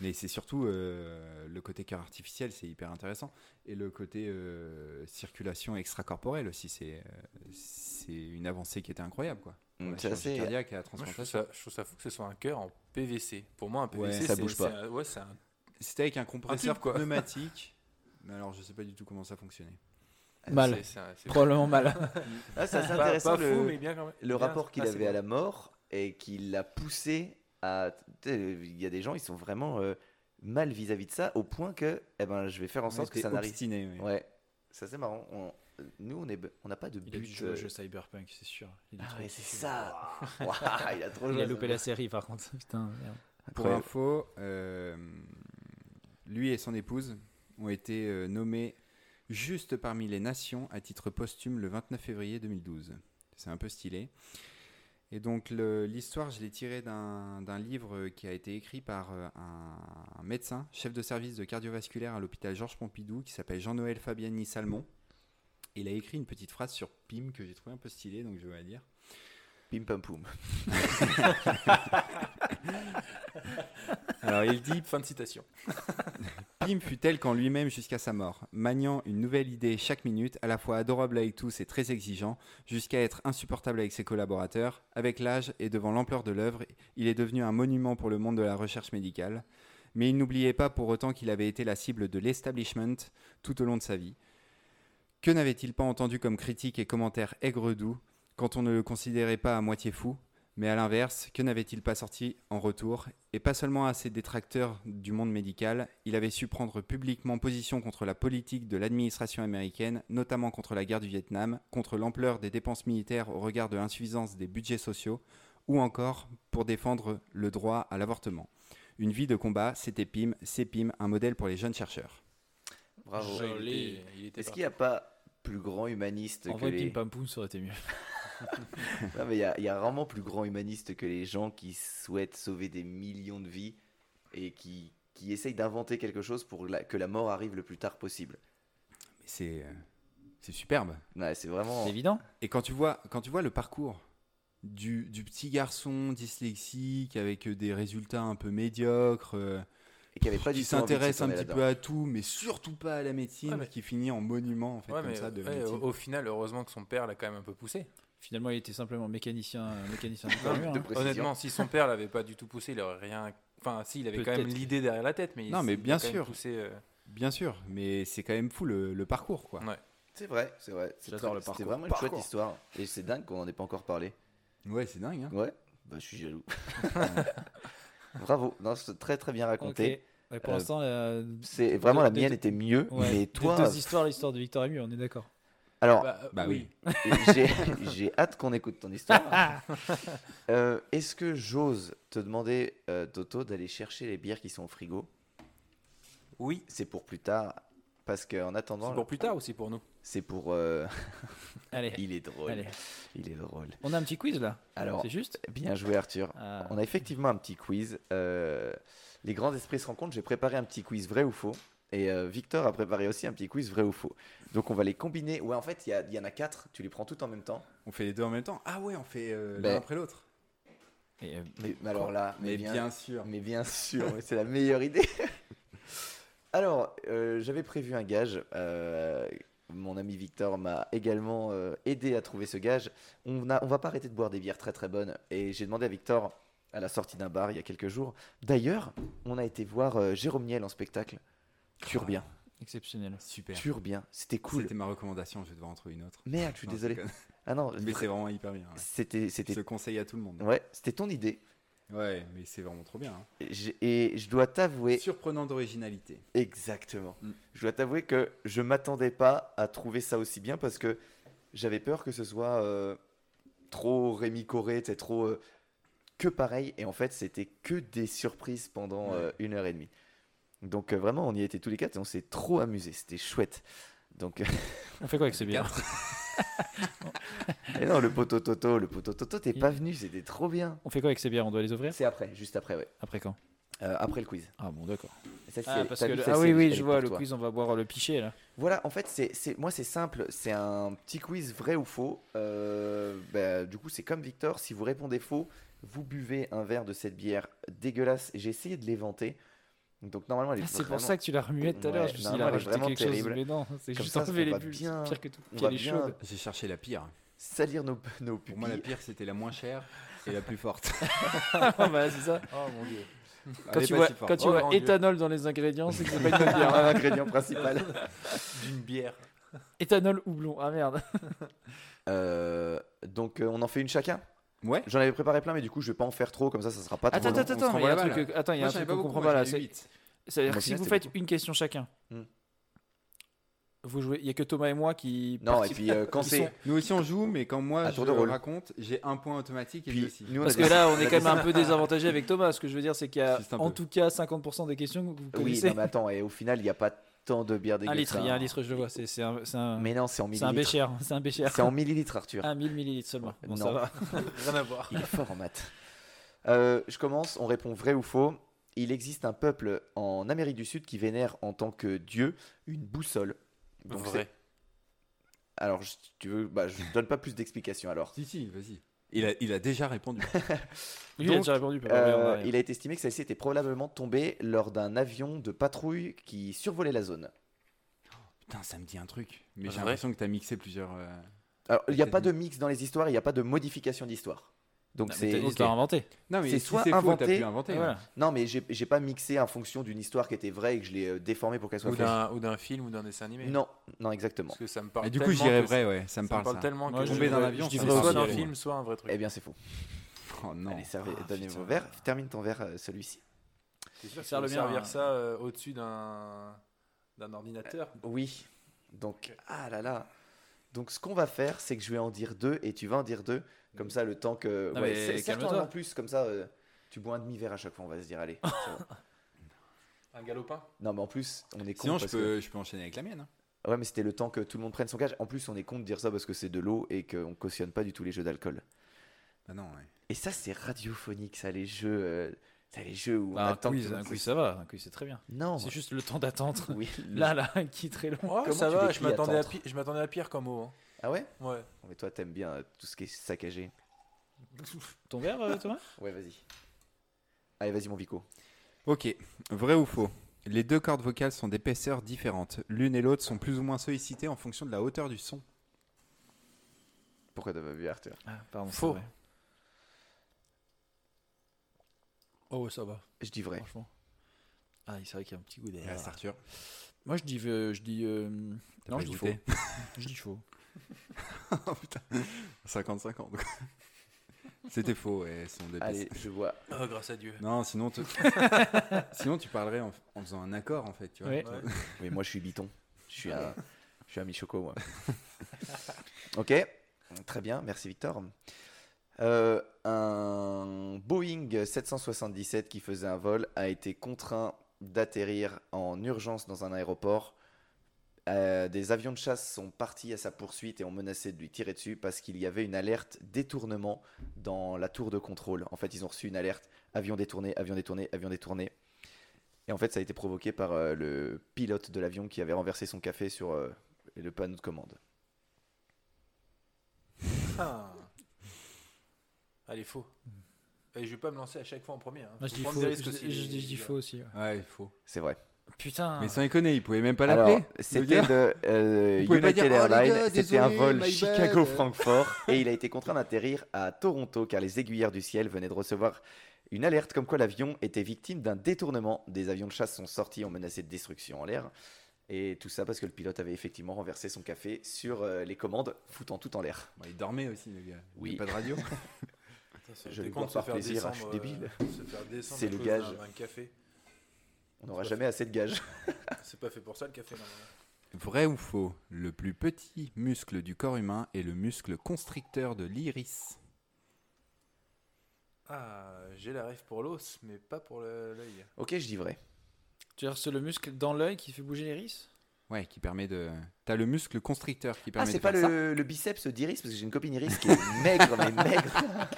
Mais c'est surtout euh, le côté cœur artificiel, c'est hyper intéressant. Et le côté euh, circulation extracorporelle aussi, c'est euh, c'est une avancée qui était incroyable. Quoi. Mm, C'est assez. cardiaque et la Moi, je, trouve transplantation. ça, je trouve ça fou que ce soit un cœur en PVC. Pour moi, un PVC, Ouais, ça bouge pas. ouais, un- C'était avec un compresseur tube, quoi. pneumatique. Mais alors, je sais pas du tout comment ça fonctionnait. Mal. Probablement mal. Ah, c'est Pas, intéressant pas le, fou, mais bien quand même. le bien, rapport qu'il assez avait à la mort et qu'il l'a poussé à. Il y a des gens, ils sont vraiment euh, mal vis-à-vis de ça, au point que eh ben, je vais faire en sorte que ça n'arrive. oui. Ouais, ça c'est marrant. On- Nous, on est, on n'a pas de Il a but. dû jouer au jeu Cyberpunk, c'est sûr. Il a Ah ouais, c'est ça. Il a trop Il joué a à loupé la série par contre. Putain, merde. Pour info, euh, lui et son épouse ont été euh, nommés juste parmi les nations à titre posthume le 29 février 2012. C'est un peu stylé. Et donc l'histoire, je l'ai tirée d'un livre qui a été écrit par euh, un, un médecin, chef de service de cardiovasculaire à l'hôpital Georges Pompidou, qui s'appelle Jean-Noël Fabiani Salmon. Il a écrit une petite phrase sur PIM que j'ai trouvé un peu stylée, donc je vais la dire. Pim pam poum. Alors il dit Fin de citation. Pim fut tel qu'en lui-même jusqu'à sa mort, maniant une nouvelle idée chaque minute, à la fois adorable avec tous et très exigeant, jusqu'à être insupportable avec ses collaborateurs. Avec l'âge et devant l'ampleur de l'œuvre, il est devenu un monument pour le monde de la recherche médicale. Mais il n'oubliait pas pour autant qu'il avait été la cible de l'establishment tout au long de sa vie. Que n'avait-il pas entendu comme critiques et commentaires aigres-doux quand on ne le considérait pas à moitié fou Mais à l'inverse, que n'avait-il pas sorti en retour? Et pas seulement à ses détracteurs du monde médical, il avait su prendre publiquement position contre la politique de l'administration américaine, notamment contre la guerre du Vietnam, contre l'ampleur des dépenses militaires au regard de l'insuffisance des budgets sociaux, ou encore pour défendre le droit à l'avortement. Une vie de combat, c'était PIM, c'est PIM, un modèle pour les jeunes chercheurs. Bravo. Est-ce qu'il n'y a pas plus grand humaniste En que vrai, les... Pim Pam Poum, ça aurait été mieux. Non, mais il y a, il y a vraiment plus grand humaniste que les gens qui souhaitent sauver des millions de vies et qui, qui essayent d'inventer quelque chose pour la- que la mort arrive le plus tard possible. Mais c'est euh, c'est superbe. Ouais, c'est vraiment. Évident. Et quand tu vois, quand tu vois le parcours du, du petit garçon dyslexique avec euh, des résultats un peu médiocres, euh, Et qui avait pas du s'intéresse un petit peu à tout, mais surtout pas à la médecine, Ouais, mais- qui finit en monument en fait Ouais, comme mais ça de la ouais, médecine. au, au final, heureusement que son père l'a quand même un peu poussé. Finalement, il était simplement mécanicien, euh, mécanicien de hein. Honnêtement, si son père l'avait pas du tout poussé, il aurait rien. Enfin, si, il avait quand même Peut-être. l'idée derrière la tête, mais il- Non, mais il a bien quand même sûr. poussé, euh, Bien sûr, mais c'est quand même fou le, le parcours quoi. Ouais. C'est vrai, c'est vrai. C'est J'adore très- le C'était parcours. vraiment une Parcours. chouette histoire. Et c'est dingue qu'on n'en ait pas encore parlé. Ouais, c'est dingue. Hein. Ouais, bah je suis jaloux. Bravo, non, c'est très très bien raconté. Ok. Ouais, pour Euh, l'instant, la... C'est vraiment la Des- mienne était mieux, ouais, mais des toi, deux histoires, l'histoire de Victor est mieux, on est d'accord. Alors Bah, Bah oui. j'ai j'ai hâte qu'on écoute ton histoire. Euh, Est-ce que j'ose te demander, euh, Toto, d'aller chercher les bières qui sont au frigo? Oui. C'est pour plus tard, parce qu'en attendant, C'est pour plus tard ou c'est pour nous? C'est pour. euh, Allez, il est drôle. allez. Il est drôle. On a un petit quiz là. Alors, C'est juste? bien joué, Arthur. Ah. On a effectivement un petit quiz. Euh, les grands esprits se rencontrent. J'ai préparé un petit quiz vrai ou faux. Et euh, Victor a préparé aussi un petit quiz vrai ou faux. Donc on va les combiner. Ouais, en fait, il y, en a quatre. Tu les prends toutes en même temps. On fait les deux en même temps. Ah ouais, on fait euh, l'un Ben, après l'autre. Euh, Mais, mais alors là, Mais bien, sûr. Mais bien sûr, c'est la meilleure idée. Alors, euh, j'avais prévu un gage. euh, mon ami Victor m'a également euh, aidé à trouver ce gage. On a, on va pas arrêter de boire des bières très très bonnes. Et j'ai demandé à Victor à la sortie d'un bar il y a quelques jours. D'ailleurs, on a été voir euh, Jérôme Niel en spectacle. Turbien. exceptionnel. Super. Turbien. C'était cool. C'était ma recommandation, je vais devoir en trouver une autre. Merde, je suis Non, désolé. Ah non, Mais c'est vraiment hyper bien. ouais. c'était, Je c'était, conseille à tout le monde. ouais, c'était ton idée. Ouais, mais c'est vraiment trop bien. hein. Et je dois t'avouer, Surprenant d'originalité. Exactement. Mm. Je dois t'avouer que je m'attendais pas à trouver ça aussi bien parce que j'avais peur que ce soit euh, trop Rémi Coré, c'est trop euh, que pareil. Et en fait, c'était que des surprises pendant Ouais. euh, une heure et demie. Donc euh, vraiment, on y était tous les quatre et on s'est trop amusé. C'était chouette. Donc, On fait quoi avec ces bières et non, le poteau Toto, le poteau Toto, t'es pas venu, c'était trop bien. On fait quoi avec ces bières On doit les ouvrir C'est après, juste après, ouais. Après quand Euh, après le quiz. Ah bon, d'accord. Ah, parce que le- ah oui, oui, je vois le toi. quiz, on va boire le pichet là. Voilà, en fait, c'est, c'est- moi c'est simple, c'est un petit quiz vrai ou faux. Euh, bah, du coup, c'est comme Victor, si vous répondez faux, vous buvez un verre de cette bière dégueulasse. J'ai essayé de l'éventer. Donc normalement, elle est Ah, c'est pour ça que tu l'as remué tout à l'heure. Ouais, je me suis vraiment quelque chose. terrible. Mais non, c'est juste ça, enlever les bulles. bien- pire que tout. on va bien. J'ai cherché la pire. salir nos, nos Pour moi, la pire, c'était la moins chère et la plus forte. Ah, bah, c'est ça. Oh mon dieu. Quand tu pas vois, si forte. quand tu Oh, vois Dieu. éthanol dans les ingrédients, c'est que c'est pas une bonne bière. Un ingrédient principal. D'une bière. Éthanol houblon. Ah merde. Euh, donc euh, on en fait une chacun? Ouais. J'en avais préparé plein, mais du coup, je vais pas en faire trop, comme ça, ça sera pas trop Attends, long. attends, attends. Il y a un truc. que- Attends, il y a Moi, un truc pas qu'on comprend pas là. C'est-à-dire que si vous faites beaucoup. une question chacun, Hmm. vous jouez. Il y a que Thomas et moi qui. Non, et puis euh, quand c'est. sont- Nous aussi, on joue, mais quand moi À je de rôle. raconte, j'ai un point automatique et lui aussi. nous, Parce que là, on est quand même un peu désavantagé avec Thomas. Ce que je veux dire, c'est qu'il y a en peu. tout cas 50% des questions que vous Oui, connaissez. non, mais attends, et au final, il n'y a pas tant de bière un dégueu. litre, il ça, y a un litre, je le vois. C'est c'est un, c'est un, Mais non, c'est en c'est un millilitres. bécher. C'est un bécher. C'est en millilitres, Arthur. Ah, 1000 millilitres seulement. Bon, ça Non. va. Rien à voir. Il est fort en maths. Euh, je commence, on répond vrai ou faux. Il existe un peuple en Amérique du Sud qui vénère en tant que dieu une boussole. Donc Vrai. c'est- Alors, je- tu veux, bah, je donne pas plus d'explications alors. Si, si, vas-y. Il a, il a déjà répondu. Il a déjà répondu. Euh, il a été estimé que celle-ci était probablement tombée lors d'un avion de patrouille qui survolait la zone. Putain, ça me dit un truc. Mais j'ai Vrai l'impression que tu as mixé plusieurs. euh, Alors, il n'y a pas de mix dans les histoires, il n'y a pas de modification d'histoire. Donc Non, mais t'as c'est une histoire inventée. Non, mais C'est si soit c'est faux, inventé- pu inventer. Voilà. non, mais j'ai pas mixé en fonction d'une histoire qui était vraie et que je l'ai euh, déformée pour qu'elle soit Ou fausse. d'un ou d'un film ou d'un dessin animé. Non, non, exactement. Parce que ça me parle. Et du coup, je dirais vrai, ouais. Ça me Ça me parle parle ça. tellement Moi, que je dirais dirais soit aussi, d'un ouais. film, soit un vrai truc. Eh bien, c'est faux. Oh non. Allez, servez, Ah, donnez vos verres. Termine ton verre, euh, celui-ci. C'est sûr que le servir hein. ça euh, au-dessus d'un d'un ordinateur. Oui. Donc, ah là là. Donc, ce qu'on va faire, c'est que je vais en dire deux et tu vas en dire deux. Comme ça, le temps que. Non, ouais, mais un en plus, comme ça, euh, tu bois un demi-verre à chaque fois, on va se dire, allez. Un galopin non, mais en plus, on est con. Sinon, je parce que- peux, je peux enchaîner avec la mienne. hein. Ouais, mais c'était le temps que tout le monde prenne son gage. En plus, on est con de dire ça parce que c'est de l'eau et qu'on cautionne pas du tout les jeux d'alcool. Bah non, ouais. Et ça, c'est radiophonique, ça, les jeux. euh, ça, les jeux où on Bah, un attend quiz, un quiz, ça va. Un quiz, c'est très bien. Non, C'est juste le temps d'attente. oui. le- Là, là, qui est très long. Oh, Comment ça va, je m'attendais à, attendre pi- je m'attendais à pire comme mot. hein. Ah ouais Ouais. Mais toi, t'aimes bien euh, tout ce qui est saccagé. Ton verre, euh, Thomas? Ouais, vas-y. Allez, vas-y, mon Vico. Ok, vrai ou faux? Les deux cordes vocales sont d'épaisseurs différentes. L'une et l'autre sont plus ou moins sollicitées en fonction de la hauteur du son. Pourquoi t'as pas vu Arthur? Ah, pardon. Faux. vrai. Oh, ouais, ça va, Je dis vrai. franchement. Ah, c'est vrai qu'il y a un petit goût derrière. reste Arthur. Moi, je dis. euh, je dis euh, T'as Non, pas je dis faux. goûté Je dis faux. Oh putain, 50-50. donc. C'était faux, sont d'épaisseur. Allez, je vois. Oh, grâce à Dieu. Non, sinon, tu... sinon tu parlerais en, en faisant un accord en fait, tu vois. Ouais. Ouais. Oui, moi, je suis biton. Je suis un, je suis un Michoco, moi. ok, très bien. Merci, Victor. Euh, un Boeing 777 qui faisait un vol a été contraint d'atterrir en urgence dans un aéroport. Euh, des avions de chasse sont partis à sa poursuite et ont menacé de lui tirer dessus parce qu'il y avait une alerte détournement dans la tour de contrôle. En fait, ils ont reçu une alerte avion détourné, avion détourné, avion détourné. Et en fait, ça a été provoqué par euh, le pilote de l'avion qui avait renversé son café sur euh, le panneau de commande. Ah. Allez, faux. Et je vais pas me lancer à chaque fois en premier. hein. Moi, je dis faux. Je, je- aussi, je les- dis- je dis les faux aussi. ouais. Faut. C'est vrai. Putain. Mais sans déconner, il pouvait même pas l'appeler. c'était de euh, United Oh, Airlines. C'était un vol. Chicago-Francfort et il a été contraint d'atterrir à Toronto car les aiguillères du ciel venaient de recevoir une alerte comme quoi l'avion était victime d'un détournement. Des avions de chasse sont sortis, ont menacé de destruction en l'air. Et tout ça parce que le pilote avait effectivement renversé son café sur euh, les commandes, foutant tout en l'air. Bah, il dormait aussi, le gars. Il Oui. a Pas de radio. Putain, Je vais se par faire plaisir, je suis débile. euh, C'est le gage. d'un café? On n'aura jamais assez de gages. C'est pas fait pour ça le café normalement. Vrai ou faux Le plus petit muscle du corps humain est le muscle constricteur de l'iris. Ah, j'ai la rêve pour l'os, mais pas pour l'œil. Ok, je dis vrai. Tu veux dire, c'est le muscle dans l'œil qui fait bouger l'iris? Ouais, qui permet de. T'as le muscle constricteur qui Ah, permet c'est de pas faire ça. le, le biceps d'Iris parce que j'ai une copine Iris qui est maigre, mais maigre.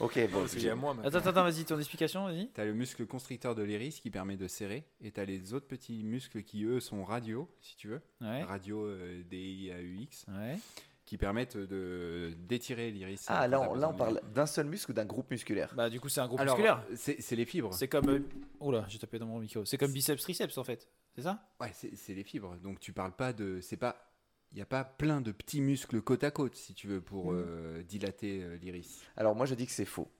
ok, Bon, parce moi maintenant. Attends, attends, vas-y, ton explication, vas-y. T'as le muscle constricteur de l'iris qui permet de serrer, et t'as les autres petits muscles qui eux sont radio, si tu veux, Ouais. radio euh, DIAUX, Ouais. qui permettent de d'étirer l'iris. Ah, là, on, là, parle d'un seul muscle ou d'un groupe musculaire Bah, du coup, c'est un groupe Alors, musculaire. c'est c'est les fibres. C'est comme. euh, Oh là, j'ai tapé dans mon micro. C'est comme biceps triceps en fait. C'est ça? Ouais, c'est c'est les fibres. Donc tu parles pas de. C'est pas. Il n'y a pas plein de petits muscles côte à côte, si tu veux, pour euh, dilater euh, l'iris. Alors, moi, je dis que c'est faux.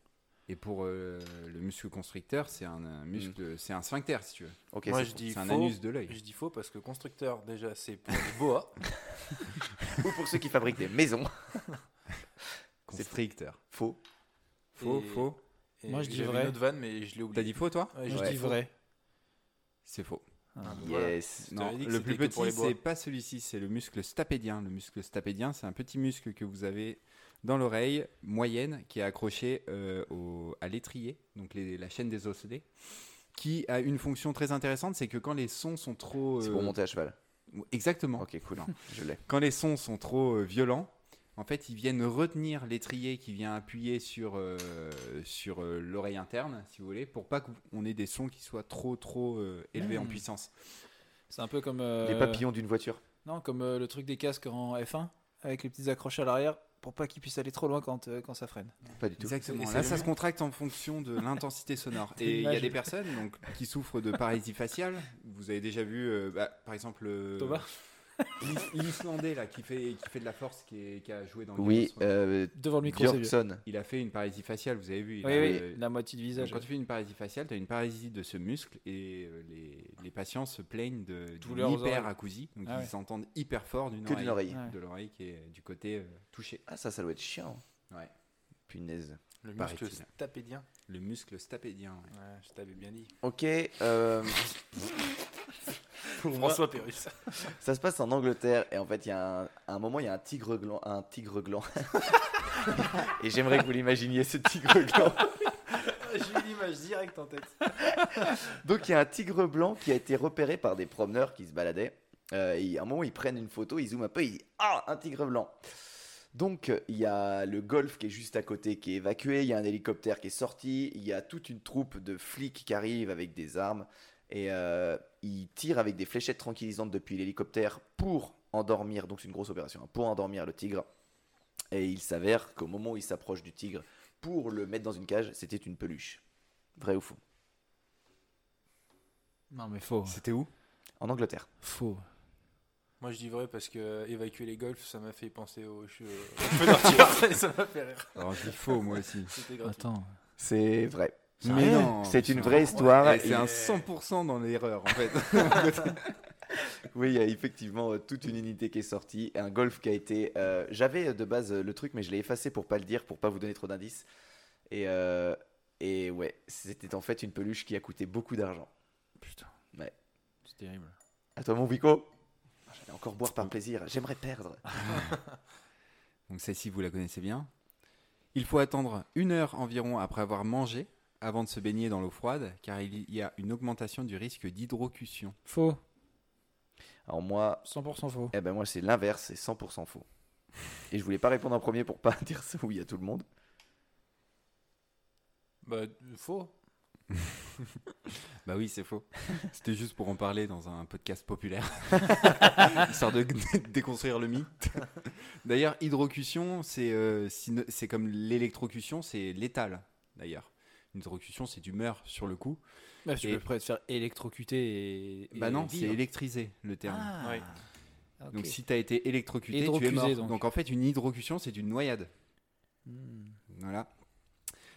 Et pour euh, le muscle constricteur, c'est un, un muscle, c'est un sphincter, si tu veux. Ok, Moi, c'est je faux. dis C'est un faux. anus de l'œil. Je dis faux parce que constructeur, déjà, c'est pour les boas. Ou pour ceux qui fabriquent des maisons. Constricteur. Faux. Faux, Et- faux. Et Moi, je dis vrai. une autre vanne, mais je l'ai T'as oublié. dit faux, toi? Ouais, je dis faux. vrai. C'est faux. Ah, voilà. Yes. Non, le plus petit, c'est pas celui-ci, c'est le muscle stapédien. Le muscle stapédien, c'est un petit muscle que vous avez dans l'oreille moyenne qui est accroché euh, au- à l'étrier, donc les- la chaîne des osselets, qui a une fonction très intéressante, c'est que quand les sons sont trop... C'est euh, pour monter à cheval. Exactement. Ok, cool. Non. Je l'ai. Quand les sons sont trop euh, violents, en fait, ils viennent retenir l'étrier qui vient appuyer sur, euh, sur euh, l'oreille interne, si vous voulez, pour pas qu'on ait des sons qui soient trop, trop euh, élevés en Mm. puissance. C'est un peu comme. euh, Les papillons d'une voiture. Non, comme euh, le truc des casques en F1 avec les petites accroches à l'arrière pour pas qu'ils puissent aller trop loin quand, euh, quand ça freine. Pas du tout. Exactement. Là, ça se contracte en fonction de l'intensité sonore. Et il y a des personnes donc, qui souffrent de paralysie faciale. Vous avez déjà vu, euh, bah, par exemple, euh, Thomas? l'Islandais là, qui fait, qui fait de la force, qui, est- qui a joué dans Game Oui, euh, Devant le micro. Björkson. Il a fait une paralysie faciale, vous avez vu. il Oui, a, oui, euh, la moitié du donc, visage. quand tu fais une paralysie faciale, tu as une paralysie de ce muscle et euh, les, les patients se plaignent de, hyperacousie. Donc Ah ils ouais. s'entendent hyper fort d'une Que d'une oreille. Ouais. De l'oreille qui est du côté euh, touché. Ah, ça, ça doit être chiant. Ouais. Punaise. Le muscle stapédien. Le muscle stapédien. ouais. Ouais, je t'avais bien dit. Ok. euh, pour moi, François Pérus. ça se passe en Angleterre et en fait, il y a un, à un moment, il y a un tigre gland. Un tigre gland. et j'aimerais que vous l'imaginiez, ce tigre gland. J'ai eu l'image directe en tête. Donc il y a un tigre blanc qui a été repéré par des promeneurs qui se baladaient. Euh, et à un moment, ils prennent une photo, ils zooment un peu, ils disent Ah, un tigre blanc Donc il y a le golf qui est juste à côté qui est évacué, il y a un hélicoptère qui est sorti, il y a toute une troupe de flics qui arrivent avec des armes et euh, ils tirent avec des fléchettes tranquillisantes depuis l'hélicoptère pour endormir, donc c'est une grosse opération, hein, pour endormir le tigre. Et il s'avère qu'au moment où il s'approche du tigre pour le mettre dans une cage, c'était une peluche. Vrai ou faux? Non, mais faux. C'était où? En Angleterre. Faux. Moi, je dis vrai parce que évacuer les golfs, ça m'a fait penser aux cheveux, et ça m'a fait rire. Alors je dis faux moi aussi. Attends. C'est vrai. Mais non, C'est une vraie histoire. C'est un 100% dans l'erreur en fait. Oui, il y a effectivement euh, toute une unité qui est sortie. Un golf qui a été. euh, J'avais euh, de base euh, le truc, mais je l'ai effacé pour pas le dire, pour pas vous donner trop d'indices. Et, euh, et ouais, c'était en fait une peluche qui a coûté beaucoup d'argent. Putain. Ouais. C'est terrible. À toi, mon Vico J'allais encore boire par plaisir. J'aimerais perdre. Donc celle-ci, vous la connaissez bien. Il faut attendre une heure environ après avoir mangé avant de se baigner dans l'eau froide, car il y a une augmentation du risque d'hydrocution. Faux. Alors moi, 100% faux. eh ben moi c'est l'inverse, c'est 100% faux. Et je voulais pas répondre en premier pour pas dire ça oui à tout le monde. Bah, faux. Bah oui, c'est faux. C'était juste pour en parler dans un podcast populaire, histoire de déconstruire le mythe. D'ailleurs, hydrocution, c'est euh, c'est comme l'électrocution, c'est létal. D'ailleurs, une hydrocution, c'est du meurtre sur le coup. Bah, tu Et- peux te faire électrocuter et. et bah non, c'est vivre. électrisé le terme. Ah. Oui. Donc si tu as été électrocuté, tu es mort. donc. Donc. en fait, une hydrocution, c'est une noyade. Hmm. Voilà.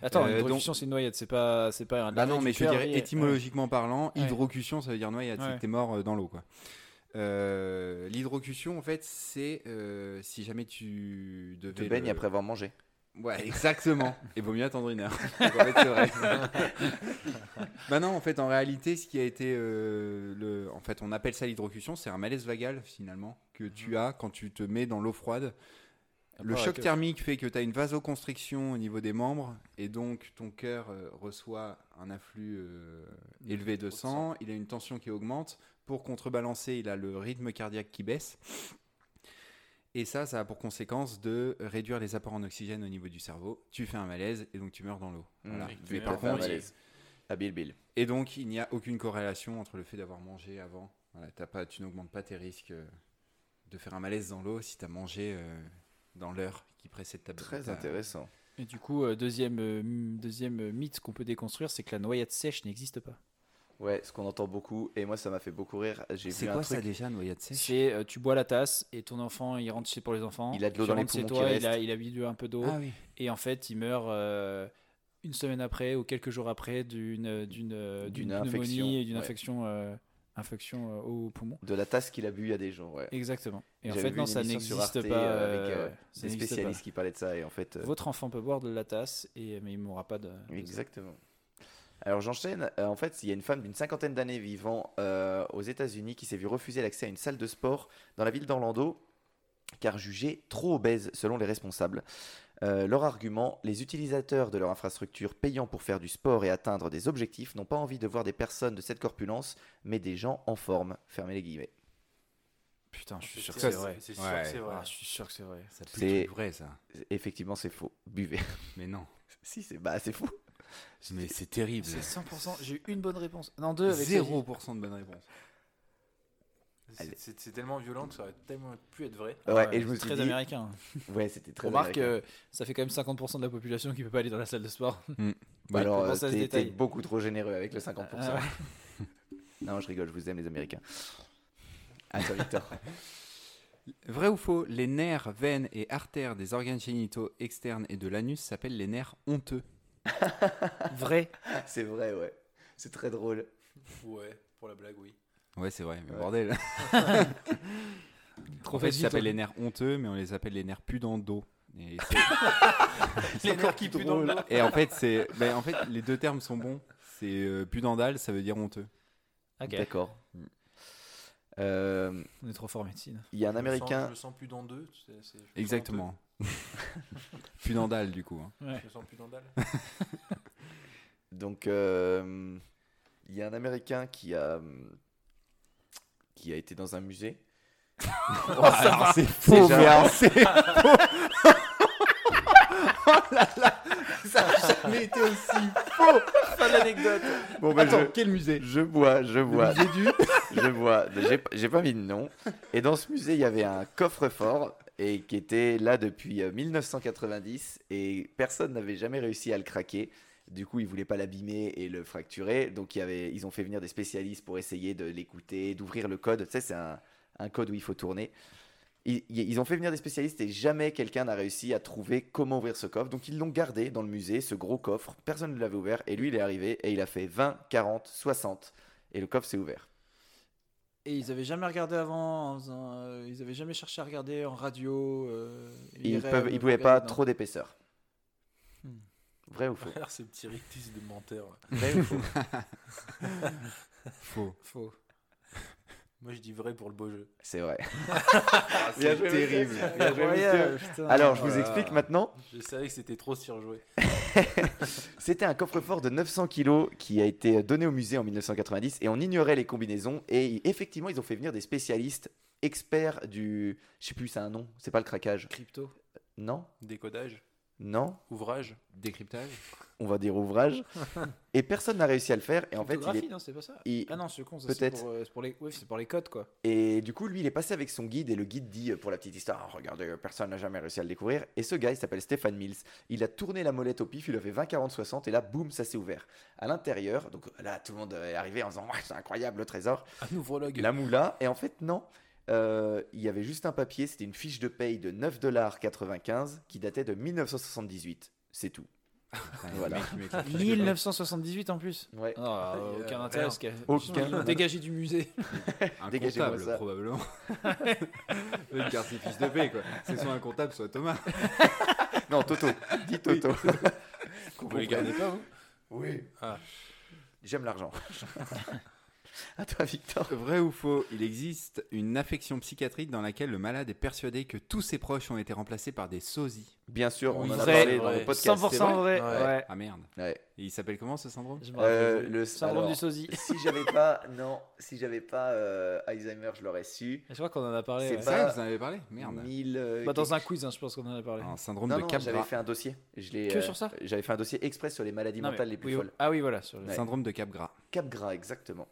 Attends, Euh, hydrocution, c'est une noyade, c'est pas, c'est pas un. Bah non, mais je dirais étymologiquement parlant, hydrocution, ça veut dire noyade, c'est que t'es mort euh, dans l'eau, quoi. Euh, L'hydrocution, en fait, c'est euh, si jamais tu devais. Te baignes le- après avoir mangé. Ouais, exactement. Et vaut mieux attendre une heure. Donc, en fait, c'est vrai. bah non, en fait, en réalité, ce qui a été euh, le, en fait, on appelle ça l'hydrocution, c'est un malaise vagal finalement que tu as quand tu te mets dans l'eau froide. Le choc thermique fait que tu as une vasoconstriction au niveau des membres et donc ton cœur euh, reçoit un afflux euh, élevé de sang, il a une tension qui augmente. Pour contrebalancer, il a le rythme cardiaque qui baisse. Et ça, ça a pour conséquence de réduire les apports en oxygène au niveau du cerveau. Tu fais un malaise et donc tu meurs dans l'eau. Voilà. Mmh. Mais par contre, et donc il n'y a aucune corrélation entre le fait d'avoir mangé avant. Voilà, t'as pas, tu n'augmentes pas tes risques euh, de faire un malaise dans l'eau si tu as mangé euh, dans l'heure qui précède ta Très ta- intéressant. Et du coup, euh, deuxième, euh, deuxième mythe qu'on peut déconstruire, c'est que la noyade sèche n'existe pas. Ouais, ce qu'on entend beaucoup, et moi ça m'a fait beaucoup rire. J'ai C'est vu un quoi truc. ça déjà, noyade sèche? C'est euh, tu bois la tasse et ton enfant il rentre chez pour les enfants. Il a de l'eau dans les rentres chez poumons toi, qui il a, reste. il a bu un peu d'eau Ah oui. et en fait il meurt euh, une semaine après ou quelques jours après d'une d'une D'une d'une infection, pneumonie et d'une ouais. infection euh, infection euh, au poumon. De la tasse qu'il a bu il y a des jours, ouais. Exactement. Et en fait non ça n'existe pas. avec euh, euh, des pas. spécialistes qui parlaient de ça, et en fait. euh, Votre enfant peut boire de la tasse et mais il mourra pas de. Exactement. Alors j'enchaîne. En fait, il y a une femme d'une cinquantaine d'années vivant euh, aux États-Unis qui s'est vue refuser l'accès à une salle de sport dans la ville d'Orlando car jugée trop obèse selon les responsables. Euh, leur argument, les utilisateurs de leur infrastructure payant pour faire du sport et atteindre des objectifs n'ont pas envie de voir des personnes de cette corpulence, mais des gens en forme. Fermez les guillemets. Putain, je suis sûr que c'est vrai. C'est sûr Ouais. que c'est vrai. Ah, je suis sûr que c'est vrai. Ça C'est- vrai, ça. Effectivement, c'est faux. Buvez. Mais non. si, c'est bah, c'est faux. Mais c'est terrible. C'est 100%. J'ai eu une bonne réponse. Non, deux avec 0% de bonne réponse. C'est- tellement violent que ça aurait tellement pu être vrai. Ouais, et je me c'est suis très dit. américain. Ouais, c'était très Remarque, américain. euh, ça fait quand même 50% de la population qui peut pas aller dans la salle de sport. Bah alors, euh, t'es- beaucoup trop généreux avec le 50%. Ah ouais. Non, je rigole, je vous aime les Américains. À toi, Victor. Vrai ou faux, les nerfs, veines et artères des organes génitaux externes et de l'anus s'appellent les nerfs honteux. Vrai. c'est vrai, ouais. C'est très drôle. Ouais, pour la blague, oui. Ouais, c'est vrai, mais Ouais. bordel. Trop en fait, ils s'appellent les nerfs honteux, mais on les appelle les nerfs pudendaux. Et, c'est- Les nerfs qui puent dans le dos. et en fait, c'est, ben, en fait, les deux termes sont bons. C'est euh, pudendal, ça veut dire honteux. D'accord. Euh, On est trop fort en médecine. Il y a un Je le sens- américain. Je le sens plus dans deux. c'est- c'est- je le sens Exactement. pudendal, du coup. hein. Je le sens plus dans dalle. Donc, euh, il y a un Américain qui a, qui a été dans un musée. Alors, c'est faux, Déjà. mais c'est faux. oh là là, ça n'a jamais été aussi faux. Fin d'anecdote. Bon, bah, Attends, je, quel musée? je bois, je bois. musée du je bois. J'ai pas mis de nom. Et dans ce musée, il y avait un coffre-fort et qui était là depuis euh, 1990 et personne n'avait jamais réussi à le craquer. Du coup, ils voulaient pas l'abîmer et le fracturer. Donc, il y avait, ils ont fait venir des spécialistes pour essayer de l'écouter, d'ouvrir le code. Tu sais, c'est un, un code où il faut tourner. Ils, ils ont fait venir des spécialistes et jamais quelqu'un n'a réussi à trouver comment ouvrir ce coffre. Donc, ils l'ont gardé dans le musée, ce gros coffre. Personne ne l'avait ouvert. Et lui, il est arrivé et il a fait 20, 40, 60. Et le coffre s'est ouvert. Et ils avaient jamais regardé avant, euh, ils avaient jamais cherché à regarder en radio. euh, Ils ils pouvaient pas non. trop d'épaisseur. Hmm. Vrai ou faux ces petits rictus de menteurs. Vrai ou faux Faux. Faux. Moi, je dis vrai pour le beau jeu. C'est vrai. C'est terrible. Bien joué, putain. Alors, je vous explique maintenant. Je savais que c'était trop surjoué. C'était un coffre-fort de 900 kilos qui a été donné au musée en 1990 et on ignorait les combinaisons. Et effectivement, ils ont fait venir des spécialistes experts du. Je sais plus, c'est un nom. C'est pas le craquage. Crypto. Non Décodage, Non ouvrage. Décryptage On va dire ouvrage. et personne n'a réussi à le faire. Et en fait, il est. non, c'est pas ça. il- Ah non, c'est con, ça, c'est Peut-être. pour, euh, c'est pour les, oui, pour les codes quoi. Et du coup, lui, il est passé avec son guide et le guide dit, euh, pour la petite histoire, Ah, regardez, euh, personne n'a jamais réussi à le découvrir. Et ce gars, il s'appelle Stéphane Mills. Il a tourné la molette au pif, il a fait 20, 40, 60 et là, boum, ça s'est ouvert. À l'intérieur, donc là, tout le monde est arrivé en disant, ouais, c'est incroyable le trésor. Un ouvre-log. La moula. Et en fait, non. Euh, il y avait juste un papier, c'était une fiche de paye de 9,95$ qui datait de 1978. C'est tout. Voilà. 1978 en plus. Ouais. Ah, Euh, aucun intérêt. Aucun. Dégagé du musée. Un Dégagez-moi comptable, ça. probablement. Le garde ses fiches de paix, quoi. C'est soit un comptable, soit Thomas. Non, Toto. Dis Toto. Vous les gardez pas, vous Oui. Ah. J'aime l'argent. à toi, Victor. Vrai ou faux Il existe une affection psychiatrique dans laquelle le malade est persuadé que tous ses proches ont été remplacés par des sosies. Bien sûr, on Oui, en a vrai, parlé dans vrai. le podcast. 100% c'est vrai vrai. Ouais. Ouais. Ah merde. Ouais. Et il s'appelle comment ce syndrome? Je me Euh, rappelle. le Syndrome alors, du sosie. Si j'avais pas, non, si j'avais pas euh, Alzheimer, je l'aurais su. Je crois qu'on en a parlé. C'est ouais. C'est vrai, vous en avez parlé Merde. 1000, euh, Bah, dans quelque- un quiz, hein, je pense qu'on en a parlé. Un syndrome Non, de non, Capgras. j'avais fait un dossier. Je l'ai, Que sur ça? J'avais fait un dossier exprès sur les maladies Non, mais- mentales les plus oui, folles. Ah oui, voilà. Sur le- Ouais. Syndrome de Capgras. Cap gras, exactement.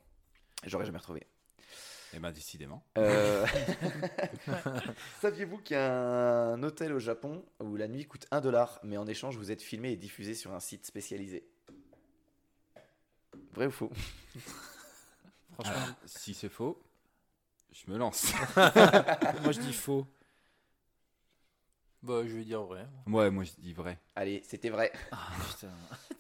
J'aurais jamais retrouvé. Eh ben décidément. Euh, Saviez-vous qu'il y a un hôtel au Japon où la nuit coûte 1 dollar, mais en échange vous êtes filmé et diffusé sur un site spécialisé? Vrai ou faux? Franchement, Alors, si c'est faux, je me lance. moi je dis faux. Bah, je vais dire vrai. ouais, moi je dis vrai. Allez, c'était vrai. Ah putain.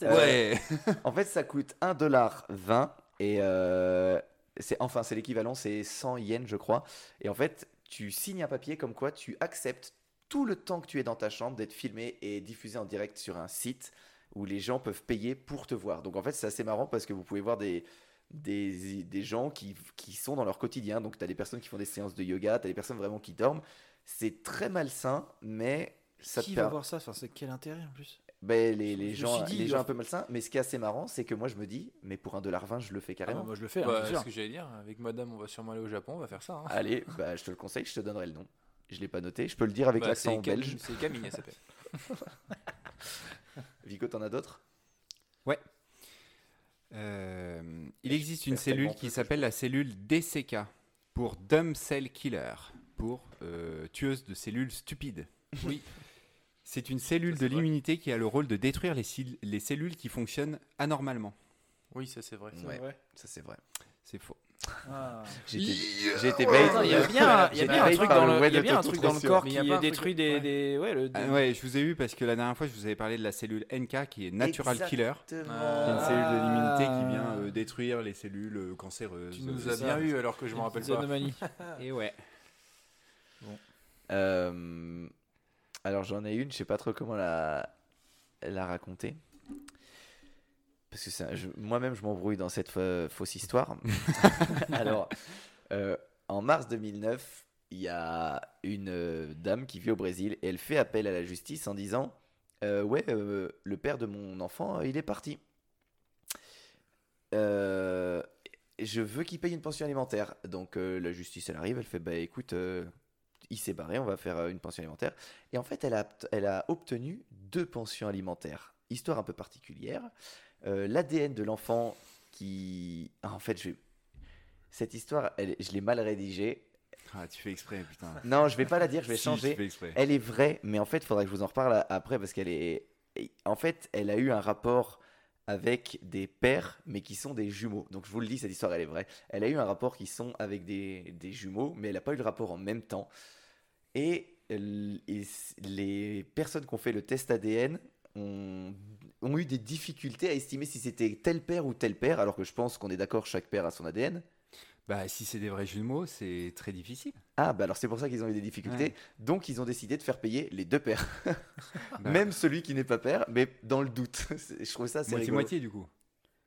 Euh, Ouais. En fait, ça coûte 1,20$ et euh, c'est enfin c'est l'équivalent, c'est 100 yens, je crois. Et en fait, tu signes un papier comme quoi tu acceptes tout le temps que tu es dans ta chambre d'être filmé et diffusé en direct sur un site où les gens peuvent payer pour te voir. Donc en fait, c'est assez marrant parce que vous pouvez voir des des, des gens qui, qui sont dans leur quotidien. Donc tu as des personnes qui font des séances de yoga, tu as des personnes vraiment qui dorment. C'est très malsain, mais ça Qui te va voir ça? Enfin, c'est quel intérêt en plus? Ben, les, les gens, dit, les il gens un peu malsains. Mais ce qui est assez marrant, c'est que moi je me dis, mais pour un dollar 20, je le fais Ah carrément. Moi je le fais, hein, Bah, bien c'est ce que j'allais dire. Avec madame, on va sûrement aller au Japon, on va faire ça. hein. Allez, bah, je te le conseille, je te donnerai le nom. Je l'ai pas noté. Je peux le dire avec Bah, l'accent belge. C'est Camille, elle s'appelle. Vico, t'en as d'autres? Euh, il existe une cellule qui s'appelle la cellule DCK pour Dumb Cell Killer, pour euh, tueuse de cellules stupides. Oui. C'est une cellule Ça, de l'immunité qui a le rôle de détruire les, cellules qui fonctionnent anormalement. Oui, ça c'est vrai. C'est Ouais. vrai. Ça, c'est vrai. C'est faux. Ah. J'ai été, j'ai été Attends, bait. Il y a bien, il y a J'ai bien un truc dans le, web il y a de bien un toute truc dans le rassure. corps qui a détruit des, ouais. des, ouais, le, Ah ouais, je vous ai eu parce que la dernière fois, je vous avais parlé de la cellule NK qui est Natural Killer. qui est une cellule de l'immunité qui vient euh, détruire les cellules euh, cancéreuses. Tu nous as bien eu alors que je me rappelle pas. Et ouais. Euh, Alors j'en ai une, je sais pas trop comment la, la raconter. Parce que moi-même je m'embrouille dans cette fa- fausse histoire. Alors, euh, en mars 2009, il y a une euh, dame qui vit au Brésil et elle fait appel à la justice en disant euh, Ouais, le père de mon enfant, il est parti. Je veux qu'il paye une pension alimentaire. Donc la justice, elle arrive, elle fait Bah écoute, il s'est barré, on va faire euh, une pension alimentaire. Et en fait, elle a, elle a obtenu deux pensions alimentaires. Histoire un peu particulière. Euh, L'ADN de l'enfant qui. Ah, en fait, je... cette histoire, elle- je l'ai mal rédigée. Ah, tu fais exprès, putain. Non, je vais pas la dire, je vais Si, changer. Elle est vraie, mais en fait, il faudra que je vous en reparle après parce qu'elle est. En fait, elle a eu un rapport avec des pères, mais qui sont des jumeaux. Donc je vous le dis, cette histoire, elle est vraie. Elle a eu un rapport qui sont avec des, des jumeaux, mais elle n'a pas eu le rapport en même temps. Et, s- les personnes qui ont fait le test ADN ont, ont eu des difficultés à estimer si c'était tel père ou tel père, alors que je pense qu'on est d'accord, chaque père a son ADN. Bah, si c'est des vrais jumeaux, c'est très difficile. Ah, bah alors c'est pour ça qu'ils ont eu des difficultés. Ouais. Donc ils ont décidé de faire payer les deux pères. Bah, Même celui qui n'est pas père, mais dans le doute. C'est- Je trouve ça rigolo. Moitié-moitié, du coup.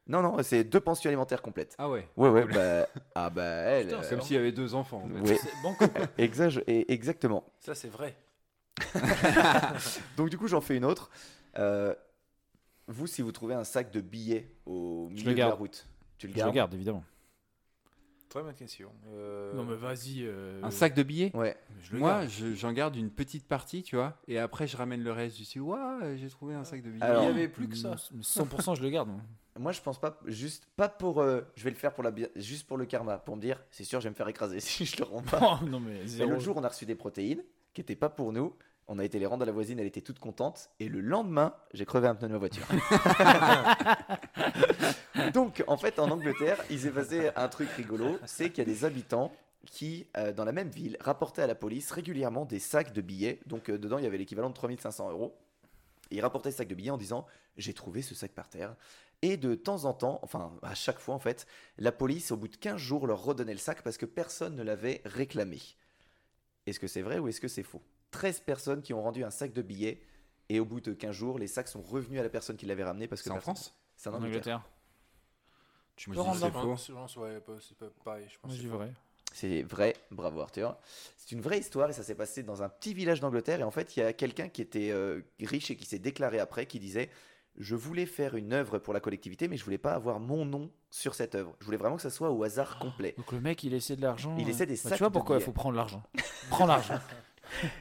Non, non, c'est deux pensions alimentaires complètes. Ah ouais. Ouais, ouais, bah. Ah, bah, elle. Putain, euh, c'est Comme s'il y avait deux enfants. en fait. ouais, C'est banco, quoi. exa- et- exactement. Ça, c'est vrai. Donc, du coup, j'en fais une autre. Euh, vous, si vous trouvez un sac de billets au milieu de la garde. route, tu le Je gardes? le garde, évidemment. Très bonne question. Euh, Non, mais vas-y. euh, Un sac de billets? Ouais. je le Moi, je- j'en garde une petite partie, tu vois, et après je ramène le reste. Je dis, waouh, j'ai trouvé un sac de billets. Alors- Il y avait plus que ça. Mm, 100% je le garde. moi. Moi, je pense pas, juste pas pour. euh, je vais le faire pour la, juste pour le karma, pour me dire, c'est sûr, je vais me faire écraser si je le rends pas. Non, mais l'autre jour, on a reçu des protéines qui n'étaient pas pour nous. On a été les rendre à la voisine, elle était toute contente. Et le lendemain, j'ai crevé un pneu de ma voiture. Donc, en fait, en Angleterre, il s'est passé un truc rigolo c'est qu'il y a des habitants qui, euh, dans la même ville, rapportaient à la police régulièrement des sacs de billets. Donc, euh, dedans, il y avait l'équivalent de 3500 euros. Et ils rapportaient ce sac de billets en disant J'ai trouvé ce sac par terre. Et de temps en temps, enfin à chaque fois en fait, la police, au bout de 15 jours, leur redonnait le sac parce que personne ne l'avait réclamé. Est-ce que c'est vrai ou est-ce que c'est faux? 13 personnes qui ont rendu un sac de billets et au bout de 15 jours, les sacs sont revenus à la personne qui l'avait ramené parce que C'est en France C'est en En Angleterre. Tu me dis c'est faux. C'est pas pareil. Je pense c'est vrai. C'est vrai, bravo Arthur. C'est une vraie histoire et ça s'est passé dans un petit village d'Angleterre. Et en fait, il y a quelqu'un qui était euh, riche et qui s'est déclaré après qui disait Je voulais faire une œuvre pour la collectivité, mais je voulais pas avoir mon nom sur cette œuvre. Je voulais vraiment que ça soit au hasard complet. Donc le mec, il essaie de l'argent. Il euh, essaie des bah, sacs Tu vois pourquoi il faut prendre l'argent Prends l'argent.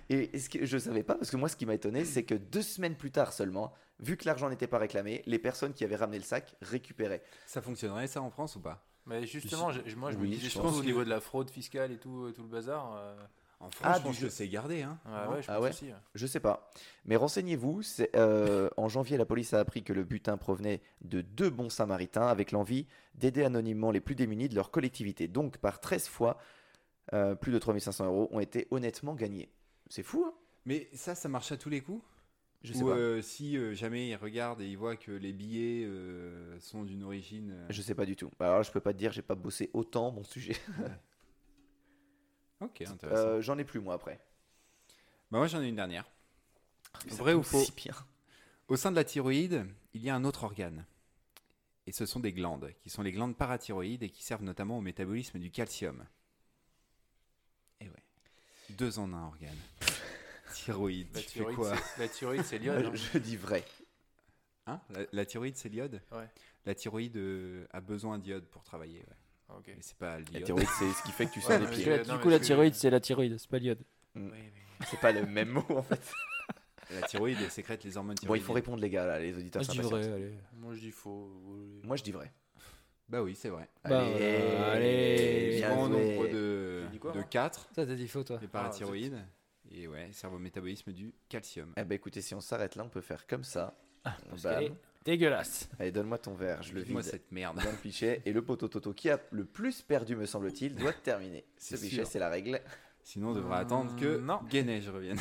Et ce que je savais pas, parce que moi, ce qui m'a étonné, c'est que deux semaines plus tard seulement, vu que l'argent n'était pas réclamé, les personnes qui avaient ramené le sac récupéraient. Ça fonctionnerait ça en France ou pas? Mais justement, je- moi je Oui, me disais je pense au que- niveau de la fraude fiscale et tout, euh, tout le bazar. euh, En France, Ah, je du pense jeu. que c'est gardé. Hein. Ouais, ouais, je Ah pense ouais? aussi. ouais. Je sais pas. Mais renseignez-vous, euh, en janvier, la police a appris que le butin provenait de deux bons samaritains avec l'envie d'aider anonymement les plus démunis de leur collectivité. Donc, par 13 fois, euh, plus de 3500 euros ont été honnêtement gagnés. C'est fou, hein Mais ça, ça marche à tous les coups? Je sais Ou pas. euh, si euh, jamais ils regardent et ils voient que les billets euh, sont d'une origine. euh, Je sais pas du tout. Alors là, je peux pas te dire, j'ai pas bossé autant mon sujet. Ok, intéressant. Euh, J'en ai plus, moi, après. Bah, moi, j'en ai une dernière. Ça Vrai ou faux si bien. Au sein de la thyroïde, il y a un autre organe. Et ce sont des glandes, qui sont les glandes parathyroïdes et qui servent notamment au métabolisme du calcium. Ouais. Deux en un organe. Thyroïde, La tu fais thyroïde, quoi c'est- la thyroïde, c'est l'iode. je, hein. je dis vrai. Hein la, la thyroïde, c'est l'iode Ouais. La thyroïde euh, a besoin d'iode pour travailler. Ouais. Ah, ok. Mais c'est pas La l'iode. thyroïde, c'est ce qui fait que tu Ouais, sens les mais pieds. que la- non, du mais coup, la thyroïde, c'est la thyroïde, c'est pas l'iode. Oui, mais- C'est pas le même mot, en fait. La thyroïde, sécrète les hormones Bon, il thyroïdiennes. faut répondre, les gars, là, les auditeurs. Moi, je dis s'impatientent. vrai, allez. Moi je dis faux. oui. Moi, je dis vrai. Bah oui, c'est vrai. Bah, euh, allez, Souvent au joué. nombre de, quoi, de moi 4, Ça, t'as dit faux, toi. les parathyroïdes. et ouais, servent au métabolisme du calcium. Eh ben écoutez, si on s'arrête là, on peut faire comme ça. Est dégueulasse. Allez, donne-moi ton verre, je le vide cette merde. dans le pichet. Et le poteau Toto qui a le plus perdu, me semble-t-il, doit terminer. Ce C'est pichet, c'est la règle. Sinon, on devra Hum, attendre que non. Guéneige revienne.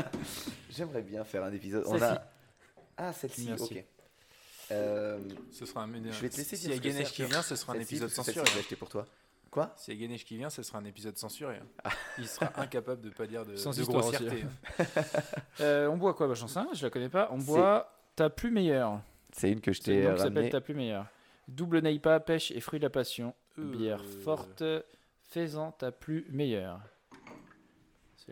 J'aimerais bien faire un épisode. On Celle-ci. a... Ah, celle-ci, ok. Euh, Ce sera un je vais te laisser S'il y a Ganesh c'est, qui vient, ce sera un épisode censuré. je acheté pour toi. Quoi Si Ganesh qui vient, ce sera un épisode censuré. hein. Il sera incapable de pas dire de, Sans de grossièreté. Euh, on boit quoi J'en sais rien, je la connais pas. On boit ta plus meilleure. C'est une que je t'ai nom qui s'appelle ta plus meilleure. Double Naipa, pêche et fruits de la passion. Euh. Bière forte, faisant ta plus meilleure.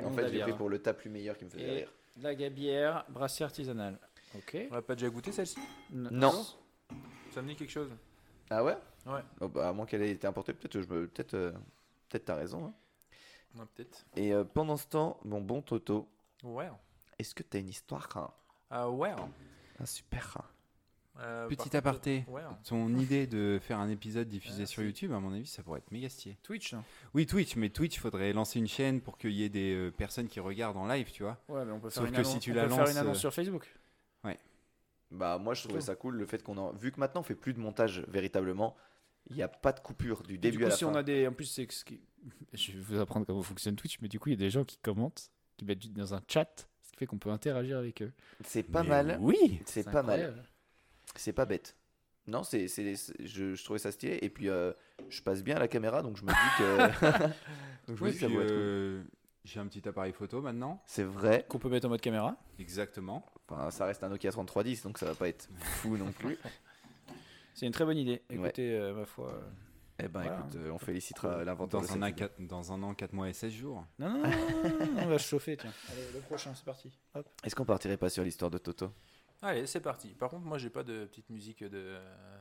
En fait, la je l'ai bière. pris pour le tas plus meilleur qui me faisait Et rire. la gabière, brassière artisanale. Ok. On l'a pas déjà goûté celle-ci Non. Ça me dit quelque chose. Ah ouais? Ouais. Oh, bah, à moins qu'elle ait été importée, peut-être je me... peut-être euh, peut-être t'as raison. hein. Ouais, peut-être. Et euh, pendant ce temps, mon bon Toto, Ouais. est-ce que t'as une histoire hein? Ah ouais. Un super hein Euh, Petit par contre, aparté. Ouais. Ton idée de faire un épisode diffusé Ah, sur. YouTube, à mon avis, ça pourrait être méga stylé. Twitch. hein. Oui, Twitch, mais Twitch, faudrait lancer une chaîne pour qu'il y ait des euh, personnes qui regardent en live, tu vois. Ouais, mais on peut Sauf faire une que annonce, si tu on la peut faire lances, une annonce euh, sur Facebook. Bah moi je trouvais ça cool le fait qu'on en... Vu que maintenant on fait plus de montage véritablement, il n'y a pas de coupure du début du coup, à la si fin. on a des. En plus, c'est ce qui. Je vais vous apprendre comment fonctionne Twitch, mais du coup, il y a des gens qui commentent, qui mettent du- dans un chat, ce qui fait qu'on peut interagir avec eux. C'est pas Mais mal. Oui C'est pas mal. C'est pas bête. Non, c'est, c'est, c'est- je, je trouvais ça stylé. Et puis, euh, je passe bien à la caméra, donc je me dis que. donc je me Oui, dis que ça puis, pourrait être cool. J'ai un petit appareil photo maintenant. C'est vrai. Qu'on peut mettre en mode caméra. Exactement. Enfin, ça reste un Nokia 3310, donc ça va pas être fou non plus. C'est une très bonne idée. Ouais. Écoutez, euh, ma foi. euh, Eh ben, Voilà. écoute, euh, on félicitera l'inventeur Dans un, an, quatre- dans un an, 4 mois et 16 jours. Non, non, non, non, non, on va se chauffer, tiens. Allez, le prochain, c'est parti. Est-ce qu'on partirait pas sur l'histoire de Toto? Allez, c'est parti. Par contre, moi, j'ai pas de petite musique de,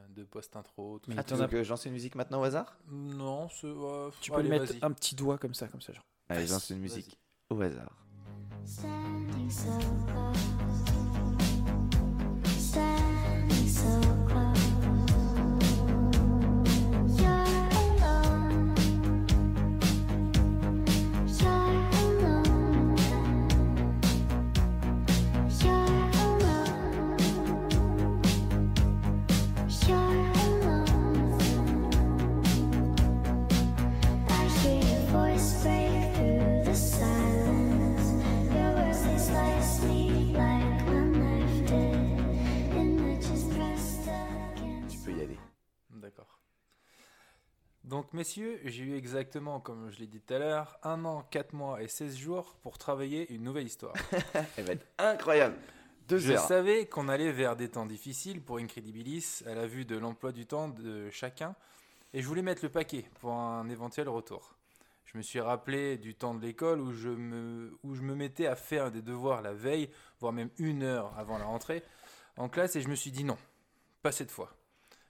de post-intro. tout. Ah, as- que je lance une musique maintenant au hasard? Non, c'est. euh, Tu peux allez, lui mettre un petit doigt comme ça, comme ça, genre. Allez, lance une musique. Au hasard. Donc, messieurs, j'ai eu exactement, comme je l'ai dit tout à l'heure, un an, 4 mois et 16 jours pour travailler une nouvelle histoire. Elle va être incroyable. Deux Je heures. savais qu'on allait vers des temps difficiles pour Incredibilis à la vue de l'emploi du temps de chacun et je voulais mettre le paquet pour un éventuel retour. Je me suis rappelé du temps de l'école où, je me- où je me mettais à faire des devoirs la veille, voire même une heure avant la rentrée en classe et je me suis dit non, pas cette fois.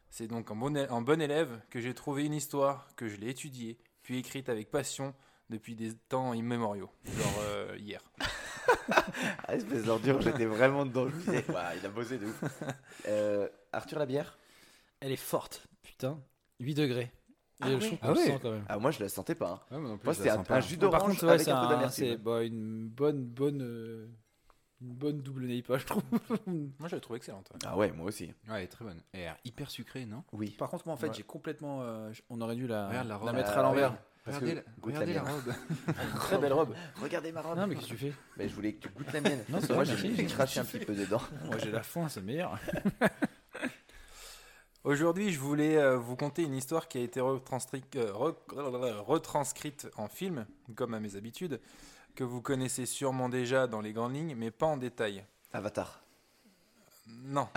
C'est donc en bon, é- en bon élève que j'ai trouvé une histoire, que je l'ai étudiée, puis écrite avec passion depuis des temps immémoriaux, genre euh, hier. Ah, espèce d'ordure, j'étais vraiment Ouah, il a bossé de ouf. Euh, Arthur Labière Elle est forte, putain. 8 degrés. Ah Et ouais. je Ah le ouais. sent quand même. ah, Moi, je la sentais pas. hein. Ouais, moi c'était la un, un jus Par d'orange contre, ouais, avec c'est un peu d'amertume. c'est bah, une bonne, bonne, euh, une bonne double neipa, je trouve. Moi, je l'ai trouvé excellente. Ah ouais, moi aussi. Ouais, très bonne. Elle est hyper sucrée, non? Oui. Par contre, moi, en fait, Ouais. j'ai complètement. euh, on aurait dû la, Regarde la robe. mettre Ah, à l'envers. oui. Parce Regardez, que- la, regardez la la robe. Très belle robe. Regardez ma robe. Non, mais qu'est-ce que tu fais? Mais je voulais que tu goûtes la mienne. Non, c'est moi, vrai, j'ai craché un petit peu dedans. Moi, j'ai la faim, c'est meilleur. Aujourd'hui, je voulais euh, vous conter une histoire qui a été euh, re- retranscrite en film, comme à mes habitudes, que vous connaissez sûrement déjà dans les grandes lignes, mais pas en détail. Avatar. Non.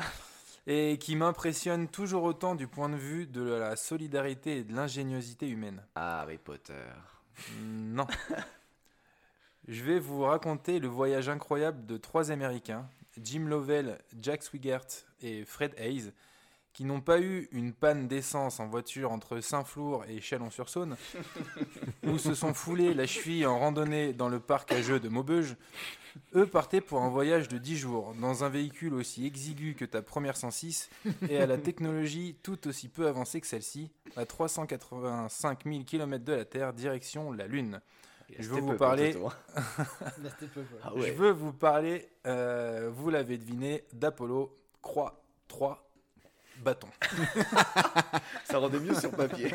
Et qui m'impressionne toujours autant du point de vue de la solidarité et de l'ingéniosité humaine. Harry Potter. Non. Je vais vous raconter le voyage incroyable de trois Américains, Jim Lovell, Jack Swigert et Fred Hayes, qui n'ont pas eu une panne d'essence en voiture entre Saint-Flour et Chalon-sur-Saône, où se sont foulés la cheville en randonnée dans le parc à jeux de Maubeuge. Eux partaient pour un voyage de 10 jours, dans un véhicule aussi exigu que ta première 106 et à la technologie tout aussi peu avancée que celle-ci, à 385 000 km de la Terre, direction la Lune. Je veux vous parler-. Ah Je veux vous parler, vous l'avez deviné, d'Apollo, croix, 3, bâton. Ça rendait mieux sur papier.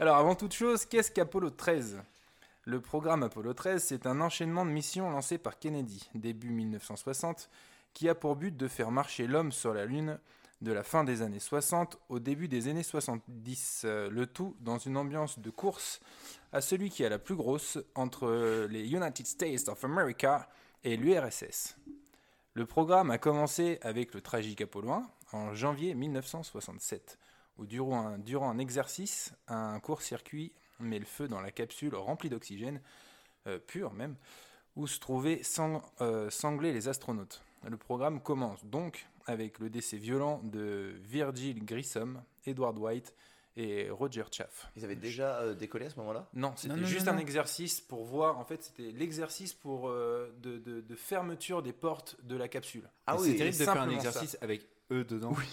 Alors avant toute chose, qu'est-ce qu'Apollo 13 Le programme Apollo 13, c'est un enchaînement de missions lancé par Kennedy, début 1960, qui a pour but de faire marcher l'homme sur la Lune de la fin des années 60 au début des années 70, euh, le tout dans une ambiance de course à celui qui a la plus grosse entre les United States of America et l'URSS. Le programme a commencé avec le tragique Apollo 1 en janvier 1967, où durant un, durant un exercice, un court-circuit met le feu dans la capsule remplie d'oxygène, euh, pur même, où se trouvaient sang- euh, sanglés les astronautes. Le programme commence donc avec le décès violent de Virgil Grissom, Edward White et Roger Chaff. Ils avaient déjà euh, décollé à ce moment-là? Non, c'était non, juste non, un exercice pour voir. En fait, c'était l'exercice pour euh, de, de- de fermeture des portes de la capsule. Ah Et oui, c'est terrible de faire un ça. exercice avec eux dedans.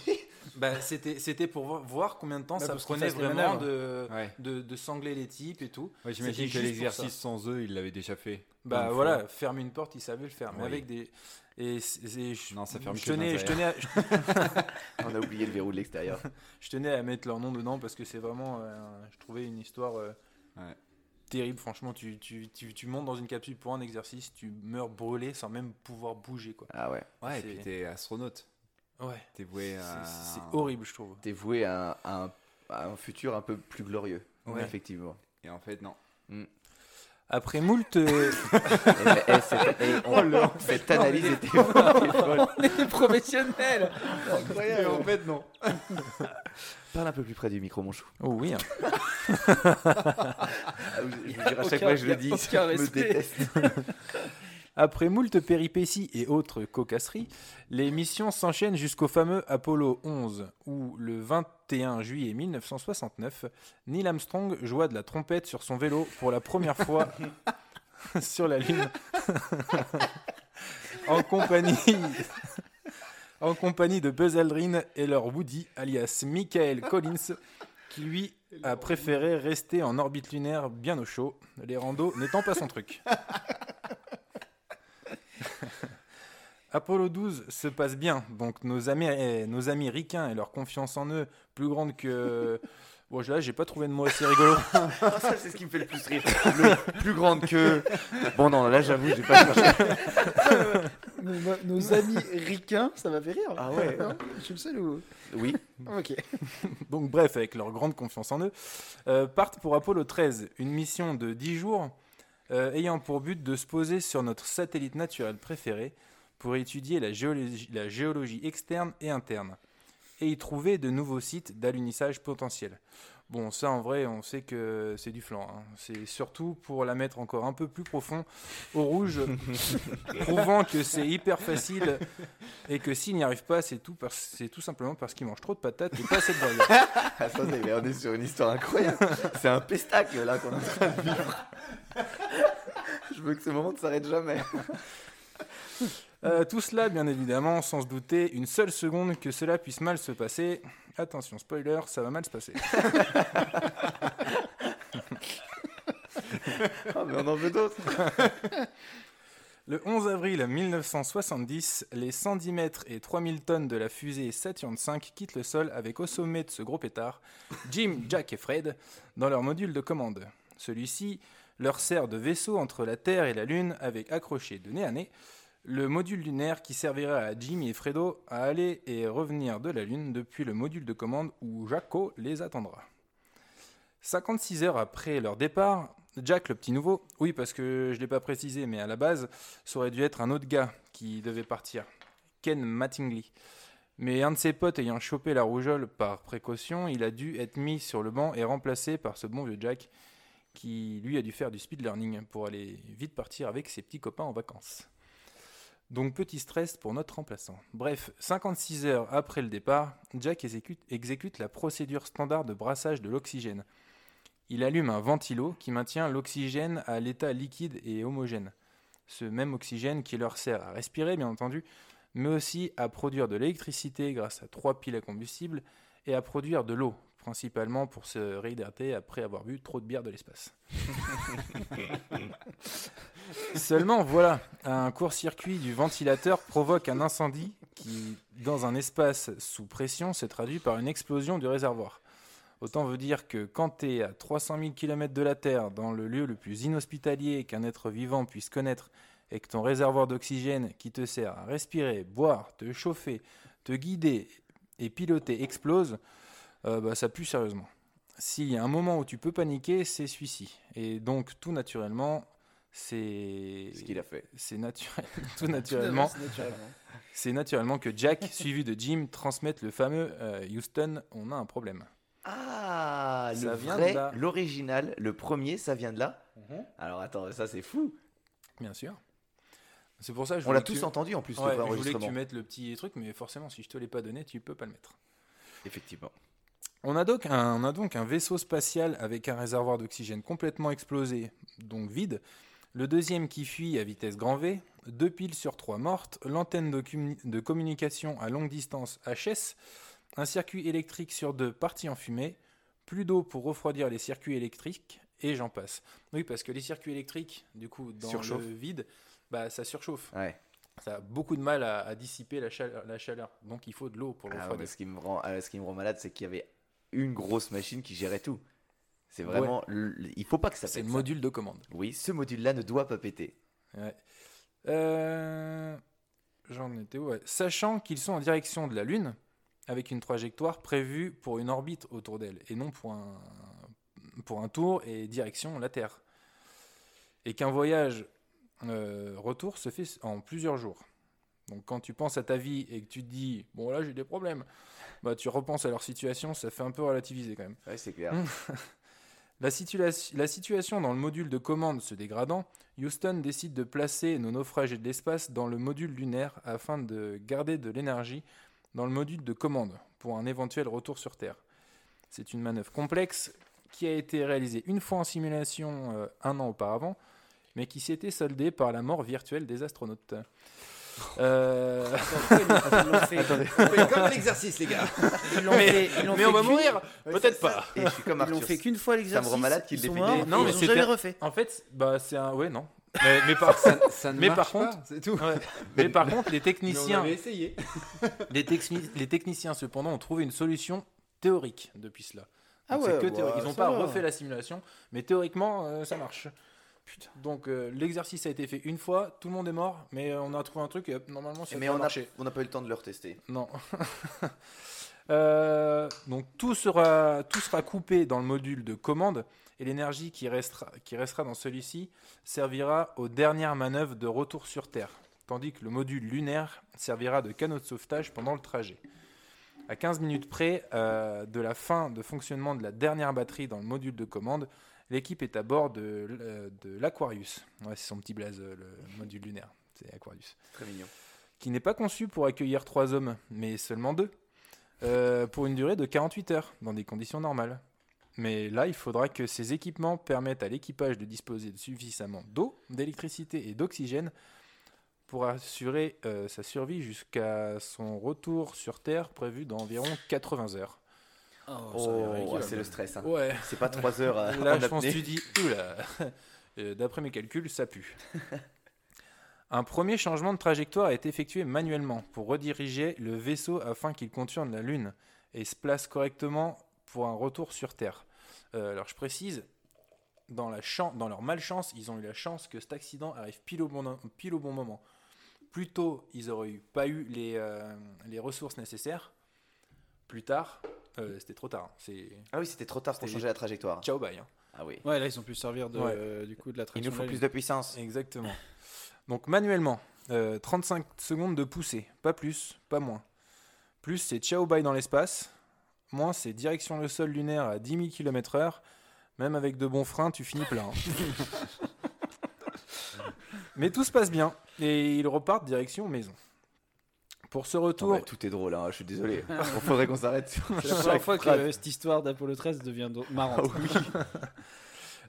Bah, c'était c'était pour voir, combien de temps ça prenait vraiment de, Ouais. de, de sangler les types et tout. Ouais, J'imagine que l'exercice sans eux, ils l'avaient déjà fait. Bah voilà, fois. fermer une porte, ils savaient le faire, mais Oui. avec des. Et je, Non, ça ferme je tenais, je, tenais à, Le verrou de l'extérieur. je tenais à mettre leur nom dedans parce que c'est vraiment. euh, je trouvais une histoire euh, Ouais. terrible. Franchement, tu, tu, tu, tu montes dans une capsule pour un exercice, tu meurs brûlé sans même pouvoir bouger. quoi. Ah ouais. Ouais, et puis t'es astronaute. Ouais. T'es voué C'est à. c'est horrible, je trouve. T'es voué à un, à un- à un futur un peu plus glorieux. Ouais. Effectivement. Et en fait, non. Après moult. euh, Eh, eh, c'est- eh, on- cette analyse était folle. On était professionnels Incroyable. en fait, non. Parle un peu plus près du micro, mon chou. Oh oui. hein. Ah, je vous jure, à chaque fois que je le dis, je me déteste. Après moult péripéties et autres cocasseries, les missions s'enchaînent jusqu'au fameux Apollo 11, où le 21 juillet 1969, Neil Armstrong joua de la trompette sur son vélo pour la première fois sur la Lune, en compagnie, en compagnie de Buzz Aldrin et leur Woody, alias Michael Collins, qui lui a préféré rester en orbite lunaire bien au chaud, les randos n'étant pas son truc. Apollo 12 se passe bien, donc nos amis, eh, nos amis ricains et leur confiance en eux, plus grande que... Bon, là, j'ai pas trouvé de mot assez rigolo. Ah, ça, c'est ce qui me fait le plus rire. Le plus grande que. Bon, non, là, j'avoue, j'ai pas cherché. nos, nos amis ricains, ça m'a fait rire. Ah ouais. Non Je suis le seul ou... Oui. Ok. Donc bref, avec leur grande confiance en eux, euh, partent pour Apollo 13, une mission de 10 jours euh, ayant pour but de se poser sur notre satellite naturel préféré pour étudier la géologie, la géologie externe et interne et y trouver de nouveaux sites d'alunissage potentiel. Bon, ça en vrai, on sait que c'est du flan. hein. C'est surtout pour la mettre encore un peu plus profond au rouge, prouvant que c'est hyper facile et que s'il n'y arrive pas, c'est tout, parce- c'est tout simplement parce qu'il mange trop de patates et pas assez de burgers. Ça, c'est- mais on est sur une histoire incroyable. C'est un pestacle, là, qu'on est en train de vivre. Je veux que ce moment ne s'arrête jamais. Euh, tout cela, bien évidemment, sans se douter une seule seconde que cela puisse mal se passer. Attention, spoiler, ça va mal se passer. Ah, mais on en veut d'autres. Le 11 avril 1970, les 110 mètres et 3000 tonnes de la fusée Saturn V quittent le sol avec au sommet de ce gros pétard Jim, Jack et Fred dans leur module de commande. Celui-ci leur sert de vaisseau entre la Terre et la Lune avec accroché de nez à nez le module lunaire qui servira à Jimmy et Fredo à aller et revenir de la Lune depuis le module de commande où Jaco les attendra. 56 heures après leur départ, Jack, le petit nouveau, oui, parce que je ne l'ai pas précisé, mais à la base, ça aurait dû être un autre gars qui devait partir, Ken Mattingly. Mais un de ses potes ayant chopé la rougeole par précaution, il a dû être mis sur le banc et remplacé par ce bon vieux Jack, qui lui a dû faire du speed learning pour aller vite partir avec ses petits copains en vacances. Donc petit stress pour notre remplaçant. Bref, 56 heures après le départ, Jack exécute, la procédure standard de brassage de l'oxygène. Il allume un ventilo qui maintient l'oxygène à l'état liquide et homogène. Ce même oxygène qui leur sert à respirer, bien entendu, mais aussi à produire de l'électricité grâce à trois piles à combustible et à produire de l'eau, principalement pour se réhydrater après avoir bu trop de bière de l'espace. Seulement, voilà, un court-circuit du ventilateur provoque un incendie qui, dans un espace sous pression, se traduit par une explosion du réservoir. Autant veut dire que quand tu es à 300 000 km de la Terre, dans le lieu le plus inhospitalier qu'un être vivant puisse connaître, et que ton réservoir d'oxygène qui te sert à respirer, boire, te chauffer, te guider, et piloter explose, euh, bah, ça pue sérieusement. S'il y a un moment où tu peux paniquer, c'est celui-ci. Et donc, tout naturellement, c'est. Ce qu'il a fait. C'est naturel, tout naturellement, C'est naturellement. que Jack, suivi de Jim, transmettent le fameux euh, Houston, on a un problème. Ah, Ça le vient de vrai, là. l'original, le premier, ça vient de là Alors attends, ça c'est fou. Bien sûr. C'est pour ça que je On l'a tous tu- entendu en plus, Ouais, le je voulais que tu mettes le petit truc, mais forcément, si je te l'ai pas donné, tu peux pas le mettre. Effectivement. On a, donc un, on a donc un vaisseau spatial avec un réservoir d'oxygène complètement explosé, donc vide. Le deuxième qui fuit à vitesse grand V, deux piles sur trois mortes, l'antenne de, commu- de communication à longue distance HS, un circuit électrique sur deux parti en fumée, plus d'eau pour refroidir les circuits électriques, et j'en passe. Oui, parce que les circuits électriques, du coup, dans Surchauffe. le vide, bah, ça surchauffe. Ouais. Ça a beaucoup de mal à, à dissiper la chaleur, la chaleur. Donc il faut de l'eau pour le Ah, refroidir. mais ce, qui me rend, euh, ce qui me rend malade, c'est qu'il y avait une grosse machine qui gérait tout. C'est vraiment. le- Il faut pas que ça C'est pète. le ça. module de commande. Oui, ce module-là ne doit pas péter. Ouais. Euh, J'en étais où Ouais. Sachant qu'ils sont en direction de la Lune, avec une trajectoire prévue pour une orbite autour d'elle, et non pour un, pour un tour et direction la Terre. Et qu'un voyage euh, retour se fait en plusieurs jours. Donc quand tu penses à ta vie et que tu te dis, bon là j'ai des problèmes, bah tu repenses à leur situation, ça fait un peu relativiser quand même. Ouais, c'est clair. La, situa- la situation dans le module de commande se dégradant, Houston décide de placer nos naufragés de l'espace dans le module lunaire afin de garder de l'énergie dans le module de commande pour un éventuel retour sur Terre. C'est une manœuvre complexe qui a été réalisée une fois en simulation euh, un an auparavant, mais qui s'était soldée par la mort virtuelle des astronautes. Euh, Ils l'ont fait, Comme un exercice, les gars. ils l'ont fait- ils l'ont mais fait on va mourir Peut-être ça- pas. Et je suis comme Ils l'ont fait qu'une fois l'exercice. rend malade qu'il ils sont l'ait morts, fait. Non, mais ils ont c'était- jamais refait. En fait, bah c'est un ouais non. Mais, mais par Ça, ça ne Mais par pas, contre- c'est tout. Ouais. Mais par contre, les Mais on techniciens, avait essayé. les, techni- les techniciens cependant ont trouvé une solution théorique depuis cela. Ah ouais, c'est que bah. Ils n'ont ça pas va. refait la simulation, mais théoriquement euh, ça marche. Putain. Donc euh, l'exercice a été fait une fois, tout le monde est mort, mais euh, on a trouvé un truc et hop, normalement ça Mais on n'a marcher. on n'a pas eu le temps de le retester. Non. Euh, donc tout sera, tout sera coupé dans le module de commande et l'énergie qui restera, qui restera dans celui-ci servira aux dernières manœuvres de retour sur Terre, tandis que le module lunaire servira de canot de sauvetage pendant le trajet. À 15 minutes près euh, de la fin de fonctionnement de la dernière batterie dans le module de commande, l'équipe est à bord de, de l'Aquarius. Ouais, c'est son petit blaze, euh, le module lunaire. C'est Aquarius Très mignon. qui n'est pas conçu pour accueillir trois hommes, mais seulement deux, euh, pour une durée de 48 heures, dans des conditions normales. Mais là, il faudra que ces équipements permettent à l'équipage de disposer de suffisamment d'eau, d'électricité et d'oxygène pour assurer euh, sa survie jusqu'à son retour sur Terre prévu dans environ 80 heures. Oh, ça a Oh, rigolo. c'est le stress. hein. Ouais, C'est pas 3 heures à, Là, en je pense que tu dis, oula, Euh, d'après mes calculs, ça pue. Un premier changement de trajectoire est effectué manuellement pour rediriger le vaisseau afin qu'il contourne la Lune et se place correctement pour un retour sur Terre. Euh, alors, je précise, dans, la chan- dans leur malchance, ils ont eu la chance que cet accident arrive pile au bon, pile au bon moment. Plus tôt, ils auraient eu- pas eu les, euh, les ressources nécessaires. Plus tard, euh, c'était trop tard. C'est Ah oui, c'était trop tard pour changer la trajectoire. ciao bye. hein. Ah oui. Ouais, là, ils ont pu se servir de, Ouais. euh, du coup de la Il traction. nous faut de la plus de puissance. Exactement. Donc manuellement, euh, 35 secondes de poussée, pas plus, pas moins. Plus c'est ciao bye dans l'espace, moins c'est direction le sol lunaire à 10 000 km/h. Même avec de bons freins, tu finis plein. Mais tout se passe bien et ils repartent direction maison. Pour ce retour, mais tout est drôle, hein, je suis désolé. Il faudrait qu'on s'arrête sur C'est la première fois que euh, cette histoire d'Apollo 13 devient marrante.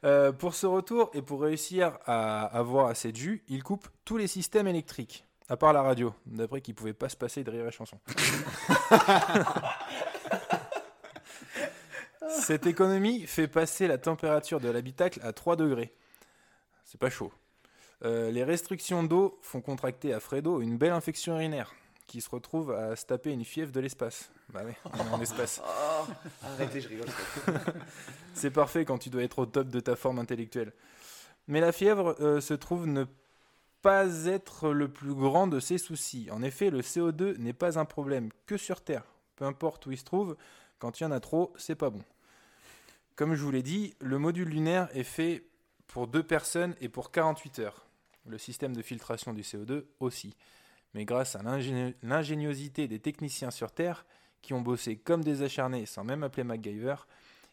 Euh, pour ce retour et pour réussir à avoir assez de jus, il coupe tous les systèmes électriques, à part la radio, d'après qu'il pouvait pas se passer de rire et chanson. Cette économie fait passer la température de l'habitacle à 3 degrés. C'est pas chaud. Euh, les restrictions d'eau font contracter à Fredo une belle infection urinaire qui se retrouve à se taper une fièvre de l'espace. Bah oui, on est en espace. Oh, arrêtez, je rigole. C'est parfait quand tu dois être au top de ta forme intellectuelle. Mais la fièvre euh, se trouve ne pas être le plus grand de ses soucis. En effet, le CO2 n'est pas un problème que sur Terre, Peu importe où il se trouve, quand il y en a trop, c'est pas bon. Comme je vous l'ai dit, le module lunaire est fait pour deux personnes et pour 48 heures. Le système de filtration du CO2 aussi. Mais grâce à l'ingéniosité des techniciens sur Terre, qui ont bossé comme des acharnés sans même appeler MacGyver,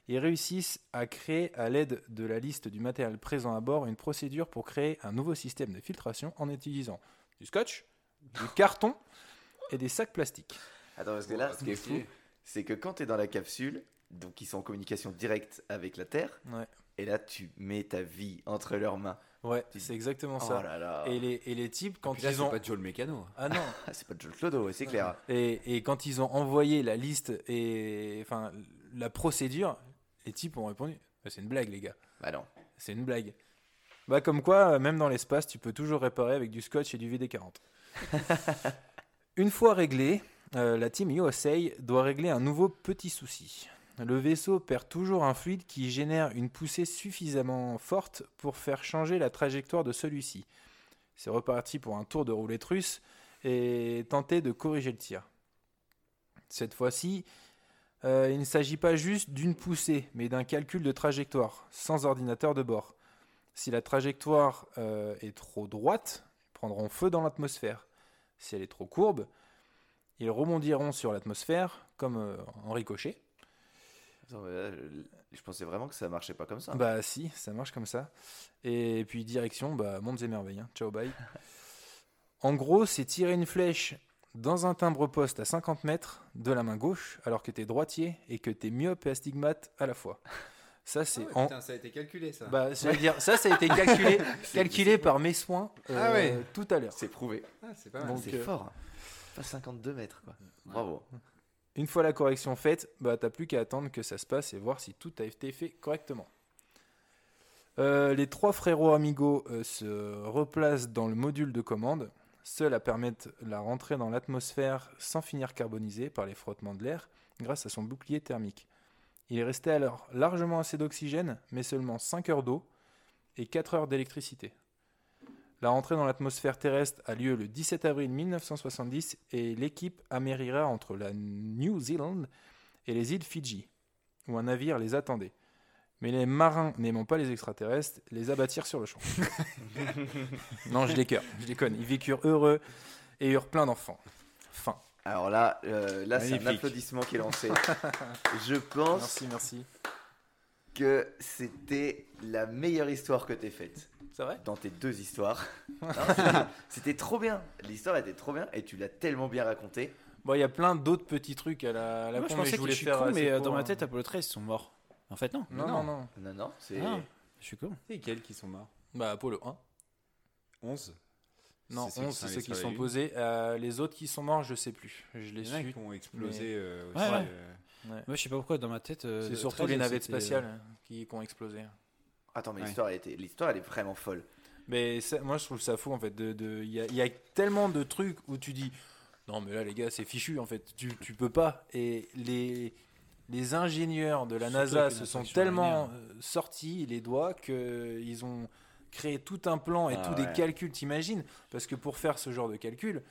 ils réussissent à créer à l'aide de la liste du matériel présent à bord une procédure pour créer un nouveau système de filtration en utilisant du scotch, du carton et des sacs plastiques. Attends, parce que là, ce qui est fou, c'est que quand tu es dans la capsule, donc ils sont en communication directe avec la Terre, Ouais. Et là tu mets ta vie entre leurs mains. Ouais, c'est exactement Oh ça. là là. Et les, et les types, quand Puis là, ils c'est ont. pas Joe le mécano. Ah non Ah, c'est pas Joe Clodo, c'est clair. et, et quand ils ont envoyé la liste et. Enfin, la procédure, les types ont répondu Bah, C'est une blague, les gars. Bah non. C'est une blague. Bah, comme quoi, euh, même dans l'espace, tu peux toujours réparer avec du scotch et du VD40. Une fois réglé, euh, la team USA doit régler un nouveau petit souci. Le vaisseau perd toujours un fluide qui génère une poussée suffisamment forte pour faire changer la trajectoire de celui-ci. C'est reparti pour un tour de roulette russe et tenter de corriger le tir. Cette fois-ci, euh, il ne s'agit pas juste d'une poussée, mais d'un calcul de trajectoire, sans ordinateur de bord. Si la trajectoire euh, est trop droite, ils prendront feu dans l'atmosphère. Si elle est trop courbe, ils rebondiront sur l'atmosphère, comme euh, en. Attends, mais là, je, je pensais vraiment que ça marchait pas comme ça. Bah si, ça marche comme ça. Et puis direction, bah mondes et merveilles. hein. Ciao, bye. En gros, c'est tirer une flèche dans un timbre-poste à 50 mètres de la main gauche, alors que t'es droitier et que t'es myope et astigmate à la fois. Ça, c'est en... ça a été calculé ça. Bah, j'allais dire, ça, ça a été calculé, calculé par mes soins euh, Ah ouais. tout à l'heure. C'est prouvé. Ah, c'est pas mal. Donc, c'est euh, fort. Pas 52 mètres, quoi. Bravo. Une fois la correction faite, bah, t'as plus qu'à attendre que ça se passe et voir si tout a été fait correctement. Euh, les trois frérots amigos euh, se replacent dans le module de commande, seuls à permettre la rentrée dans l'atmosphère sans finir carbonisé par les frottements de l'air grâce à son bouclier thermique. Il est resté alors largement assez d'oxygène, mais seulement 5 heures d'eau et 4 heures d'électricité. La rentrée dans l'atmosphère terrestre a lieu le 17 avril 1970 et l'équipe amérira entre la New Zealand et les îles Fidji, où un navire les attendait. Mais les marins n'aimant pas les extraterrestres, les abattirent sur le champ. non, je déconne, je déconne. Ils vécurent heureux et eurent plein d'enfants. Fin. Alors là, euh, là c'est un applaudissement qui est lancé. je pense Merci, merci. que c'était la meilleure histoire que t'aies faite C'est vrai dans tes deux histoires. C'était- trop bien. L'histoire était trop bien et tu l'as tellement bien racontée. Bon, il y a plein d'autres petits trucs à la, à la Moi, con, je mais pensais je que voulais je suis faire con, mais euh, dans ma hein. tête, Apollo 13, ils sont morts. En fait, non. Non, non, non. Non, non, c'est. Ah, je suis con. C'est quels qui sont morts Bah, Apollo 1. 11 Non, C'est ceux qui 11, sont c'est allés ceux qui sur la sont Lune. posés. Euh, les autres qui sont morts, je sais plus. Je les Il y en a suis. qui ont explosé euh, aussi. Ouais, ouais. euh, Moi, je sais pas pourquoi, dans ma tête. euh, C'est surtout 13, les navettes c'était, spatiales hein, qui, qui ont explosé. Attends, mais Ouais. l'histoire, elle était... l'histoire, elle est vraiment folle. Mais ça- moi, je trouve ça fou en fait. de- de- Il y, a, il y a tellement de trucs où tu dis non, mais là, les gars, c'est fichu en fait. Tu, tu peux pas. Et les, les ingénieurs de la Surtout NASA se sont tellement sortis les doigts qu'ils ont créé tout un plan et Ah tous des calculs, t'imagines? Parce que pour faire ce genre de calcul,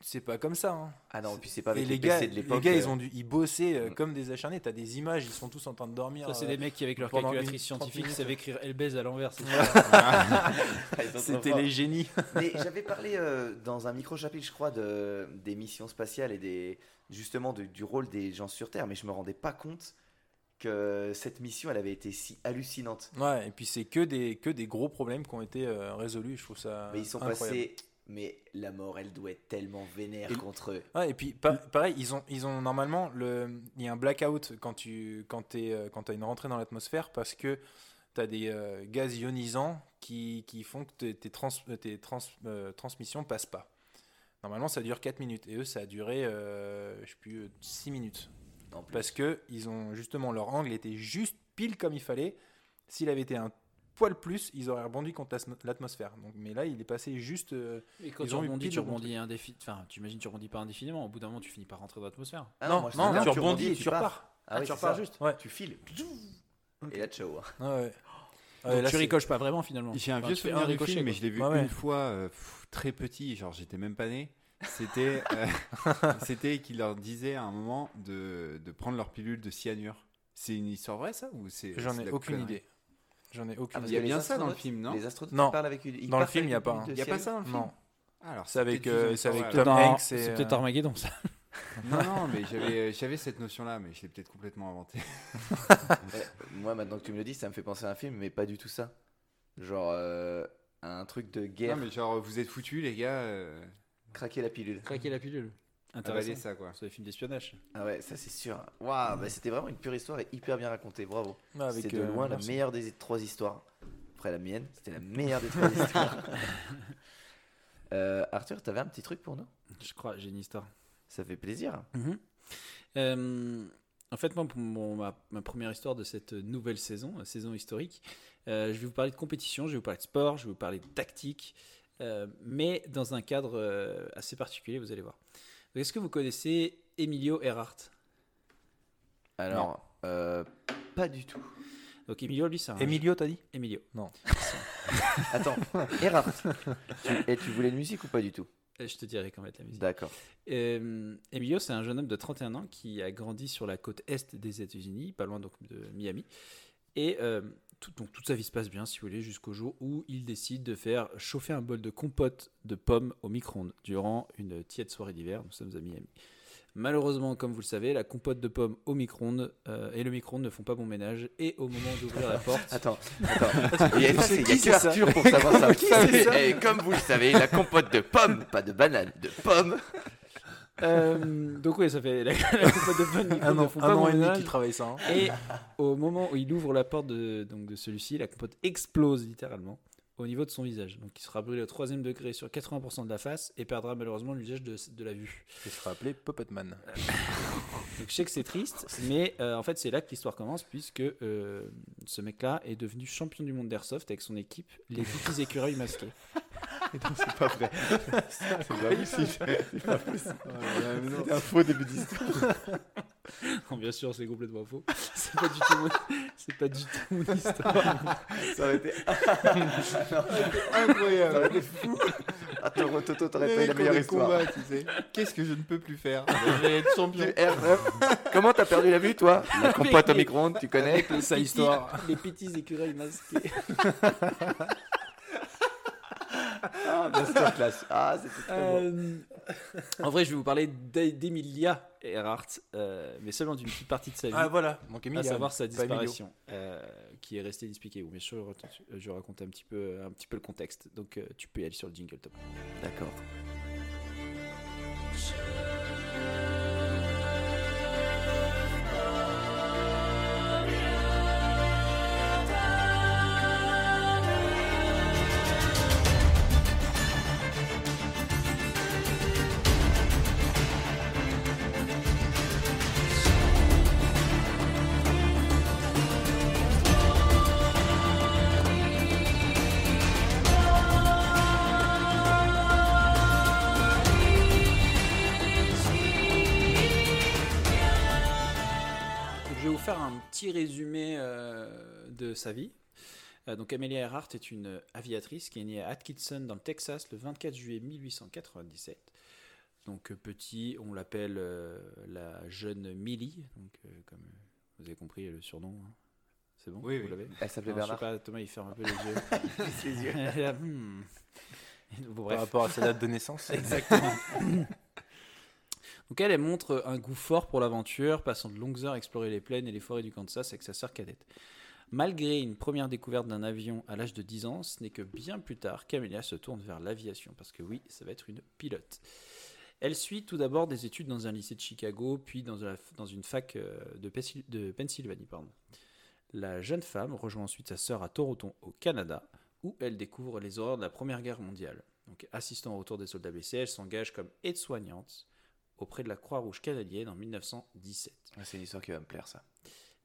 c'est pas comme ça. hein. Ah non, et puis c'est pas avec les, les gars, PC de les gars, euh, ils ont dû, ils bossaient euh, Mm. comme des acharnés. T'as des images, ils sont tous en train de dormir. Ça, c'est euh, des mecs qui, avec leur calculatrice une- 30 scientifique, savaient écrire Elbez à l'envers. trop C'était les génies. Mais j'avais parlé euh, dans un micro-chapitre, je crois, de, des missions spatiales et des, justement de- du rôle des gens sur Terre, mais je me rendais pas compte que cette mission, elle avait été si hallucinante. Ouais, et puis c'est que des, que des gros problèmes qui ont été euh, résolus. Je trouve ça. Mais ils sont incroyable. passés. Mais la mort, elle doit être tellement vénère Et- contre eux. Ouais, et puis pa- pareil, ils ont, ils ont normalement le, il y a un blackout quand tu quand t'es, euh, quand as une rentrée dans l'atmosphère parce que tu as des euh, gaz ionisants qui, qui font que tes, trans- tes trans- euh, transmissions passent pas. Normalement, ça dure 4 minutes et eux, ça a duré, euh, je sais plus, 6 minutes. En plus. Parce que ils ont justement leur angle était juste pile comme il fallait. S'il avait été un poil plus, ils auraient rebondi contre l'atmosphère. Donc, mais là, il est passé juste. euh, Et quand Ils tu ont rebondis, tu rebondis indéfi- Enfin, tu imagines, tu rebondis pas indéfiniment. Au bout d'un moment, tu finis par rentrer dans l'atmosphère. Ah non, non, bien, tu rebondis et tu repars. Ah, oui, tu repars ça. juste. Ouais. Tu files. Et là, ciao. hein. Ouais, là, tu ricoches pas vraiment finalement. J'ai un Enfin, vieux souvenir du ricochet, film, mais je l'ai vu Ouais, ouais. une fois, euh, pff, très petit, genre j'étais même pas né. C'était euh, c'était qu'il leur disait à un moment de, de prendre leur pilule de cyanure. C'est une histoire vraie ça ou c'est J'en ai aucune connerie idée. J'en ai Ah, aucune parce Il y a bien ça dans le film, non Les astronautes Non. parlent avec une. ils Dans le film, il y a pas, hein. Il y a pas ça dans le film Non. Alors C'est avec, euh, c'est avec histoire Tom Hanks et, C'est peut-être euh, Armageddon, ça. Non, non, mais j'avais j'avais cette notion-là, mais je l'ai peut-être complètement inventée. Moi, maintenant que tu me le dis, ça me fait penser à un film, mais pas du tout ça. Genre euh, un truc de guerre, Non, mais genre, vous êtes foutus, les gars. euh, craquer la pilule. Craquer la pilule. Intéressant. ça, quoi. C'est des films d'espionnage. Ah ouais, ça c'est sûr. Waouh, bah, c'était vraiment une pure histoire et hyper bien racontée. Bravo. Avec, C'est de euh, loin la meilleure des trois histoires. Après la mienne, c'était la meilleure des trois histoires. Euh, Arthur, t'avais un petit truc pour nous? Je crois, j'ai une histoire. Ça fait plaisir. Mhm. Euh, en fait, moi, pour mon- ma, ma première histoire de cette nouvelle saison, saison historique, je vais vous parler de compétition, je vais vous parler de sport, je vais vous parler de tactique, mais dans un cadre assez particulier, vous allez voir. Est-ce que vous connaissez Emilio Earhart Alors, euh, pas du tout. Donc Emilio, lui, c'est un... Emilio, t'as dit? Emilio. Attends, Erard, tu, et tu voulais une musique ou pas du tout? Euh, Je te dirai quand même la musique. D'accord. Euh, Emilio, c'est un jeune homme de 31 ans qui a grandi sur la côte est des États-Unis, pas loin donc de Miami. Et euh, tout- donc toute sa vie se passe bien, si vous voulez, jusqu'au jour où il décide de faire chauffer un bol de compote de pommes au micro-ondes durant une tiède soirée d'hiver. Nous sommes à Miami. Malheureusement, comme vous le savez, la compote de pommes au micro-ondes euh, et le micro-ondes ne font pas bon ménage. Et au moment d'ouvrir la porte, Attends, attends. Il y a, ça, c'est- il y a qui que c'est ça Arthur pour savoir ça. Et comme vous le savez, la compote de pommes, pas de banane, de pommes. Euh, donc oui, ça fait la, la compote de pommes micro-ondes Un an, font un pas an et demi ménage. qu'il travaille ça. hein. Et au moment où il ouvre la porte de, donc de celui-ci, la compote explose littéralement au niveau de son visage. Donc il sera brûlé au troisième degré sur 80% de la face et perdra malheureusement l'usage de, de la vue. Il sera appelé Puppetman. Donc je sais que c'est triste, mais euh, en fait c'est là que l'histoire commence puisque euh, ce mec-là est devenu champion du monde d'airsoft avec son équipe, les petits écureuils masqués. C'est pas vrai. C'est pas possible. C'est pas possible. C'était un faux début d'histoire. Non, bien sûr, c'est complètement faux. C'est pas du tout mon, c'est pas du tout mon histoire. Ça aurait été Incroyable. Ça aurait été fou. Attends, Toto, t'aurais pas eu la Les meilleure histoire. combats, tu sais. Qu'est-ce que je ne peux plus faire Je vais être champion. R9. Comment t'as perdu la vue, toi La compote au micro-ondes, tu connais Sa histoire. Les petits écureuils masqués. Ah, masterclass. Ah, c'était très bon. Euh, en vrai, je vais vous parler d'E- d'Emilia Earhart, euh, mais seulement d'une petite partie de sa vie, Ah voilà, donc à Emilio. savoir sa disparition, euh, qui est restée inexpliquée. Bien sûr, je raconte- je raconte un petit peu, un petit peu le contexte. Donc, euh, tu peux y aller sur le jingle top. D'accord. Donc, de sa vie. Euh, donc, Amelia Earhart est une aviatrice qui est née à Atkinson, dans le Texas, le 24 juillet 1897. Donc, euh, petit, on l'appelle euh, la jeune Millie, donc, euh, comme vous avez compris le surnom. hein. C'est bon? Oui, Vous oui. l'avez? Elle s'appelait Non, je sais Bernard. pas, Thomas il ferme un peu les yeux. Là, hmm. Bon, Par rapport à sa date de naissance. Exactement. Donc elle, elle montre un goût fort pour l'aventure, passant de longues heures à explorer les plaines et les forêts du Kansas avec sa sœur cadette. Malgré une première découverte d'un avion à l'âge de 10 ans, ce n'est que bien plus tard qu'Amelia se tourne vers l'aviation, parce que oui, ça va être une pilote. Elle suit tout d'abord des études dans un lycée de Chicago, puis dans, une fac euh, de, Pennsylvanie. Pardon. La jeune femme rejoint ensuite sa sœur à Toronto, au Canada, où elle découvre les horreurs de la Première Guerre mondiale. Donc, assistant au retour des soldats blessés, elle s'engage comme aide-soignante auprès de la Croix-Rouge canadienne en 1917. Ouais, C'est une histoire qui va me plaire, ça.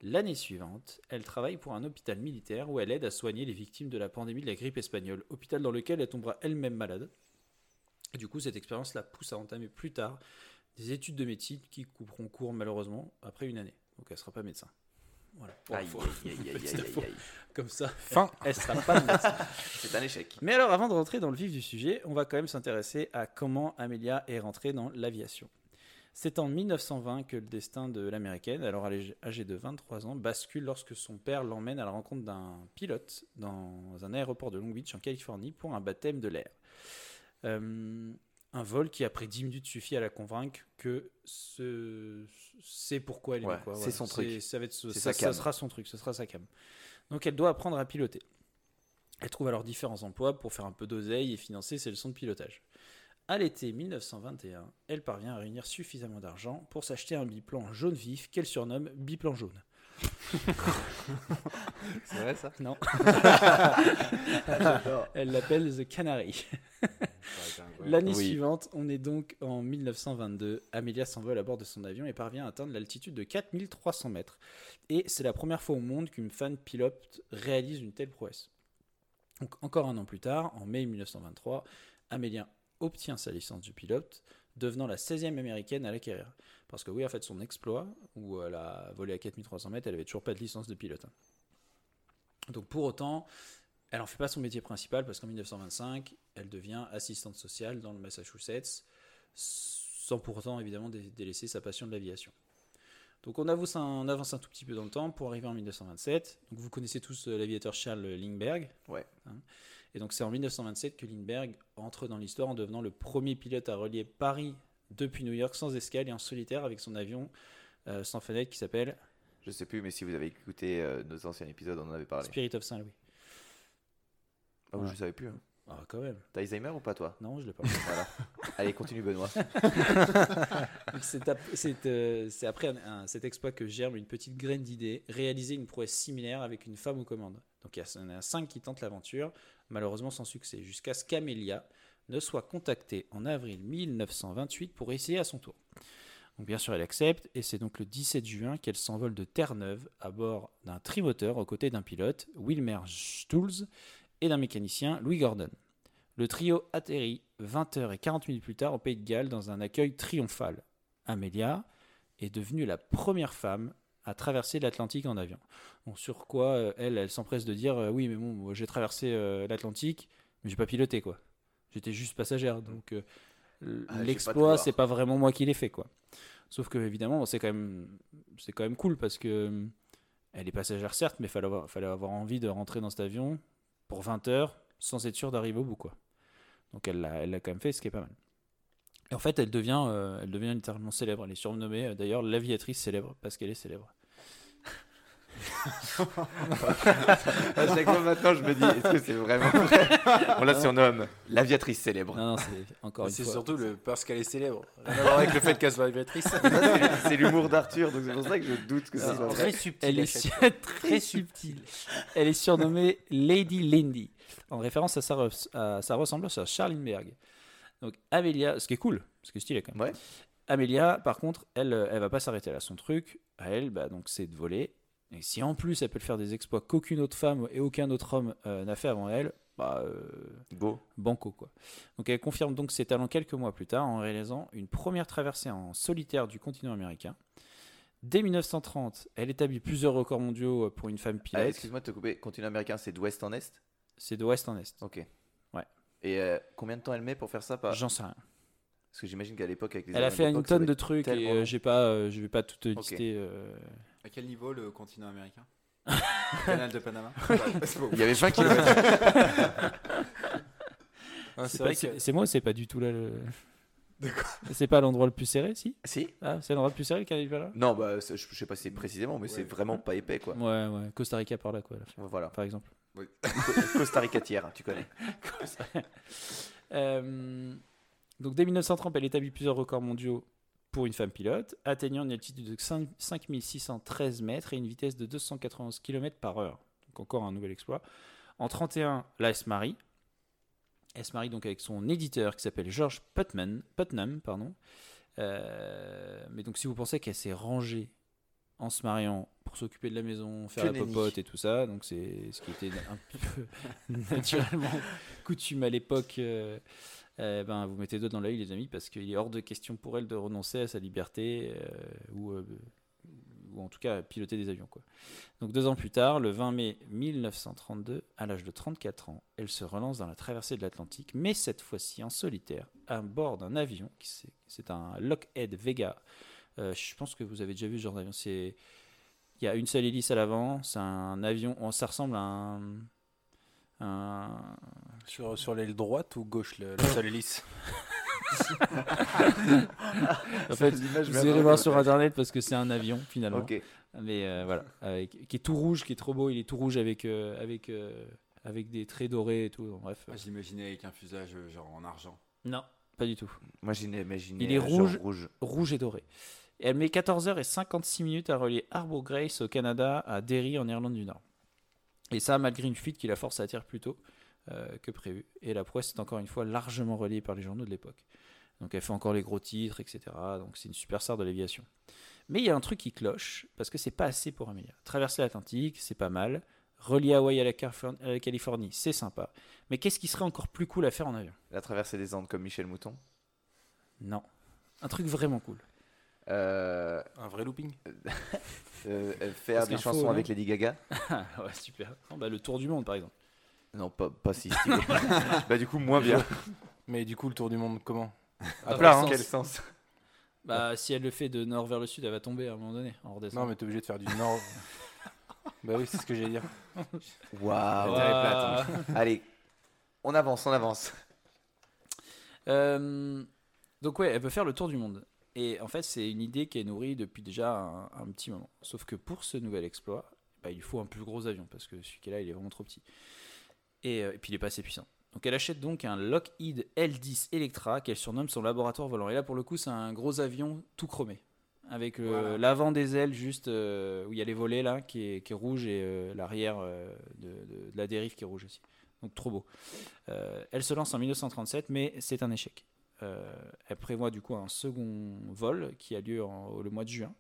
L'année suivante, elle travaille pour un hôpital militaire où elle aide à soigner les victimes de la pandémie de la grippe espagnole, hôpital dans lequel elle tombera elle-même malade. Et du coup, cette expérience la pousse à entamer plus tard des études de médecine qui couperont court malheureusement après une année. Donc elle ne sera pas médecin. Voilà. Aïe, aïe, aïe. Comme ça, Fin. elle sera pas de médecin. C'est un échec. Mais alors, avant de rentrer dans le vif du sujet, on va quand même s'intéresser à comment Amelia est rentrée dans l'aviation. C'est en 1920 que le destin de l'américaine, alors âgée de 23 ans, bascule lorsque son père l'emmène à la rencontre d'un pilote dans un aéroport de Long Beach en Californie pour un baptême de l'air. Euh, un vol qui, après 10 minutes, suffit à la convaincre que ce- c'est pourquoi elle est Ouais, c'est son truc. Ça, va être ce- ça- sa ça sera son truc, ce sera sa cam. Donc elle doit apprendre à piloter. Elle trouve alors différents emplois pour faire un peu d'oseille et financer ses leçons de pilotage. À l'été 1921, elle parvient à réunir suffisamment d'argent pour s'acheter un biplan jaune vif qu'elle surnomme biplan jaune. C'est vrai ça? Non. elle l'appelle The Canary. L'année Oui. suivante, on est donc en 1922. Amelia s'envole à bord de son avion et parvient à atteindre l'altitude de 4300 mètres. Et c'est la première fois au monde qu'une femme pilote réalise une telle prouesse. Donc encore un an plus tard, en mai 1923, Amelia obtient sa licence de pilote, devenant la 16e américaine à l'acquérir. Parce que oui, en fait, son exploit, où elle a volé à 4300 mètres, elle avait toujours pas de licence de pilote. Donc pour autant, elle en fait pas son métier principal parce qu'en 1925, elle devient assistante sociale dans le Massachusetts, sans pour autant évidemment dé- délaisser sa passion de l'aviation. Donc on avance, un, on avance un tout petit peu dans le temps pour arriver en 1927. Donc vous connaissez tous euh, l'aviateur Charles Lindbergh. Ouais. Hein. Et donc c'est en 1927 que Lindbergh entre dans l'histoire en devenant le premier pilote à relier Paris depuis New York sans escale et en solitaire avec son avion euh, sans fenêtre qui s'appelle Je sais plus, mais si vous avez écouté euh, nos anciens épisodes, on en avait parlé. Spirit of Saint-Louis. Ah, Ouais. Je savais plus. hein. Ah quand même. T'as Alzheimer ou pas, toi? Non, je l'ai pas. Voilà. Allez, continue, Benoît. C'est ap- euh, c'est après un- un- cet exploit que germe une petite graine d'idée, réaliser une prouesse similaire avec une femme aux commandes. Donc il y en a cinq qui tentent l'aventure, malheureusement sans succès, jusqu'à ce qu'Amelia ne soit contactée en avril 1928 pour essayer à son tour. Donc bien sûr elle accepte, et c'est donc le 17 juin qu'elle s'envole de Terre-Neuve à bord d'un trimoteur aux côtés d'un pilote, Wilmer Stulz, et d'un mécanicien, Louis Gordon. Le trio atterrit 20h et 40 minutes plus tard au Pays de Galles dans un accueil triomphal. Amelia est devenue la première femme à traverser l'Atlantique en avion. Bon, sur quoi euh, elle, elle s'empresse de dire euh, oui mais bon moi, j'ai traversé euh, l'Atlantique mais j'ai pas piloté quoi. J'étais juste passagère donc euh, l- Ah, l'exploit c'est pas vraiment moi qui l'ai fait quoi. Sauf que évidemment c'est quand même c'est quand même cool parce que elle est passagère certes mais fallait avoir, fallait avoir envie de rentrer dans cet avion pour 20 heures sans être sûr d'arriver au bout quoi. Donc elle l'a elle l'a quand même fait ce qui est pas mal. Et en fait, elle devient, euh, elle devient littéralement célèbre. Elle est surnommée euh, d'ailleurs l'aviatrice célèbre parce qu'elle est célèbre. À chaque fois maintenant, je me dis, est-ce que c'est vraiment vrai? On la surnomme l'aviatrice célèbre. Non, non, c'est encore C'est surtout le, parce qu'elle est célèbre. Rien à voir avec le fait qu'elle soit aviatrice. C'est- l'humour d'Arthur, donc c'est pour ça que je doute que Ah, c'est vrai. très subtil. Elle est très subtile. Elle est surnommée Lady Lindy, en référence à sa, à sa ressemblance à Charles Lindbergh. Donc Amelia, ce qui est cool, ce qui est stylé quand même. Ouais. Amelia, par contre, elle, euh, elle va pas s'arrêter là. Son truc, à elle, bah, donc, c'est de voler. Et si en plus elle peut faire des exploits qu'aucune autre femme et aucun autre homme euh, n'a fait avant elle, bah, euh, Go. Banco quoi. Donc elle confirme donc ses talents quelques mois plus tard en réalisant une première traversée en solitaire du continent américain. Dès 1930, elle établit plusieurs records mondiaux pour une femme Ah, pilote. Excuse-moi de te couper. Continent américain, c'est d'ouest en est? C'est de ouest en est. Ok. Et euh, combien de temps elle met pour faire ça? Par- J'en sais rien. Parce que j'imagine qu'à l'époque, avec les Elle a fait une tonne de trucs et euh, j'ai pas, euh, je vais pas tout te lister. euh. À quel niveau le continent américain? Canal de Panama? Il y avait 20 km. Ah, C'est c'est pas- vrai c'est que c'est moi, c'est pas du tout là. Le... C'est pas l'endroit le plus serré, si? Si Ah, c'est l'endroit le plus serré, le là? Non, bah, je sais pas si c'est précisément, mais c'est vraiment pas épais, quoi. Ouais, ouais. Costa Rica par là, quoi, là, Voilà. par exemple. Co- Costa Rica tiers, tu connais. Euh, donc dès 1930, elle établit plusieurs records mondiaux pour une femme pilote, atteignant une altitude de 5 5613 mètres et une vitesse de 291 km par heure. Donc encore un nouvel exploit. En 31, là, elle se marie. Elle se marie donc avec son éditeur qui s'appelle George Putnam. Putnam pardon. Euh, mais donc si vous pensez qu'elle s'est rangée en se mariant pour s'occuper de la maison, faire Que la popote et tout ça, donc c'est ce qui était un peu naturellement coutume à l'époque. euh, euh, ben, vous mettez deux dans l'œil, les amis, parce qu'il est hors de question pour elle de renoncer à sa liberté euh, ou, ou en tout cas piloter des avions. Quoi. Donc deux ans plus tard, le 20 mai 1932, à l'âge de 34 ans, elle se relance dans la traversée de l'Atlantique, mais cette fois-ci en solitaire, à bord d'un avion, c'est un Lockheed Vega. Euh, je pense que vous avez déjà vu ce genre d'avion. C'est il y a une seule hélice à l'avant, c'est un avion, oh, ça ressemble à un, un- Sur, sur l'aile droite ou gauche, le- la seule hélice? En fait, vous irez voir sur internet parce que c'est un avion finalement. Ok. Mais euh, voilà, avec, qui est tout rouge, qui est trop beau. Il est tout rouge avec euh, avec euh, avec des traits dorés et tout. Bon, bref. Ah, J'imaginais avec un fusage genre en argent. Non, pas du tout. Moi, j'ai imaginé. Il est genre rouge. rouge. Rouge et doré. Et elle met 14h56 minutes à relier Harbour Grace au Canada à Derry en Irlande du Nord. Et ça, malgré une fuite qui la force à atterrir plus tôt euh, que prévu. Et la prouesse est encore une fois largement relayée par les journaux de l'époque. Donc elle fait encore les gros titres, etc. Donc c'est une superstar de l'aviation. Mais il y a un truc qui cloche, parce que c'est pas assez pour Amelia. Traverser l'Atlantique, c'est pas mal. Relier Hawaï à la, à la Californie, c'est sympa. Mais qu'est-ce qui serait encore plus cool à faire en avion? La traversée des Andes comme Michel Mouton? Non. Un truc vraiment cool. Euh, Un vrai looping euh, euh, faire Parce des chansons faux, avec Lady Gaga. Ah ouais, super. Non, bah, le tour du monde, par exemple. Non, pas, pas si stylé. bah, du coup, moins bien. Mais du coup, le tour du monde, comment? À plat, quel hein Quel sens? Bah, si elle le fait de nord vers le sud, elle va tomber à un moment donné, en redescendant. Non, mais t'es obligé de faire du nord. bah oui, c'est ce que j'allais dire. Waouh. Hein. Allez, on avance, on avance. Euh, donc ouais, elle peut faire le tour du monde. Et en fait, c'est une idée qui est nourrie depuis déjà un, un petit moment. Sauf que pour ce nouvel exploit, bah, il faut un plus gros avion, parce que celui qui est là, il est vraiment trop petit. Et, euh, et puis il est pas assez puissant. Donc elle achète donc un Lockheed L10 Electra qu'elle surnomme son laboratoire volant. Et là, pour le coup, c'est un gros avion tout chromé. Avec Voilà. l'avant des ailes juste euh, où il y a les volets là qui est, qui est rouge et euh, l'arrière euh, de, de- de la dérive qui est rouge aussi. Donc trop beau. Euh, elle se lance en 1937 mais c'est un échec. Euh, elle prévoit du coup un second vol qui a lieu le mois de juin.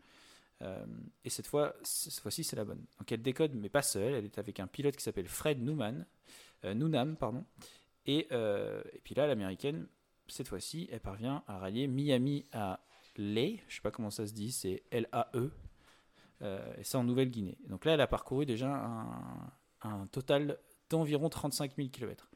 Euh, et cette fois, cette fois-ci, c'est la bonne. Donc elle décode, mais pas seule. Elle est avec un pilote qui s'appelle Fred Newman, euh, pardon. Et, et puis là, l'américaine, cette fois-ci, elle parvient à rallier Miami à Lae. Je sais pas comment ça se dit, c'est L-A-E. Et c'est en Nouvelle-Guinée. Donc là, elle a parcouru déjà un, un total d'environ 35 000 km.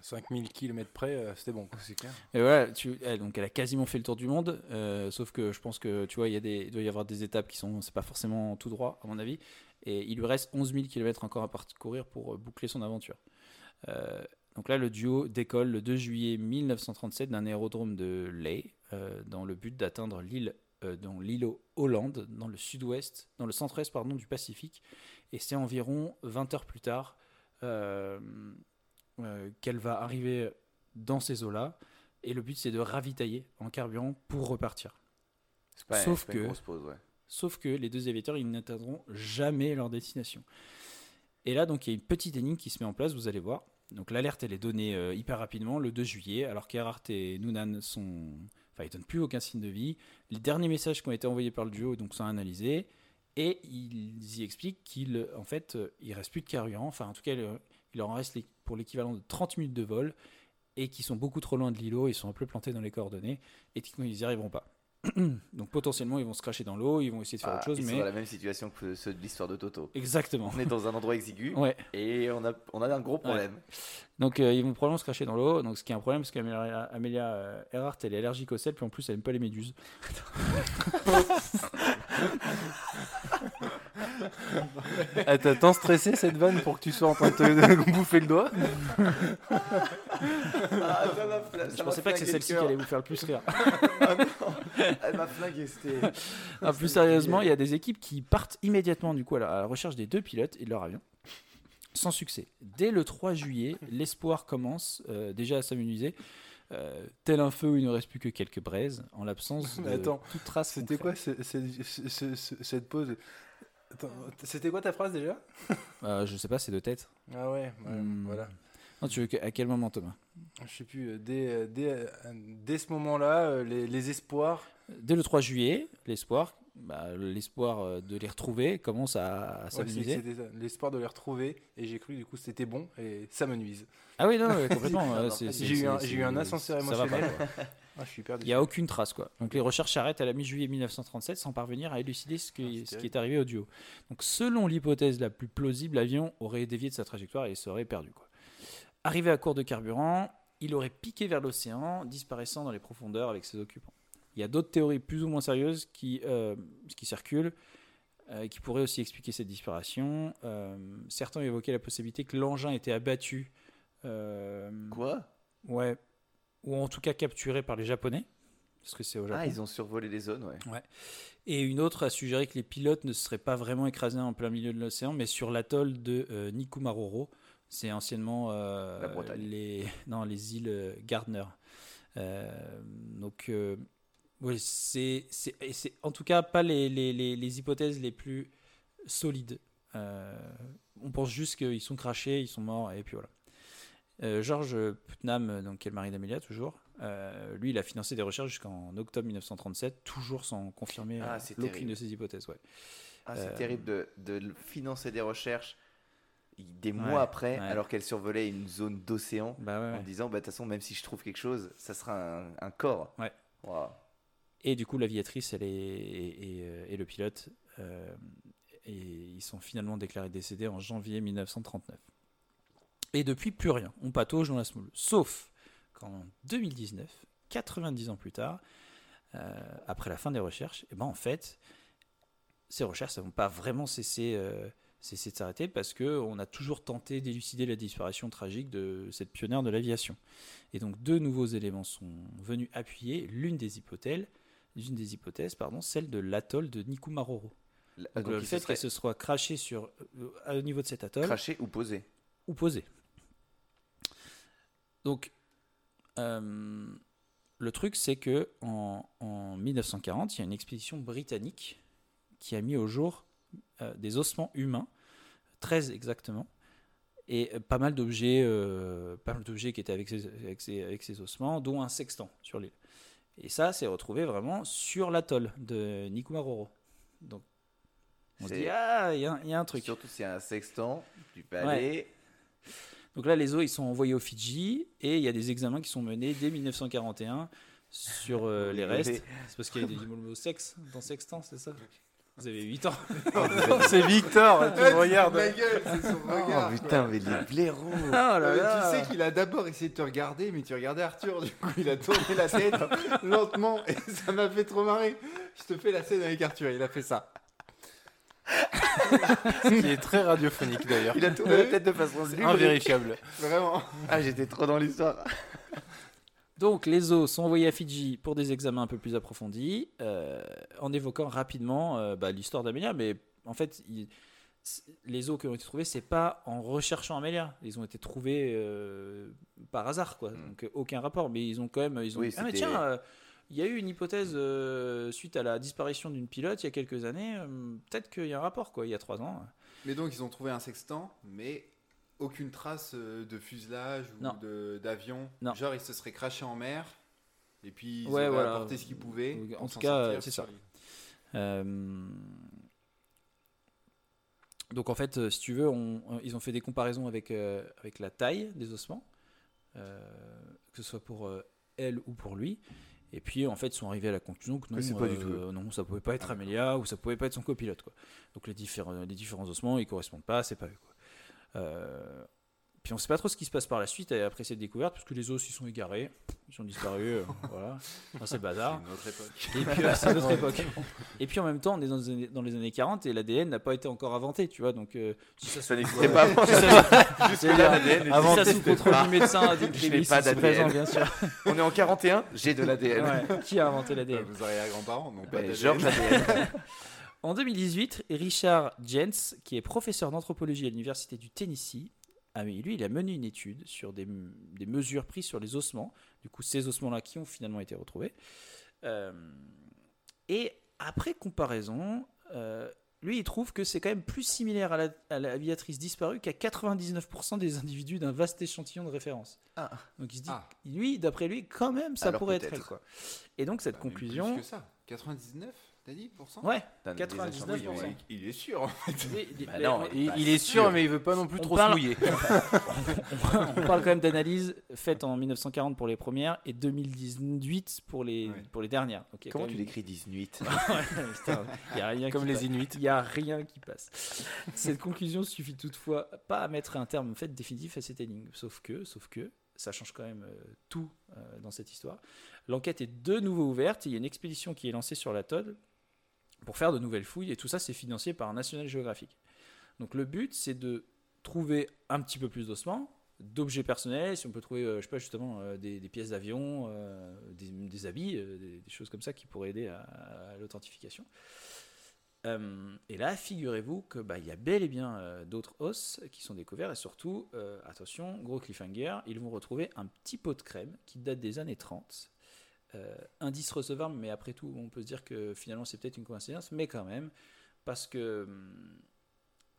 5000 km près, euh, c'était bon, c'est clair. Et voilà, tu, elle, donc elle a quasiment fait le tour du monde, euh, sauf que je pense que tu vois, il, y a des, doit y avoir des étapes qui sont, c'est pas forcément tout droit à mon avis, et il lui reste 11 000 km encore à parcourir pour euh, boucler son aventure. Donc là, le duo décolle le 2 juillet 1937 d'un aérodrome de euh, dans le but d'atteindre l'île, dans l'îlot Hollande, dans le sud-ouest, dans le centre-est pardon du Pacifique, et c'est environ 20 heures plus tard euh, qu'elle va arriver dans ces eaux-là. Et le but, c'est de ravitailler en carburant pour repartir. Pas- que- pause, ouais. Sauf que les deux aviateurs, ils n'atteindront jamais leur destination. Et là, donc, il y a une petite énigme qui se met en place, vous allez voir. Donc, l'alerte, elle est donnée euh, hyper rapidement, le 2 juillet, alors qu'Erhardt et Noonan sont. Enfin, ils donnent plus aucun signe de vie. Les derniers messages qui ont été envoyés par le duo donc, sont analysés. Et ils y expliquent qu'il en fait, il reste plus de carburant. Enfin, en tout cas, il, leur en reste pour l'équivalent de 30 minutes de vol. Et qui sont beaucoup trop loin de l'îlot. Ils sont un peu plantés dans les coordonnées. Et techniquement, ils n'y arriveront pas. donc, potentiellement, ils vont se cracher dans l'eau. Ils vont essayer de faire Ah, autre chose. ils sont Mais dans la même situation que ceux de l'histoire de Toto. Exactement. On est dans un endroit exigu Ouais. et on a, on a un gros problème. Donc euh, ils vont probablement se cracher dans l'eau. Donc ce qui est un problème parce qu'Amelia Amelia, euh, Earhart elle est allergique au sel puis en plus elle aime pas les méduses. Elle t'a tant stressé cette vanne pour que tu sois en train de te bouffer le doigt Ah, ça m'a fla- ça Je m'a pensais pas que c'est le celle-ci qui allait vous faire le plus rire. Ah non, Elle m'a flingué, c'était. Ah, plus sérieusement, il y a des équipes qui partent immédiatement du coup à la, recherche des deux pilotes et de leur avion. Sans succès. Dès le 3 juillet, l'espoir commence euh, déjà à s'amenuiser. Euh, tel un feu où il ne reste plus que quelques braises, en l'absence de Mais attends, toute trace. C'était quoi ce- ce- ce- ce- ce- cette pause? C'était quoi ta phrase déjà Euh, Je sais pas, c'est de tête. Ah ouais, ouais, Hmm. voilà. Non, tu veux que- à quel moment, Thomas Je sais plus, euh, dès, euh, dès, dès ce moment-là, les, les espoirs. Dès le 3 juillet, l'espoir, bah, l'espoir de les retrouver commence à, à Ouais, s'amenuiser. ça, l'espoir de les retrouver et j'ai cru du coup c'était bon et ça me nuise. ah oui, non, ouais, complètement. J'ai eu, un- eu ascenseur ça va pas, émotionnel. Ah, je suis hyper Il n'y a aucune trace, quoi. Donc les recherches s'arrêtent à la mi-juillet 1937 sans parvenir à élucider ce, Ah, qui- ce qui est arrivé au duo. Donc selon l'hypothèse la plus plausible, l'avion aurait dévié de sa trajectoire et serait perdu, quoi. Arrivé à court de carburant, il aurait piqué vers l'océan, disparaissant dans les profondeurs avec ses occupants. Il y a d'autres théories plus ou moins sérieuses qui, euh, qui circulent, euh, et qui pourraient aussi expliquer cette disparition. Euh, certains ont évoqué la possibilité que l'engin était abattu. Quoi? Ouais. Ou en tout cas capturé par les Japonais. Parce que c'est au Japon. Ah, ils ont survolé les zones, ouais. Et une autre a suggéré que les pilotes ne se seraient pas vraiment écrasés en plein milieu de l'océan, mais sur l'atoll de euh, Nikumaroro. C'est anciennement euh, les, non, les îles euh, Gardner. Euh, donc, ouais, c'est, en tout cas pas les, les, les, les hypothèses les plus solides. On pense juste qu'ils sont crachés, ils sont morts, et puis voilà. Euh, George Putnam, donc, qui est le mari d'Amelia, toujours, euh, lui, il a financé des recherches jusqu'en octobre 1937, toujours sans confirmer Ah, euh, terrible. de ces hypothèses. Ouais. Ah, c'est terrible de, de financer des recherches des Ouais, mois après, ouais. alors qu'elle survolait une zone d'océan, Bah en disant, bah, de toute façon, même si je trouve quelque chose, ça sera un, un corps. Ouais. Waouh. Et du coup, l'aviatrice et, et, et le pilote, euh, et ils sont finalement déclarés décédés en janvier 1939. Et depuis, plus rien. On patauge dans la smoule. Sauf qu'en 2019, 90 ans plus tard, euh, après la fin des recherches, et ben en fait, ces recherches n'ont pas vraiment cessé, euh, cessé de s'arrêter parce qu'on a toujours tenté d'élucider la disparition tragique de cette pionnière de l'aviation. Et donc deux nouveaux éléments sont venus appuyer l'une des hypothèses, l'une des hypothèses, pardon, celle de l'atoll de Nikumaroro. La- Donc, donc, le fait serait qu'elle se soit crachée sur, euh, au niveau de cet atoll craché ou posé. ou posée. Donc, euh, le truc, c'est que en, en 1940, il y a une expédition britannique qui a mis au jour euh, des ossements humains, 13 exactement, et euh, pas mal d'objets, euh, pas mal d'objets qui étaient avec ces, avec, ces, avec ces ossements, dont un sextant sur l'île. Et ça, c'est retrouvé vraiment sur l'atoll de Nikumaroro. Donc, on se dit ah, il y, a- il y a un truc. Surtout s'il y a un sextant, tu peux Ouais. aller. Donc là, les os, ils sont envoyés aux Fidji et il y a des examens qui sont menés dès 1941 sur euh, les restes. C'est parce qu'il y a des du mot sexe dans sextant, c'est ça? Vous avez 8 ans. C'est Victor, tu me regardes. Ma gueule, c'est son Oh putain, mais les blaireaux. Oh là là. tu sais qu'il a d'abord essayé de te regarder, mais tu regardais Arthur, du coup il a tourné la tête lentement et ça m'a fait trop marrer. Je te fais la scène avec Arthur, il a fait ça. Ce qui est très radiophonique d'ailleurs. Il a tourné la tête de façon. Invérifiable. Vraiment. Ah, j'étais trop dans l'histoire. Donc les os sont envoyés à Fidji pour des examens un peu plus approfondis, euh, en évoquant rapidement euh, bah, l'histoire d'Amélia. Mais en fait, il- les os qui ont été trouvés, c'est pas en recherchant Amélia. Ils ont été trouvés euh, par hasard, quoi. Donc euh, aucun rapport. Mais ils ont quand même, ils ont Oui, dit, ah mais tiens, euh, il y a eu une hypothèse euh, suite à la disparition d'une pilote il y a quelques années. euh, Peut-être qu'il y a un rapport, quoi. Il y a trois ans. Mais donc ils ont trouvé un sextant, mais aucune trace euh, de fuselage ou d'avion. Genre ils se seraient crachés en mer. Et puis ils Ouais, auraient voilà. apporté ce qu'ils pouvaient. En tout cas, c'est ça. Euh, Donc en fait, si tu veux, on- ils ont fait des comparaisons avec, euh, avec la taille des ossements, euh, que ce soit pour elle ou pour lui. Et puis en fait, ils sont arrivés à la conclusion que non, tout euh, non, ça pouvait pas être Amelia ou ça pouvait pas être son copilote. Quoi. Donc les différents, les différents ossements, ils correspondent pas, c'est pas eux. Quoi. Euh, puis on sait pas trop ce qui se passe par la suite euh, après cette découverte, parce que les os ils sont égarés, ils sont disparus, euh, voilà, Enfin, c'est le bazar. C'est une autre époque. Et puis, ouais, c'est notre époque. Et puis en même temps, on est dans les années, dans les années 40 et l'ADN n'a pas été encore inventé, tu vois. Donc, euh, si ça, Ça n'existait pas avant. L'ADN avant ça sous contrôle du médecin, n'ai Davis, pas bien sûr. On est en 41, j'ai de l'ADN. Ouais. Qui a inventé Euh, l'ADN Vos arrière-grands-parents n'ont pas Ben, d'ADN. Georges ADN. En 2018, Richard Jens, qui est professeur d'anthropologie à l'université du Tennessee, a, lui, il a mené une étude sur des, des mesures prises sur les ossements, du coup ces ossements-là qui ont finalement été retrouvés. Euh, et après comparaison, euh, lui, il trouve que c'est quand même plus similaire à la- l'aviatrice disparue qu'à 99% des individus d'un vaste échantillon de référence. Ah. Donc il se dit, Ah. lui, d'après lui, quand même, ça Alors pourrait être elle. Quoi. Et donc cette Bah, conclusion... Plus que ça. 99 T'as dit pourcent Ouais, T'as des 99%. Oui, ouais, il est sûr. en fait. Oui, il- Bah non, on- Il, est sûr, sûr. mais il veut pas non plus On trop parle- se mouiller. on parle quand même d'analyses faites en 1940 pour les premières et 2018 pour les, Ouais. pour les dernières. Comment tu même- l'écris 18 Ouais, putain, il y a rien Comme les passe. Inuits. Il n'y a rien qui passe. Cette conclusion suffit toutefois pas à mettre un terme fait définitif à cette énigme. Sauf que, sauf que, ça change quand même euh, tout euh, dans cette histoire. L'enquête est de nouveau ouverte. Il y a une expédition qui est lancée sur l'atoll pour faire de nouvelles fouilles et tout ça c'est financé par National Geographic. Donc le but c'est de trouver un petit peu plus d'ossements, d'objets personnels, si on peut trouver, euh, je sais pas justement, euh, des, pièces d'avion, euh, des, habits, des, choses comme ça qui pourraient aider à, l'authentification. Et là, figurez-vous que bah, y a bel et bien d'autres os qui sont découverts et surtout, attention, gros cliffhanger, ils vont retrouver un petit pot de crème qui date des années 30. Euh, indice recevable, mais après tout, on peut se dire que finalement c'est peut-être une coïncidence, mais quand même, parce que hum,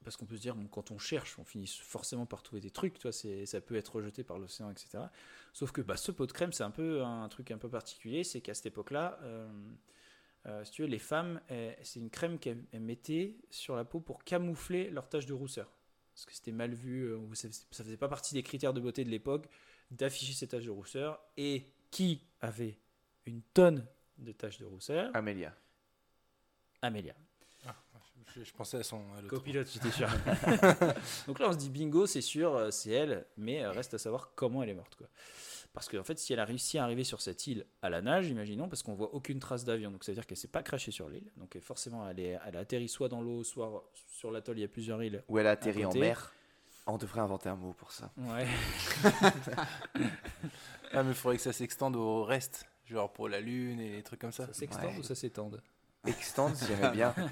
parce qu'on peut se dire bon, quand on cherche, on finit forcément par trouver des trucs, toi, ça peut être rejeté par l'océan, etc. Sauf que bah, ce pot de crème, c'est un peu un truc un peu particulier, c'est qu'à cette époque-là, euh, euh, si tu veux, les femmes, c'est une crème qu'elles elles mettaient sur la peau pour camoufler leurs taches de rousseur. Parce que c'était mal vu, euh, ça, ça faisait pas partie des critères de beauté de l'époque d'afficher ces taches de rousseur. Et qui avait une tonne de taches de rousseur Amélia. Amélia. Je, je pensais à son. Copilote, j'étais sûr. Donc là, on se dit bingo, c'est sûr, euh, c'est elle, mais euh, reste à savoir comment elle est morte. Quoi. Parce qu'en fait, si elle a réussi à arriver sur cette île à la nage, imaginons, parce qu'on voit aucune trace d'avion, donc ça veut dire qu'elle s'est pas crashée sur l'île. Donc forcément, elle, est, elle a atterri soit dans l'eau, soit sur l'atoll, il y a plusieurs îles. Où elle a atterri en mer. On devrait inventer un mot pour ça. Ouais. Ah, mais il faudrait que ça s'extende au reste. Genre pour la lune et des trucs comme ça. Ça s'extend Ouais. ou ça s'étende Extend, j'aimais bien.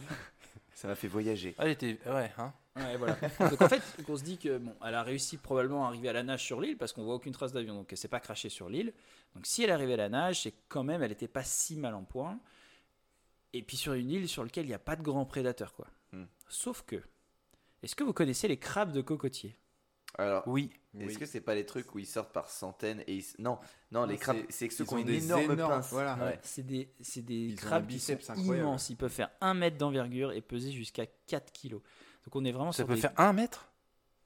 Ça m'a fait voyager. Ah, j'étais. Ouais, hein. Ouais, voilà. Donc en fait, on se dit que bon, elle a réussi probablement à arriver à la nage sur l'île parce qu'on voit aucune trace d'avion, donc elle s'est pas crashée sur l'île. Donc si elle est arrivée à la nage, c'est quand même elle était pas si mal en point. Et puis sur une île sur laquelle il n'y a pas de grands prédateurs, quoi. Hmm. Sauf que, est-ce que vous connaissez les crabes de cocotier? Alors, Oui. est-ce Oui. que c'est pas les trucs où ils sortent par centaines et ils... Non, non, les crabes, c'est- ceux qui ont une des énorme énormes- pince. voilà. Ouais. C'est des, c'est des Ils crabes qui biceps sont incroyable. immenses. Ils peuvent faire 1 mètre d'envergure et peser jusqu'à 4 kilos. Donc on est vraiment Ça sur peut des- faire un mètre?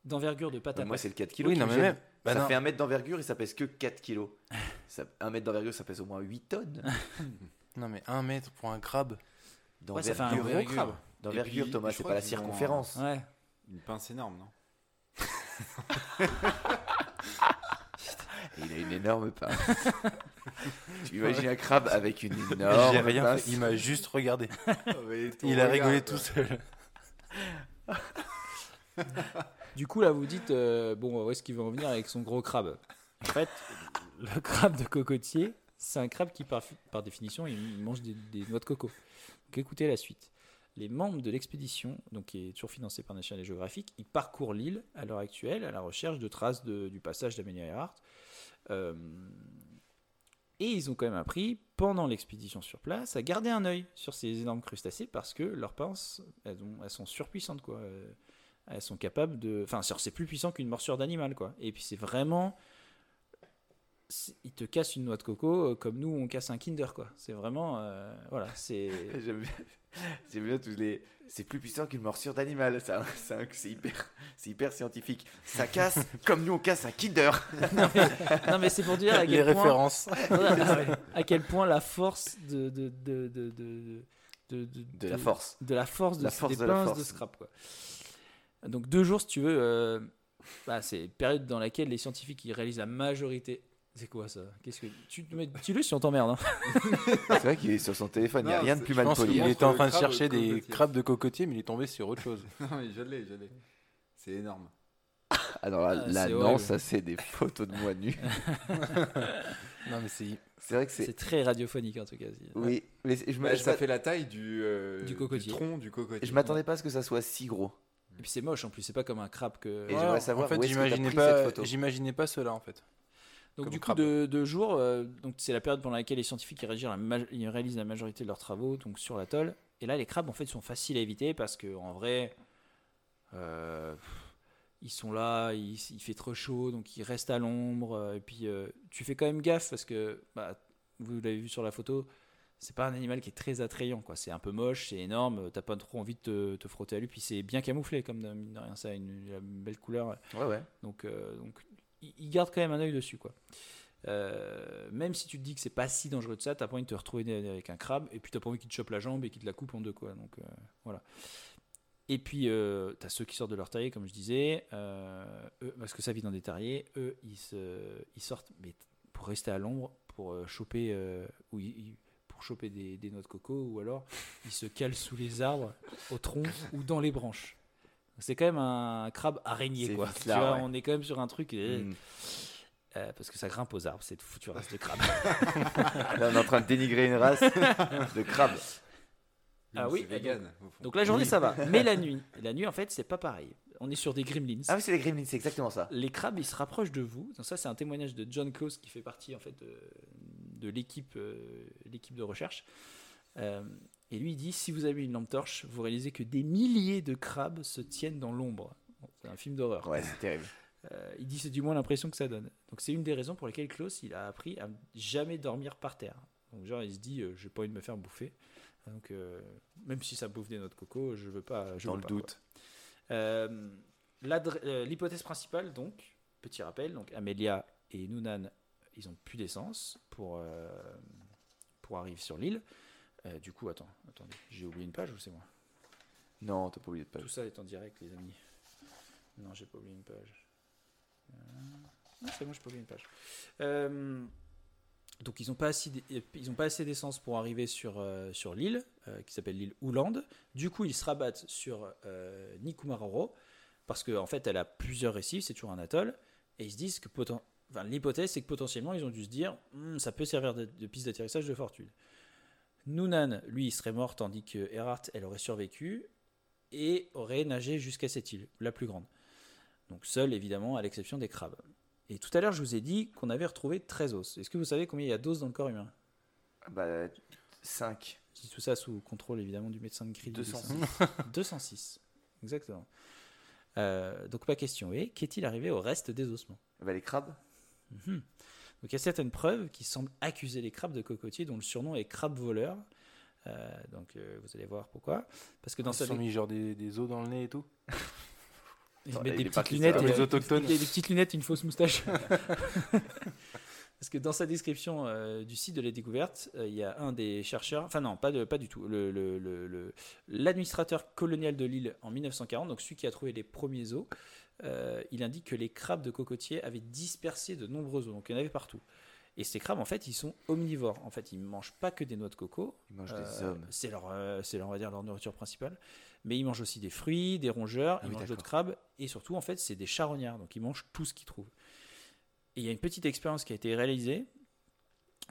d'envergure de pâte à Euh, Moi, c'est le 4 kilos. Oui, non, mais même. Bah ça non. fait un mètre d'envergure et ça pèse que 4 kilos. Ça, un mètre d'envergure, ça pèse au moins 8 tonnes. Non, mais un mètre pour un crabe. Ouais, ça fait un D'envergure, gros crabe. D'envergure, Thomas, c'est pas la circonférence. Ouais. Une pince énorme, non? Il a une énorme pince. tu imagines un crabe avec une J'ai énorme rien pince. fait. Il m'a juste regardé. Il a rigolé tout seul. Du coup, là, vous dites, euh, bon, où est-ce qu'il veut en venir avec son gros crabe En fait, le crabe de cocotier, c'est un crabe qui, par, par définition, il, il mange des, des noix de coco. Donc, écoutez la suite. Les membres de l'expédition, donc qui est toujours financée par National Geographic, ils parcourent l'île à l'heure actuelle à la recherche de traces du passage d'Amelia Earhart. Euh, et ils ont quand même appris, pendant l'expédition sur place, à garder un œil sur ces énormes crustacés parce que leurs pinces, elles, ont- elles sont surpuissantes. Quoi. Euh, elles sont capables de. Enfin, c'est plus puissant qu'une morsure d'animal, quoi. Et puis c'est vraiment. Ils te cassent une noix de coco euh, comme nous on casse un Kinder, quoi. C'est vraiment. voilà, c'est. J'aime bien, tous les. C'est plus puissant qu'une morsure d'animal. C'est c'est c'est hyper, c'est hyper scientifique. Ça casse comme nous on casse un Kinder. non, mais c'est pour dire à Les quel point. références. À quel point la force de. de, de, de, de, de, de- De la force. de la force de, La force des de la pinces force. de scrap quoi. Donc deux jours si tu veux, euh, bah, c'est une période dans laquelle les scientifiques ils réalisent la majorité. C'est quoi ça? Qu'est-ce que tu mais dis-le si on t'emmerde. hein? C'est vrai qu'il est sur son téléphone. Il n'y a rien de plus mal poli. montre était en train de chercher de des cocotier. crabes de cocotier, mais il est tombé sur autre chose. Non, mais je l'ai, je l'ai. C'est énorme. Alors là, Ah, là, non, horrible. ça c'est des photos de moi nu. Non, mais c'est. C'est vrai que C'est c'est. très radiophonique en tout cas. Oui, mais je Bah, je ça fait la taille du, euh, Du cocotier. tronc du cocotier. je m'attendais pas à ce que ça soit si gros. Et puis c'est moche en plus, c'est pas comme un crabe que. Et j'aimerais savoir en fait, où est-ce que j'imaginais pris cette pas, photo. j'imaginais pas cela en fait. Donc Comme du coup, crabe. de, de jours, euh, donc c'est la période pendant laquelle les scientifiques ils réalisent, la ma- ils réalisent la majorité de leurs travaux donc sur l'atoll. Et là, les crabes en fait sont faciles à éviter parce que en vrai, euh, ils sont là, il, il fait trop chaud, donc ils restent à l'ombre. euh, Et puis euh, tu fais quand même gaffe parce que bah, vous l'avez vu sur la photo, c'est pas un animal qui est très attrayant, quoi. C'est un peu moche, c'est énorme, t'as pas trop envie de te, te frotter à lui, puis c'est bien camouflé, comme mine de rien, ça a une, une belle couleur. Ouais, ouais. Donc, donc il garde quand même un œil dessus, quoi. Euh, même si tu te dis que c'est pas si dangereux que ça, t'as pas envie de te retrouver avec un crabe, et puis t'as pas envie qu'il te chope la jambe et qu'il te la coupe en deux, quoi. Donc euh, voilà. Et puis euh, t'as ceux qui sortent de leur terrier, comme je disais, eux, parce que ça vit dans des terriers, eux ils, sortent, mais pour rester à l'ombre, pour choper, ou pour choper des, des noix de coco, ou alors ils se calent sous les arbres, au tronc ou dans les branches. C'est quand même un crabe araignée, quoi. tu vois, ouais. on est quand même sur un truc. euh, Mm. euh, parce que ça grimpe aux arbres, cette foutue race de crabe. Là, on est en train de dénigrer une race de crabes. Ah oui, vegan. Donc la journée, ça va. Mais la nuit, la nuit, en fait, c'est pas pareil. On est sur des gremlins. Ah oui, c'est les gremlins, c'est exactement ça. Les crabes, ils se rapprochent de vous. Donc ça, c'est un témoignage de John Close qui fait partie en fait de, de l'équipe, euh, l'équipe de recherche. Euh, et lui, il dit si vous avez une lampe torche, vous réalisez que des milliers de crabes se tiennent dans l'ombre. Bon, c'est un film d'horreur. Ouais, c'est terrible. Euh, il dit c'est du moins l'impression que ça donne. Donc c'est une des raisons pour lesquelles Klaus il a appris à jamais dormir par terre. Donc genre il se dit euh, j'ai pas envie de me faire bouffer. Donc euh, même si ça bouffe des noix de coco, je veux pas. Je Dans veux le pas, doute. Euh, L'hypothèse principale donc petit rappel donc Amelia et Noonan ils ont plus d'essence pour pour arriver sur l'île. Euh, du coup attends attendez j'ai oublié une page ou c'est moi? Non, t'as pas oublié de pas. tout ça est en direct, les amis. Non, j'ai pas oublié une page. Euh, Non, c'est bon, j'ai pas oublié une page. Euh, donc, ils n'ont pas, assez ils ont pas assez d'essence pour arriver sur, euh, sur l'île, euh, qui s'appelle l'île Ouland. Du coup, ils se rabattent sur euh, Nikumaroro, parce qu'en en fait, elle a plusieurs récifs, c'est toujours un atoll. Et ils se disent que enfin, l'hypothèse, c'est que potentiellement, ils ont dû se dire Hmm, ça peut servir de, de piste d'atterrissage de fortune. Noonan, lui, il serait mort, tandis que Erhardt, elle aurait survécu et aurait nagé jusqu'à cette île, la plus grande. Donc seule, évidemment, à l'exception des crabes. Et tout à l'heure, je vous ai dit qu'on avait retrouvé 13 os. Est-ce que vous savez combien il y a d'os dans le corps humain? Bah, 5. Je dis tout ça sous contrôle, évidemment, du médecin de cri. 206. 206, exactement. Euh, donc, pas question. Et qu'est-il arrivé au reste des ossements? Bah, les crabes. Mhm. Donc il y a certaines preuves qui semblent accuser les crabes de cocotier, dont le surnom est crabe voleur. Euh, donc euh, vous allez voir pourquoi. Parce que dans Ils se sont mis genre des, des os dans le nez et tout. Ils mettent des petites lunettes, et, les autochtones. des, des petites lunettes, et une fausse moustache. Parce que dans sa description euh, du site de la découverte, il y a un des chercheurs, enfin non, pas, de, pas du tout, le- le- le- le- l'administrateur colonial de l'île en 1940, donc celui qui a trouvé les premiers os, euh, il indique que les crabes de cocotier avaient dispersé de nombreux os, donc il y en avait partout. Et ces crabes, en fait, ils sont omnivores. En fait, ils ne mangent pas que des noix de coco, Ils mangent des euh, hommes. C'est leur, euh, c'est leur, on va dire, leur nourriture principale. Mais ils mangent aussi des fruits, des rongeurs, Ah ils oui, mangent d'autres crabes. Et surtout, en fait, c'est des charognards. Donc, ils mangent tout ce qu'ils trouvent. Et il y a une petite expérience qui a été réalisée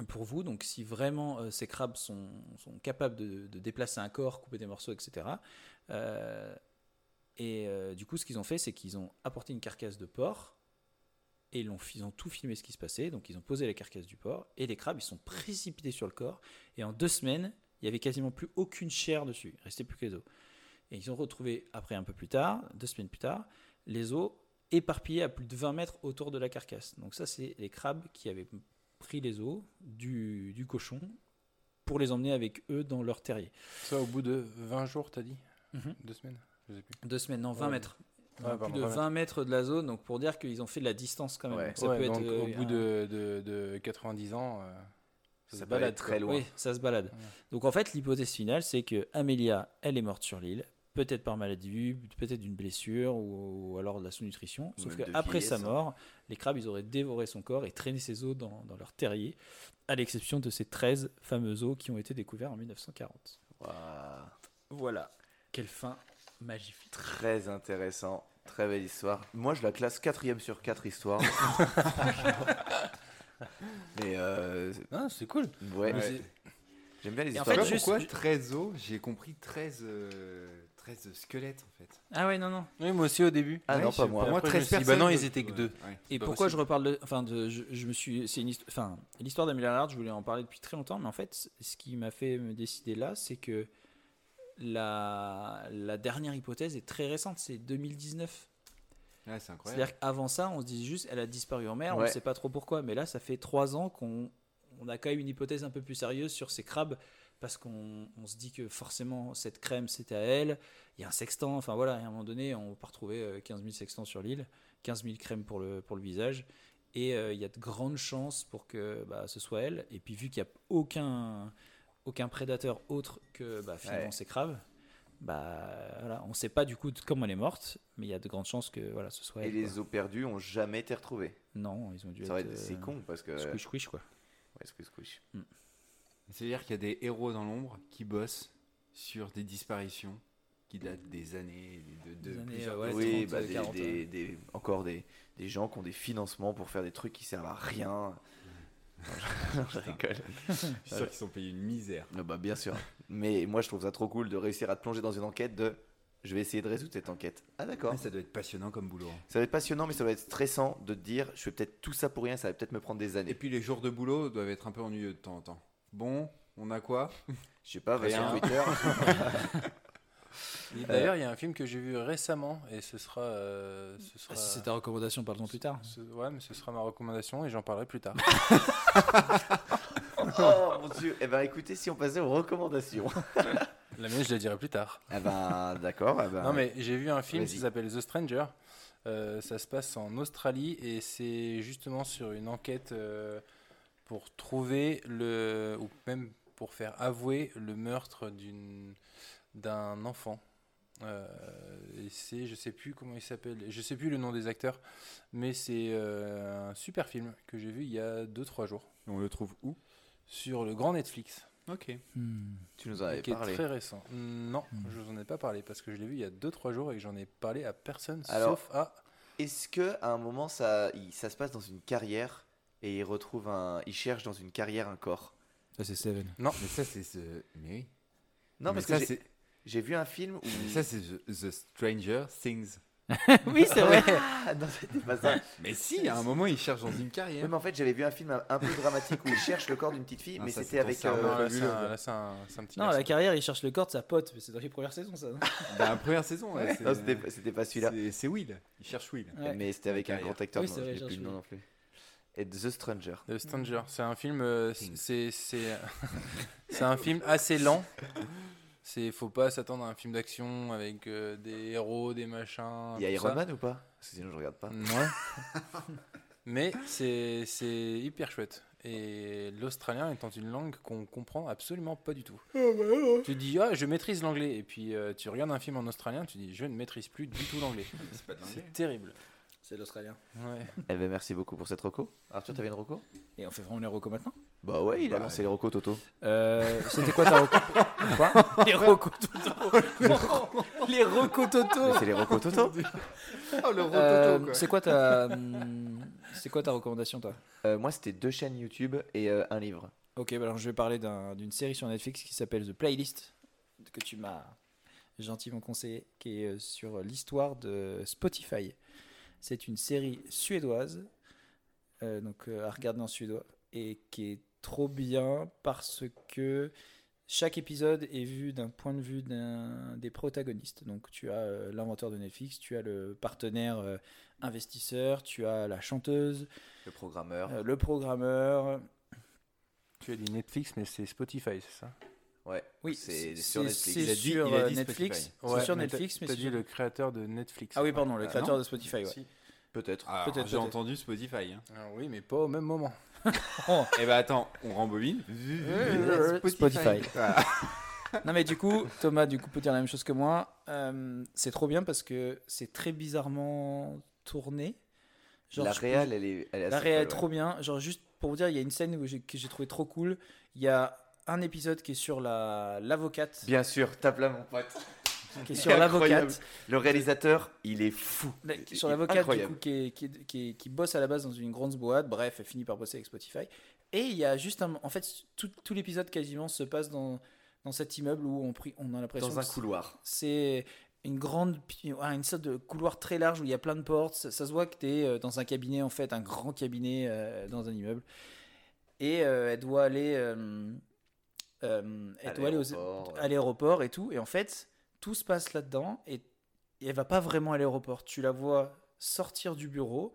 pour vous. Donc, si vraiment euh, ces crabes sont, sont capables de, de déplacer un corps, couper des morceaux, etc. et euh, du coup, ce qu'ils ont fait, c'est qu'ils ont apporté une carcasse de porc. Et ils, ont tout filmé ce qui se passait. Donc, ils ont posé la carcasse du porc. Et les crabes, ils sont précipités sur le corps. Et en deux semaines, il y avait quasiment plus aucune chair dessus. Il restait plus que les os. Et ils ont retrouvé, après un peu plus tard, deux semaines plus tard, les os éparpillés à plus de 20 mètres autour de la carcasse. Donc ça, c'est les crabes qui avaient pris les os du, du cochon pour les emmener avec eux dans leur terrier. Ça, au bout de 20 jours, t'as dit? Mhm. Deux semaines? Deux semaines, non, 20 Ouais. mètres. Ouais, plus pardon, de 20 20 mètres de la zone, donc pour dire qu'ils ont fait de la distance quand même. Ouais. Donc ça Ouais, peut être donc, euh, au bout un- de, de, de 90 ans, euh, ça, Ça se balade très loin. Oui, ça se balade. Ouais. Donc en fait, l'hypothèse finale, c'est que Amélia, elle est morte sur l'île, peut-être par maladie, peut-être d'une blessure ou, ou alors de la sous-nutrition. Ou Sauf qu'après sa hein. mort, les crabes, ils auraient dévoré son corps et traîné ses os dans, dans leur terrier, à l'exception de ces 13 fameux os qui ont été découverts en 1940. Waouh. Voilà. Quelle fin magnifique. Très intéressant. Très belle histoire. Moi, je la classe quatrième sur 4 histoires. Mais euh, Ah, c'est cool. ouais, j'aime bien les Et en histoires. fait, Pourquoi, juste- pourquoi 13 os J'ai compris 13, euh, 13 squelettes en fait. Ah ouais, non, non. Oui, moi aussi au début. Ah non, pas moi. Pour moi, Après, me 13 suis dit, personnes. bah non, ils étaient que ouais, deux. ouais. Et pourquoi possible. je reparle de. Enfin, de, je, je me suis. C'est une histoire. Enfin, l'histoire d'Amelia Earhart, je voulais en parler depuis très longtemps, mais en fait, ce qui m'a fait me décider là, c'est que la, la dernière hypothèse est très récente, c'est 2019. Ouais, c'est incroyable. C'est-à-dire qu'avant ça, on se disait juste, elle a disparu en mer, on ne sait pas trop pourquoi, mais là, ça fait trois ans qu'on on a quand même une hypothèse un peu plus sérieuse sur ces crabes parce qu'on on se dit que forcément cette crème c'était à elle. Il y a un sextant, enfin voilà, à un moment donné, on va pas retrouver euh, 15 000 sextants sur l'île, 15 000 crèmes pour le, pour le visage. Et euh, il y a de grandes chances pour que bah, ce soit elle. Et puis vu qu'il n'y a aucun, aucun prédateur autre que bah, finalement Ouais. ces crabes, bah, voilà, on ne sait pas du coup de comment elle est morte, mais il y a de grandes chances que voilà, ce soit Et elle. les quoi. os perdus ont jamais été retrouvés. Non, ils ont dû Ça va être. être- C'est euh, con parce que. Squish, squish, quoi. Ouais, squish, squish. C'est-à-dire qu'il y a des héros dans l'ombre qui bossent sur des disparitions qui datent des années, de, de Des années, plusieurs ouais, oui, 30, bah, des, 40, des- ouais. des- encore des, des gens qui ont des financements pour faire des trucs qui servent à rien. Non, je rigole. Je suis sûr qu'ils sont payés une misère. Ah bah, bien sûr. Mais moi, je trouve ça trop cool de réussir à te plonger dans une enquête de. Je vais essayer de résoudre cette enquête. Ah d'accord. Ça doit être passionnant comme boulot. hein. Ça va être passionnant, mais ça va être stressant de te dire, je fais peut-être tout ça pour rien, ça va peut-être me prendre des Et années. puis les jours de boulot doivent être un peu ennuyeux de temps en temps. Bon, on a quoi? Je sais pas, va sur. Twitter. Et D'ailleurs, il y a un film que j'ai vu récemment et ce sera. euh, ce sera... Si c'est ta recommandation, parle-en plus tard. ce- Ouais, mais ce sera ma recommandation et j'en parlerai plus tard. oh mon dieu. Eh ben écoutez, si on passait aux recommandations. La mienne, je la dirai plus tard. eh ben d'accord. eh ben, Non, mais j'ai vu un film qui s'appelle The Stranger. Euh, ça se passe en Australie et c'est justement sur une enquête euh, pour trouver le. ou même pour faire avouer le meurtre d'une d'un enfant. Euh, et c'est, je sais plus comment il s'appelle, je sais plus le nom des acteurs, mais c'est euh, un super film que j'ai vu il y a 2-3 jours On le trouve où? Sur le grand Netflix. Ok. Hmm. tu nous en avais qui est parlé. très récent. Non, je vous en ai pas parlé parce que je l'ai vu il y a 2-3 jours et que j'en ai parlé à personne Alors- sauf à. Est-ce que à un moment ça, ça se passe dans une carrière et il retrouve un, il cherche dans une carrière un corps? Ça, c'est Seven. Mais ça, c'est ce. Mais oui. Non, Mais parce ça, que j'ai- vu un film où. ça, c'est The, The Stranger Things. oui, c'est vrai. Ah non, c'était pas ça. Mais si, à un moment, il cherche dans une carrière. Oui, mais en fait, j'avais vu un film un, peu dramatique où il cherche le corps d'une petite fille, Ah, mais ça, c'était avec. euh, Non, là, c'est un, là, c'est un, c'est un petit Non, garçon. la carrière, il cherche le corps de sa pote, mais c'est dans les premières saisons, ça. non Dans la première saison, ouais, c'est- Non, c'était c'était pas celui-là. c'est- c'est Will. Il cherche Will. Ouais. Mais c'était avec un grand acteur, Oui, non, je n'ai plus le nom reçu. non plus. Et The Stranger. The Stranger, c'est un film, euh, Things. c'est c'est c'est un film assez lent. C'est faut pas s'attendre à un film d'action avec euh, des héros, des machins. Il y a Iron ça. Man ou pas? Parce que sinon, je regarde pas. Non. Mais c'est c'est hyper chouette. Et l'australien étant une langue qu'on comprend absolument pas du tout. Tu dis ah je maîtrise l'anglais et puis euh, tu regardes un film en australien, tu dis je ne maîtrise plus du tout l'anglais. C'est terrible. C'est l'Australien. Ouais. Eh ben, merci beaucoup pour cette reco. Arthur, t'avais une reco? Et on fait vraiment les recos maintenant? Bah ouais, il a Bah, lancé les recos Toto. euh, C'était quoi ta reco Quoi Les recos Toto Les recos Toto Mais c'est les recos Toto Oh, le Euh, C'est quoi ta hum, c'est quoi ta recommandation toi? Euh, Moi, c'était deux chaînes YouTube et euh, un livre. Ok, bah alors je vais parler d'un- d'une série sur Netflix qui s'appelle The Playlist que tu m'as gentiment conseillé, qui est euh, sur l'histoire de Spotify. C'est une série suédoise, euh, donc euh, à regarder en suédois, et qui est trop bien parce que chaque épisode est vu d'un point de vue d'un des protagonistes. Donc tu as euh, l'inventeur de Netflix, tu as le partenaire euh, investisseur, tu as la chanteuse, Le programmeur. euh, le programmeur, Tu as dit Netflix mais c'est Spotify, c'est ça? Ouais. Oui, c'est sur Netflix. c'est Il a dit- sur il a dit Netflix. Sur mais t'as c'est dit sur- le créateur de Netflix. Ah oui, pardon, le Ah, créateur non de Spotify. Ouais. Si. Peut-être. Ah, Peut-être, J'ai entendu Spotify. hein. Ah oui, mais pas au même moment. Eh ben attends, on rembobine. Spotify. Voilà. Non mais du coup, Thomas, du coup, peut dire la même chose que moi. Euh, c'est trop bien parce que c'est très bizarrement tourné. Genre, la je- réal, elle est, elle est La réal est folle, trop bien. Genre juste pour vous dire, il y a une scène où que j'ai trouvé trop cool. Il y a un épisode qui est sur la l'avocate. Bien sûr, tape là, mon pote. Qui est sur l'avocate. Le réalisateur, il est fou. Est sur l'avocate du incroyable. coup, qui, qui, qui, qui bosse à la base dans une grande boîte, bref, elle finit par bosser avec Spotify. Et il y a juste un. En fait, tout, tout l'épisode quasiment se passe dans, dans cet immeuble où on, on a l'impression. Dans un couloir. C'est une grande. une sorte de couloir très large où il y a plein de portes. Ça, ça se voit que tu es dans un cabinet, en fait, un grand cabinet euh, dans un immeuble. Et euh, elle doit aller. euh, euh, elle À doit aller aux, à l'aéroport et tout. Et en fait, tout se passe là-dedans et, et elle va pas vraiment à l'aéroport. Tu la vois sortir du bureau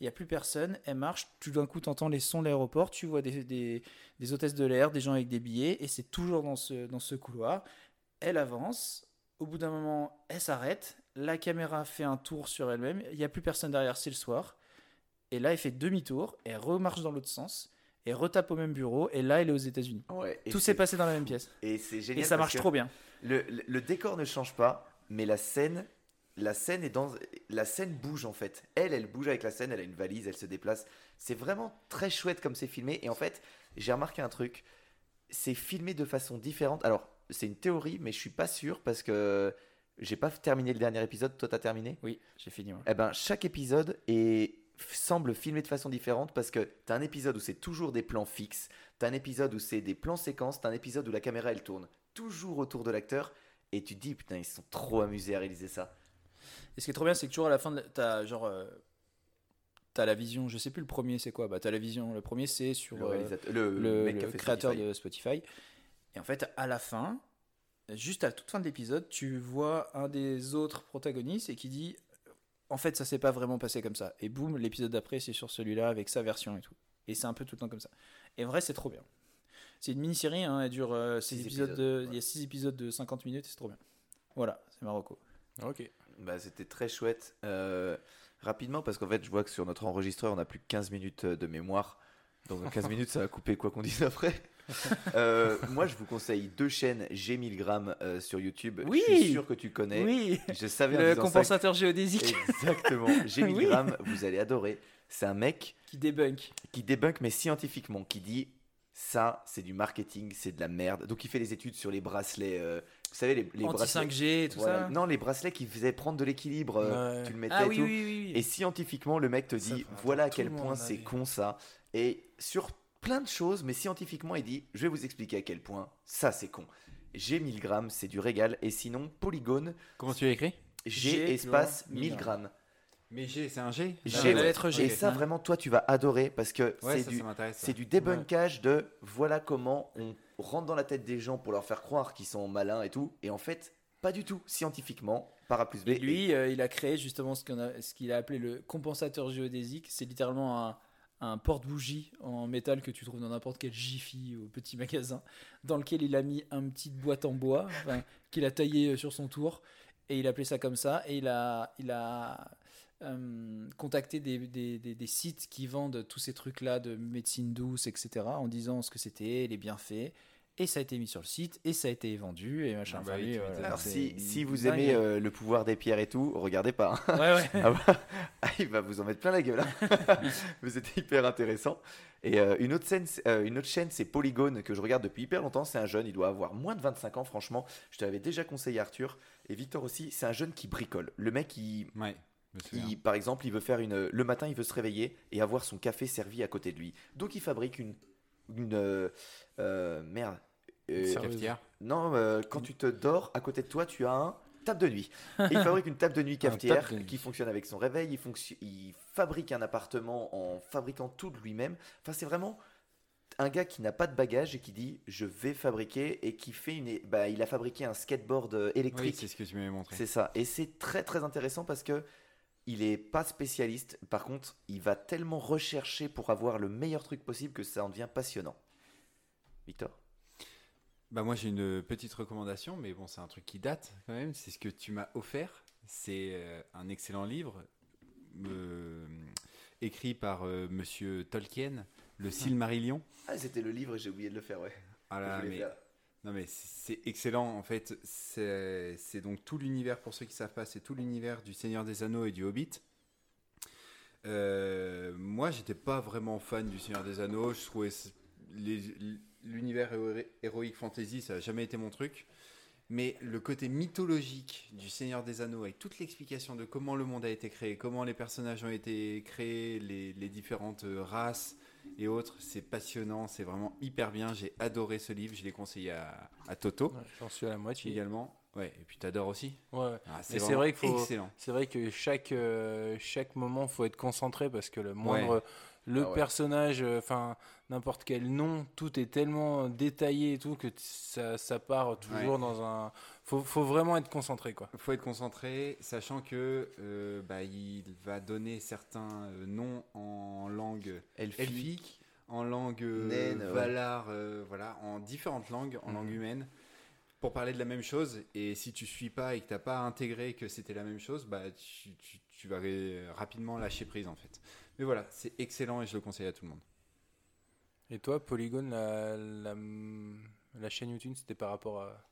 il n'y a plus personne, elle marche, tout d'un coup tu entends les sons de l'aéroport, tu vois des, des, des hôtesses de l'air, des gens avec des billets, et c'est toujours dans ce, dans ce couloir. Elle avance, au bout d'un moment, elle s'arrête, la caméra fait un tour sur elle-même, il n'y a plus personne derrière, c'est le soir. Et là, elle fait demi-tour, elle remarche dans l'autre sens, et retape au même bureau, et là, elle est aux États-Unis. Ouais, et Tout s'est passé dans la même pièce. Et c'est Et génial. ça parce marche trop bien. Le, décor ne change pas, mais la scène, la scène est dans, la scène bouge en fait. Elle, elle bouge avec la scène. Elle a une valise, elle se déplace. C'est vraiment très chouette comme c'est filmé. Et en fait, j'ai remarqué un truc. C'est filmé de façon différente. Alors, c'est une théorie, mais je suis pas sûr parce que j'ai pas terminé le dernier épisode. Toi, t'as terminé? Oui, j'ai fini. eh ben, chaque épisode est, semble filmé de façon différente parce que t'as un épisode où c'est toujours des plans fixes, t'as un épisode où c'est des plans séquences, t'as un épisode où la caméra elle tourne toujours autour de l'acteur et tu te dis putain ils sont trop amusés à réaliser ça. Et ce qui est trop bien, c'est que toujours à la fin, t'as genre. euh, T'as la vision, je sais plus le premier c'est quoi, bah t'as la vision, le premier c'est sur Le, euh, le, créateur Spotify. de Spotify. Et en fait, à la fin, juste à la toute fin de l'épisode, tu vois un des autres protagonistes et qui dit En fait, ça s'est pas vraiment passé comme ça. Et boum, l'épisode d'après, c'est sur celui-là avec sa version et tout. Et c'est un peu tout le temps comme ça. Et en vrai, c'est trop bien. C'est une mini-série, hein, elle dure euh, six Six épisodes, épisodes, de, il y a 6 épisodes de 50 minutes et c'est trop bien. Voilà, c'est Marocco. Ok. Bah, c'était très chouette. Euh, rapidement, parce qu'en fait, je vois que sur notre enregistreur, on a plus que 15 minutes euh, de mémoire. Donc, en 15 minutes, ça va couper quoi qu'on dise après. Euh, moi, je vous conseille deux chaînes G1000 euh, sur YouTube. Oui. Je suis sûr que tu connais. Oui, Je savais le ça compensateur géodésique Exactement. G1000 Oui. grammes, vous allez adorer. C'est un mec qui débunk. qui débunk, mais scientifiquement, qui dit ça, c'est du marketing, c'est de la merde. Donc, il fait les études sur les bracelets. euh, vous savez, les, les bracelets. Anti-5G et tout Voilà. ça. Non, les bracelets qui faisaient prendre de l'équilibre. euh, Ouais. Tu le mettais Ah et oui, tout. oui, oui, oui. Et scientifiquement, le mec te dit voilà à quel point c'est con ça. Et sur plein de choses, mais scientifiquement, il dit je vais vous expliquer à quel point ça c'est con. G 1000 grammes, c'est du régal. Et sinon, polygone, Comment tu l'as écrit? G, espace plus loin, 1000 1000 grammes. Mais G, c'est un G G, la ouais. lettre G. Et ça, vraiment, toi, tu vas adorer parce que Ouais, c'est ça, du, ça m'intéresse. ça. c'est du débunkage de voilà comment on rentre dans la tête des gens pour leur faire croire qu'ils sont malins et tout. Et en fait, pas du tout. Scientifiquement, par A plus B. Et lui, euh, il a créé justement ce qu'on a- ce qu'il a appelé le compensateur géodésique. C'est littéralement un, un porte-bougie en métal que tu trouves dans n'importe quel Jiffy ou petit magasin, dans lequel il a mis une petite boîte en bois qu'il a taillé euh, sur son tour. Et il a appelé ça comme ça. Et il a, il a euh, contacté des, des- des- des sites qui vendent tous ces trucs-là de médecine douce, etc., en disant ce que c'était, les bienfaits. Et ça a été mis sur le site, et ça a été vendu, et machin. Ah bah oui, voilà. Alors, si, vous aimez euh, le pouvoir des pierres et tout, regardez pas. hein. Ouais, ouais. Ah bah, ah, il va vous en mettre plein la gueule. hein. Mais c'était hyper intéressant. Et euh, une, autre scène, c'est- euh, une autre chaîne, c'est Polygone, que je regarde depuis hyper longtemps. C'est un jeune, il doit avoir moins de 25 ans, franchement. Je te l'avais déjà conseillé, Arthur. Et Victor aussi, c'est un jeune qui bricole. Le mec, il, Ouais. Il- par exemple, il veut faire une. Le matin, il veut se réveiller et avoir son café servi à côté de lui. Donc, il fabrique une. une euh, euh, merde. Euh. Cafetière. non, euh, quand tu te dors, à côté de toi, tu as un table de nuit. Et il fabrique une table de nuit cafetière table de nuit. qui fonctionne avec son réveil. Il, fonction- il fabrique un appartement en fabriquant tout de lui-même. Enfin, c'est vraiment un gars qui n'a pas de bagage et qui dit je vais fabriquer et qui fait une. Bah, il a fabriqué un skateboard Oui, électrique. c'est ce que tu m'avais montré. C'est ça. Et c'est très très intéressant parce que il est pas spécialiste. Par contre, il va tellement rechercher pour avoir le meilleur truc possible que ça en devient passionnant. Victor? Bah moi j'ai une petite recommandation, mais bon c'est un truc qui date quand même. C'est ce que tu m'as offert. C'est euh, un excellent livre euh, écrit par euh, Monsieur Tolkien, le Silmarillion. Ah, c'était le livre et j'ai oublié de le faire, ouais. Ah là, mais- faire. Non mais c'est excellent en fait. C'est donc tout l'univers, pour ceux qui savent pas, c'est tout l'univers du Seigneur des Anneaux et du Hobbit. Euh, moi j'étais pas vraiment fan du Seigneur des Anneaux. Je trouvais l'univers héro- héroïque fantasy, ça a jamais été mon truc. Mais le côté mythologique du Seigneur des Anneaux, avec toute l'explication de comment le monde a été créé, comment les personnages ont été créés, les, les différentes euh, races et autres, c'est passionnant, c'est vraiment hyper bien. J'ai adoré ce livre, je l'ai conseillé à, à Toto Ouais, J'en suis à la moitié. également. Ouais, et puis t'adores aussi. Ouais. Ah, c'est vrai qu'il faut- excellent. C'est vrai que chaque, euh, chaque moment, faut être concentré parce que le moindre le Ah ouais. personnage, euh, enfin n'importe quel nom, tout est tellement détaillé et tout que ça, ça part toujours Ouais. dans un. Faut, faut vraiment être concentré quoi. Il faut être concentré, sachant que euh, bah, il va donner certains euh, noms en langue Elfique. elfique, en langue euh, Naine, ouais. valar, euh, voilà, en différentes langues, en Mhm. langue humaine, pour parler de la même chose. Et si tu suis pas et que t'as pas intégré que c'était la même chose, bah tu, tu- tu vas rapidement lâcher prise en fait. Mais voilà, c'est excellent et je le conseille à tout le monde. Et toi, Polygon, la, la, la chaîne YouTube, c'était par rapport à,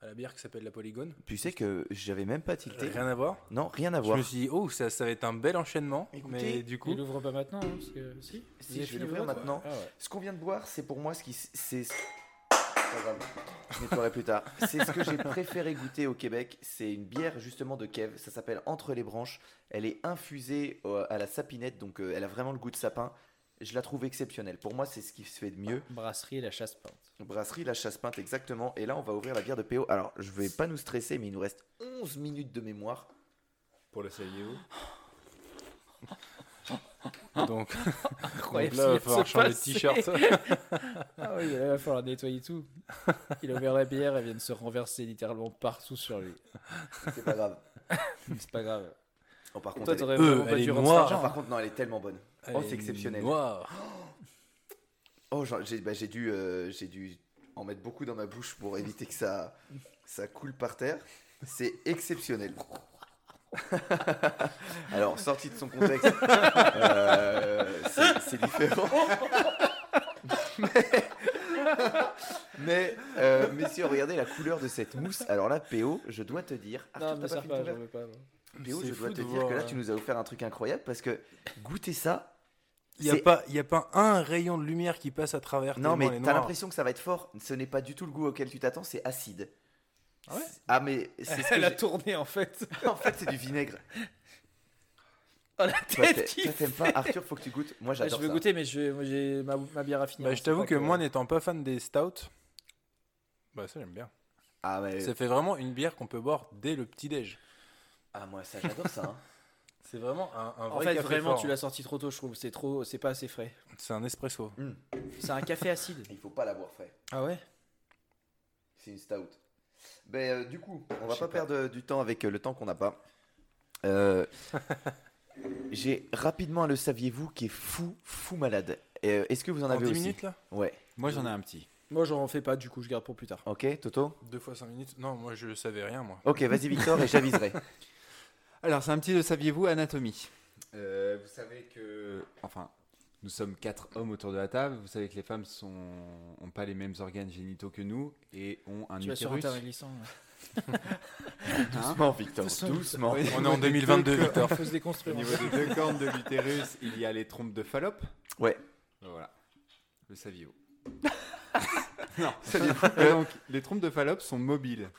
à la bière qui s'appelle la Polygone Tu sais que j'avais même pas tilté. Rien à voir. Non, rien à Je voir. me suis dit, oh, ça, ça va être un bel enchaînement. Écoutez, mais du coup, Il l'ouvre pas maintenant, hein, parce que si. Je vais l'ouvrir maintenant. Ah ouais. Ce qu'on vient de boire, c'est pour moi ce qui. C'est. Je nettoierai plus tard. C'est ce que j'ai préféré goûter au Québec. C'est une bière justement de Kev. Ça s'appelle Entre les branches. Elle est infusée euh, à la sapinette, donc euh, elle a vraiment le goût de sapin. Je la trouve exceptionnelle. Pour moi, c'est ce qui se fait de mieux. Brasserie et la chasse peinte. Brasserie La Chasse Peinte, exactement. Et là, on va ouvrir la bière de PO. Alors, je vais pas nous stresser, mais il nous reste 11 minutes de mémoire. Pour le saviez-vous donc, Incroyable. donc là, il va falloir changer de t-shirt. Ah oui, là, il va falloir nettoyer tout. Il a ouvert la bière, elle vient de se renverser littéralement partout sur lui. C'est pas grave. C'est pas grave. Oh, par contre, Toi, elle est- Euh, elle est noire. par contre, non, elle est tellement bonne. Oh, c'est exceptionnel. noire. Oh, j'ai bah, dû, euh, j'ai dû en mettre beaucoup dans ma bouche pour éviter que ça, ça coule par terre. C'est exceptionnel. Alors, sorti de son contexte, euh, c'est- différent. mais, mais, euh, messieurs, regardez la couleur de cette mousse. Alors là, PO, je dois te dire. Arthur, Non, t'as mais ça pas, j'en veux pas. PO, je dois te dire voir, que là, tu nous as offert un truc incroyable parce que goûter ça. Il n'y a, pas- il y a pas un rayon de lumière qui passe à travers. Non, mais t'as l'impression que ça va être fort. Ce n'est pas du tout le goût auquel tu t'attends, c'est acide. Ah ouais Ah, mais c'est ce que Elle a tourné en fait. En fait, c'est du vinaigre. Oh la tête toi, t'aimes pas Arthur, faut que tu goûtes. Moi, Ah, j'adore Je veux ça. goûter, mais je vais- moi, j'ai ma, ma bière à finir. Bah, hein, je t'avoue pas que moi, n'étant pas fan des stouts, bah ça j'aime bien. Ah, mais... Ça fait vraiment une bière qu'on peut boire dès le petit déj. ah, moi, ça, j'adore ça. hein. C'est vraiment un, un En vrai fait, café vraiment, fort. tu l'as sorti trop tôt, je trouve. C'est trop, c'est pas assez frais. C'est un espresso. C'est un café acide. Il faut pas l'avoir frais. Ah ouais? C'est une stout. Ben, euh, du coup, on va pas, perdre du temps avec euh, le temps qu'on n'a pas. Euh, J'ai rapidement un le saviez-vous qui est fou, fou malade. Euh, Est-ce que vous en, En avez 10 aussi minutes là? Ouais. Moi j'en ai un petit. Moi, j'en fais pas, du coup, je garde pour plus tard. Ok, Toto? Deux fois 5 minutes? Non, moi je savais rien moi. Ok, vas-y, Victor, et j'aviserai. Alors, c'est un petit le saviez-vous anatomie? Euh, vous savez que, enfin, nous sommes quatre hommes autour de la table. Vous savez que les femmes sont ont pas les mêmes organes génitaux que nous et ont un Tu vas sur utérus. glissant. Doucement, Victor, Doucement. doucement. Oui. On est en 2022 Deux Victor. Il faut se Au déconstruire. niveau des deux cornes de l'utérus, il y a les trompes de Fallope. Ouais. Voilà. Le saviez-vous Non. Donc, les trompes de Fallope sont mobiles.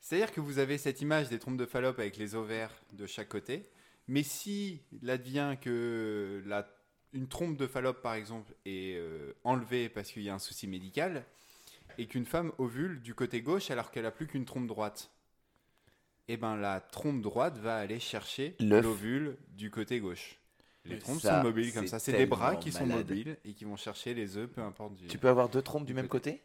C'est-à-dire que vous avez cette image des trompes de Fallope avec les ovaires de chaque côté. Mais si l'advient que la, une trompe de Fallope, par exemple, est euh, enlevée parce qu'il y a un souci médical, et qu'une femme ovule du côté gauche alors qu'elle a plus qu'une trompe droite, eh ben la trompe droite va aller chercher l'ovule du côté gauche. Les trompes ça, sont mobiles comme ça. C'est des bras qui sont mobiles et qui vont chercher les œufs, peu importe. Du... Tu peux avoir deux trompes du même côté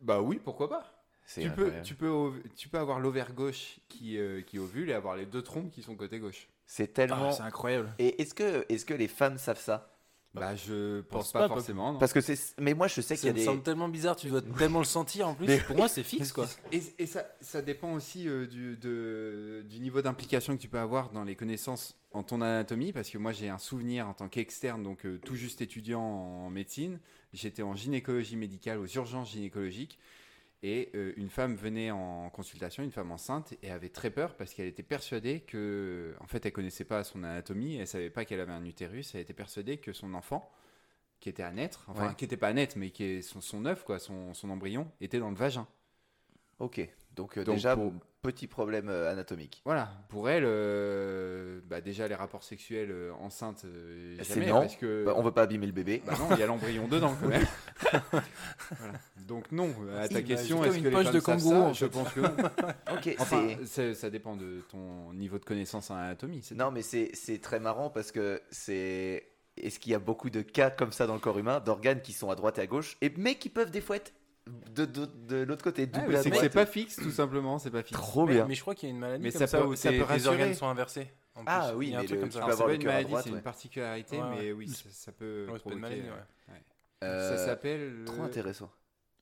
Bah oui, pourquoi pas. C'est Tu peux, incroyable. tu, peux, ov- tu peux avoir l'ovaire gauche qui, euh, qui ovule et avoir les deux trompes qui sont côté gauche. C'est tellement. Ah, c'est incroyable. Et est-ce que, est que les femmes savent ça? Bah, je pense, pense pas, pas, forcément. non. Parce que c'est. Mais moi, je sais qu'il y Ça a me des. semble tellement bizarre, tu dois tellement le sentir en plus. Mais- Pour moi, c'est fixe quoi. Et, et ça, ça dépend aussi euh, du, de- du niveau d'implication que tu peux avoir dans les connaissances en ton anatomie, parce que moi j'ai un souvenir en tant qu'externe, donc euh, tout juste étudiant en médecine, j'étais en gynécologie médicale, aux urgences gynécologiques, et euh, une femme venait en consultation, une femme enceinte, et avait très peur parce qu'elle était persuadée que, en fait, elle connaissait pas son anatomie, elle savait pas qu'elle avait un utérus, elle était persuadée que son enfant, qui était à naître, enfin Ouais. qui était pas à naître, mais qui est son, son œuf, quoi, son, son embryon, était dans le vagin. Ok. Donc, euh, Donc, déjà, pour- petit problème euh, anatomique. Voilà, pour elle, euh, bah déjà les rapports sexuels euh, enceintes, euh, C'est jamais, non. parce que Bah, on veut pas abîmer le bébé. bah non, il y a l'embryon dedans quand même. Voilà. Donc non, à ta question, est-ce une que les poche femmes de savent kangourou, ça en Je pense que non. ok, Ok, Enfin, c'est- c'est- ça dépend de ton niveau de connaissance en anatomie. c'est Non, mais c'est c'est très marrant parce que c'est. Est-ce qu'il y a beaucoup de cas comme ça dans le corps humain, d'organes qui sont à droite et à gauche, et, mais qui peuvent des fois être de, de, de l'autre côté, Ah, c'est que c'est pas fixe, tout simplement, c'est pas fixe. Trop mais, bien. mais je crois qu'il y a une maladie Mais comme ça ça, peut- où ça peut rassurer. organes sont inversés. en Ah plus. oui, il y a un truc le- comme ça. c'est pas une maladie, c'est ouais. une particularité, Ouais, ouais. mais oui, ça, ça peut Ouais, c'est pas une provoquer. maladie, ouais. Euh, Ça s'appelle. Trop le- intéressant.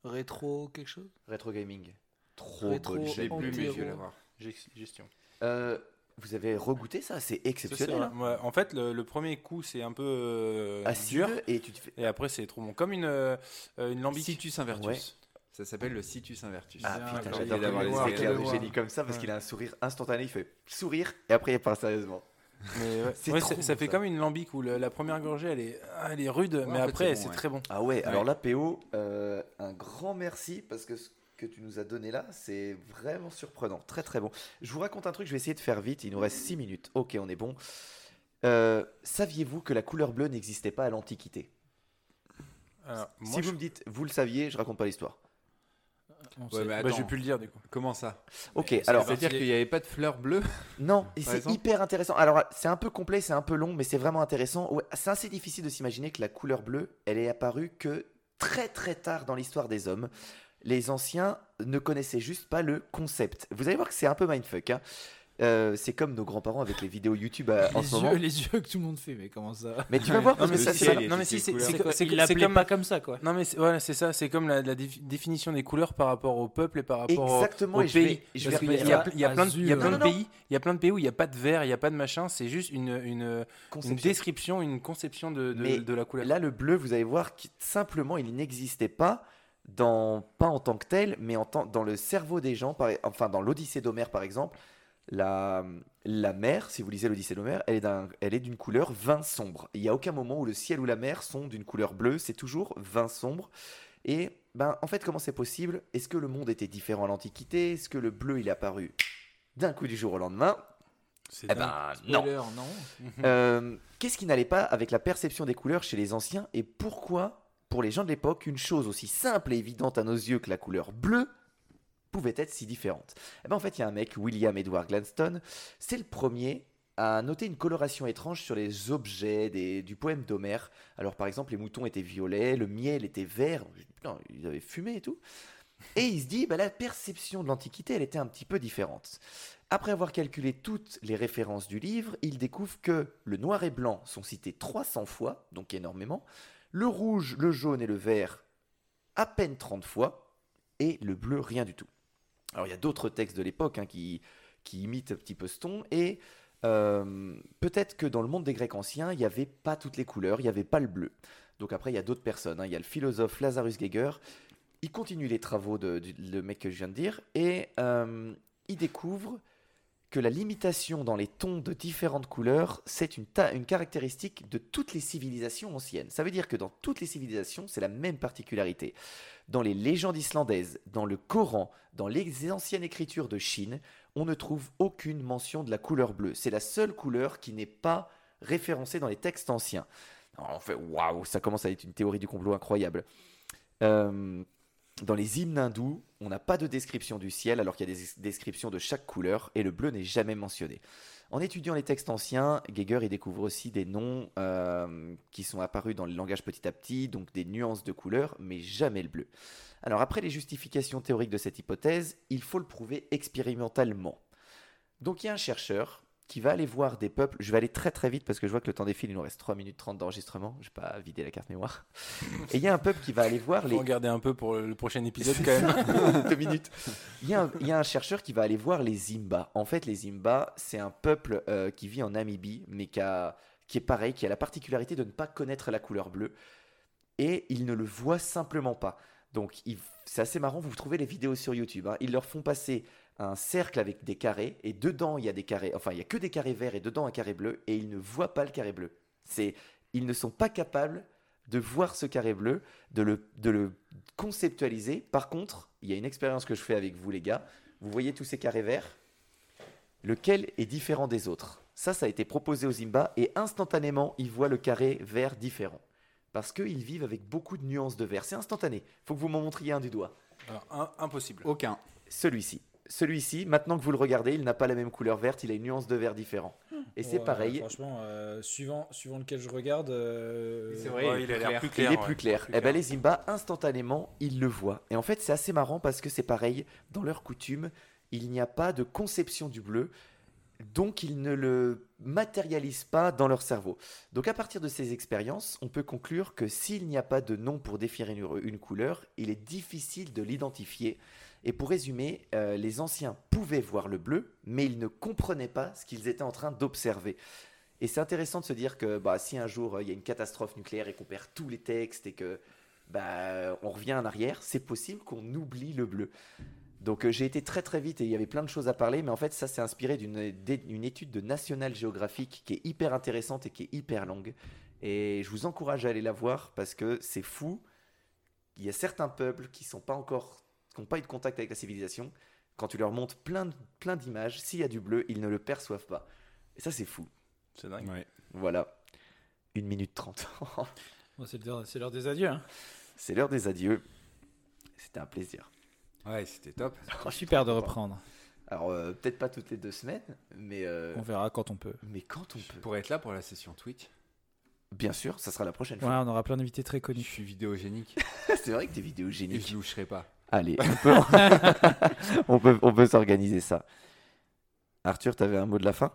Rétro quelque chose? Rétro gaming. Trop Rétro- chaîne. plus, l'avoir. Gest- Gestion. Euh, vous avez regoûté ça C'est exceptionnel. hein. Ouais, en fait, le, le premier coup, c'est un peu euh, dur. et tu te fais. Et après, c'est trop bon. Comme une, euh, une lambique. Situs invertus. Ouais. Ça s'appelle le situs invertus. Ah putain, j'adore d'avoir les éclairs de génie comme ça parce Ouais. qu'il a un sourire instantané. Il fait sourire et après il part sérieusement. Mais ouais, ça, fait ça. comme une lambique où le- la première gorgée, elle est, ah, elle est rude, mais après, c'est bon, c'est ouais. très bon. Ah ouais, alors là, PO, euh, un grand merci parce que ce que tu nous as donné là, c'est vraiment surprenant. Très très bon. Je vous raconte un truc, je vais essayer de faire vite. Il nous reste 6 minutes. Ok, on est bon. Euh, Saviez-vous que la couleur bleue n'existait pas à l'Antiquité? Si je- vous me dites, vous le saviez, je raconte pas l'histoire. Ouais, bah, attends, j'ai pu le dire du coup. comment ça? Ok, c'est alors C'est-à-dire qu'il n'y avait pas de fleurs bleues Non, c'est hyper intéressant. Alors, c'est un peu complet, c'est un peu long, mais c'est vraiment intéressant. Ouais, c'est assez difficile de s'imaginer que la couleur bleue, elle est apparue que très très tard dans l'histoire des hommes. Les anciens ne connaissaient juste pas le concept. Vous allez voir que c'est un peu mindfuck. hein. Euh, c'est comme nos grands-parents avec les vidéos YouTube euh, en les, moment. yeux, les yeux que tout le monde fait, mais comment ça? Mais tu vas voir parce Non, que ça, c'est non, mais si, comme pas comme ça, quoi. Non mais c'est- voilà, c'est ça, c'est comme la, la défi- définition des couleurs par rapport au peuple et par rapport au, Exactement, au et je vais- pays. il y, a, il y a plein de, il y a Azur. plein de Non, non, non. pays, il y a plein de pays où il n'y a pas de vert, il n'y a pas de machin, c'est juste une, une, une Conception. description, une conception de, de, Mais de la couleur. Là, le bleu, vous allez voir, simplement, il n'existait pas, dans, pas en tant que tel, mais en tant, dans le cerveau des gens, par- enfin dans l'Odyssée d'Homère par exemple. La, la mer, si vous lisez l'Odyssée d'Homère, elle est d'une couleur vin sombre. Il n'y a aucun moment où le ciel ou la mer sont d'une couleur bleue, c'est toujours vin sombre. Et ben, en fait, comment c'est possible? Est-ce que le monde était différent à l'Antiquité? Est-ce que le bleu, il est apparu d'un coup du jour au lendemain? C'est Eh ben non non. euh, Qu'est-ce qui n'allait pas avec la perception des couleurs chez les anciens? Et pourquoi, pour les gens de l'époque, une chose aussi simple et évidente à nos yeux que la couleur bleue pouvait être si différente Eh ben, En fait, il y a un mec, William Edward Gladstone, c'est le premier à noter une coloration étrange sur les objets des- du poème d'Homère. Alors, par exemple, les moutons étaient violets, le miel était vert. Putain, ils avaient fumé et tout. Et il se dit, bah, la perception de l'Antiquité, elle était un petit peu différente. Après avoir calculé toutes les références du livre, il découvre que le noir et blanc sont cités 300 fois, donc énormément, le rouge, le jaune et le vert à peine 30 fois, et le bleu rien du tout. Alors il y a d'autres textes de l'époque hein, qui, imitent un petit peu ce ton, et euh, peut-être que dans le monde des Grecs anciens, il n'y avait pas toutes les couleurs, il n'y avait pas le bleu. Donc après, il y a d'autres personnes, hein. il y a le philosophe Lazarus Geiger, il continue les travaux de, du le mec que je viens de dire, et euh, il découvre que la limitation dans les tons de différentes couleurs, c'est une, caractéristique de toutes les civilisations anciennes. Ça veut dire que dans toutes les civilisations, c'est la même particularité. Dans les légendes islandaises, dans le Coran, dans les anciennes écritures de Chine, on ne trouve aucune mention de la couleur bleue. C'est la seule couleur qui n'est pas référencée dans les textes anciens. On fait waouh, ça commence à être une théorie du complot incroyable. Euh, dans les hymnes hindous, on n'a pas de description du ciel alors qu'il y a des des descriptions de chaque couleur et le bleu n'est jamais mentionné. En étudiant les textes anciens, Geiger y découvre aussi des noms euh, qui sont apparus dans le langage petit à petit, donc des nuances de couleurs, mais jamais le bleu. Alors après les justifications théoriques de cette hypothèse, il faut le prouver expérimentalement. Donc il y a un chercheur qui va aller voir des peuples, je vais aller très très vite parce que je vois que le temps défile, il nous reste 3 minutes 30 d'enregistrement, je vais pas vider la carte mémoire. Et il y a un peuple qui va aller voir les... Faut regarder un peu pour le prochain épisode quand même. Deux minutes. Il y, a un, il y a un chercheur qui va aller voir les Zimba. En fait, les Zimba, c'est un peuple euh, qui vit en Namibie, mais qui, a- qui est pareil, qui a la particularité de ne pas connaître la couleur bleue. Et ils ne le voient simplement pas. Donc, il- c'est assez marrant, vous trouvez les vidéos sur YouTube. hein. Ils leur font passer un cercle avec des carrés, et dedans, il y a des carrés, enfin, il y a que des carrés verts et dedans un carré bleu, et ils ne voient pas le carré bleu. C'est, ils ne sont pas capables de voir ce carré bleu, de le, de le conceptualiser. Par contre, il y a une expérience que je fais avec vous, les gars. Vous voyez tous ces carrés verts? Lequel est différent des autres? Ça, ça a été proposé aux Zimba et instantanément, ils voient le carré vert différent. Parce qu'ils vivent avec beaucoup de nuances de vert. C'est instantané. faut que vous m'en montriez un du doigt. Alors, un- impossible. Aucun. Celui-ci. Celui-ci, maintenant que vous le regardez, il n'a pas la même couleur verte, il a une nuance de vert différent. Et c'est Ouais, pareil, Franchement, euh, suivant, suivant lequel je regarde. euh, C'est vrai, Ouais, il il est a l'air plus plus il clair. est ouais. plus clair. Et ben clair. les Zimba, instantanément, ils le voient. Et en fait, c'est assez marrant parce que c'est pareil, dans leur coutume, il n'y a pas de conception du bleu, donc ils ne le matérialisent pas dans leur cerveau. Donc à partir de ces expériences, on peut conclure que s'il n'y a pas de nom pour définir une, une couleur, il est difficile de l'identifier. Et pour résumer, euh, les anciens pouvaient voir le bleu, mais ils ne comprenaient pas ce qu'ils étaient en train d'observer. Et c'est intéressant de se dire que bah, si un jour euh, il y a une catastrophe nucléaire et qu'on perd tous les textes et que bah, on revient en arrière, c'est possible qu'on oublie le bleu. Donc euh, j'ai été très très vite et il y avait plein de choses à parler, mais en fait ça c'est inspiré d'une étude de National Geographic qui est hyper intéressante et qui est hyper longue. Et je vous encourage à aller la voir parce que c'est fou. Il y a certains peuples qui sont pas encore, qui n'ont pas eu de contact avec la civilisation. Quand tu leur montres plein, plein d'images, s'il y a du bleu, ils ne le perçoivent pas. Et ça c'est fou. C'est dingue. Ouais. Voilà. Une minute trente. bon, c'est l'heure des adieux. hein. c'est l'heure des adieux. C'était un plaisir. Ouais, c'était top. Super de reprendre. Alors, euh, peut-être pas toutes les deux semaines, mais, euh, On verra quand on peut. mais quand on peut. Pour être là pour la session Twitch, Bien sûr, ça sera la prochaine Ouais, fois. on aura plein d'invités très je connus. suis vidéogénique c'est vrai que tes vidéos et je loucherai pas. Allez, on peut, on peut, on peut s'organiser ça. Arthur, t'avais un mot de la fin?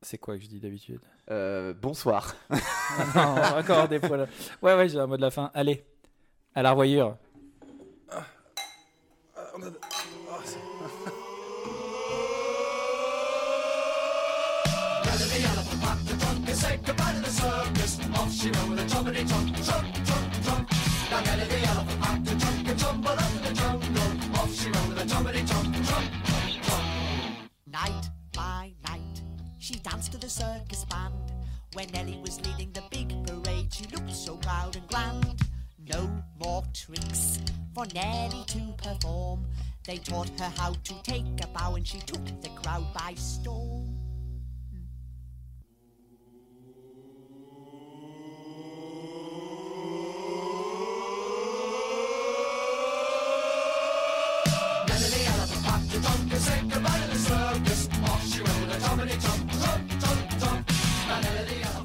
C'est quoi que je dis d'habitude? Euh, Bonsoir. Non, encore des poils. Ouais, ouais, j'ai un mot de la fin. Allez, à la revoyure. Night by night, she danced to the circus band. When Nellie was leading the big parade, she looked so proud and grand. No more tricks for Nellie to perform. They taught her how to take a bow, and she took the crowd by storm. Off she went with a jumpity jump, jump, jump, jump. Now Nellie the elephant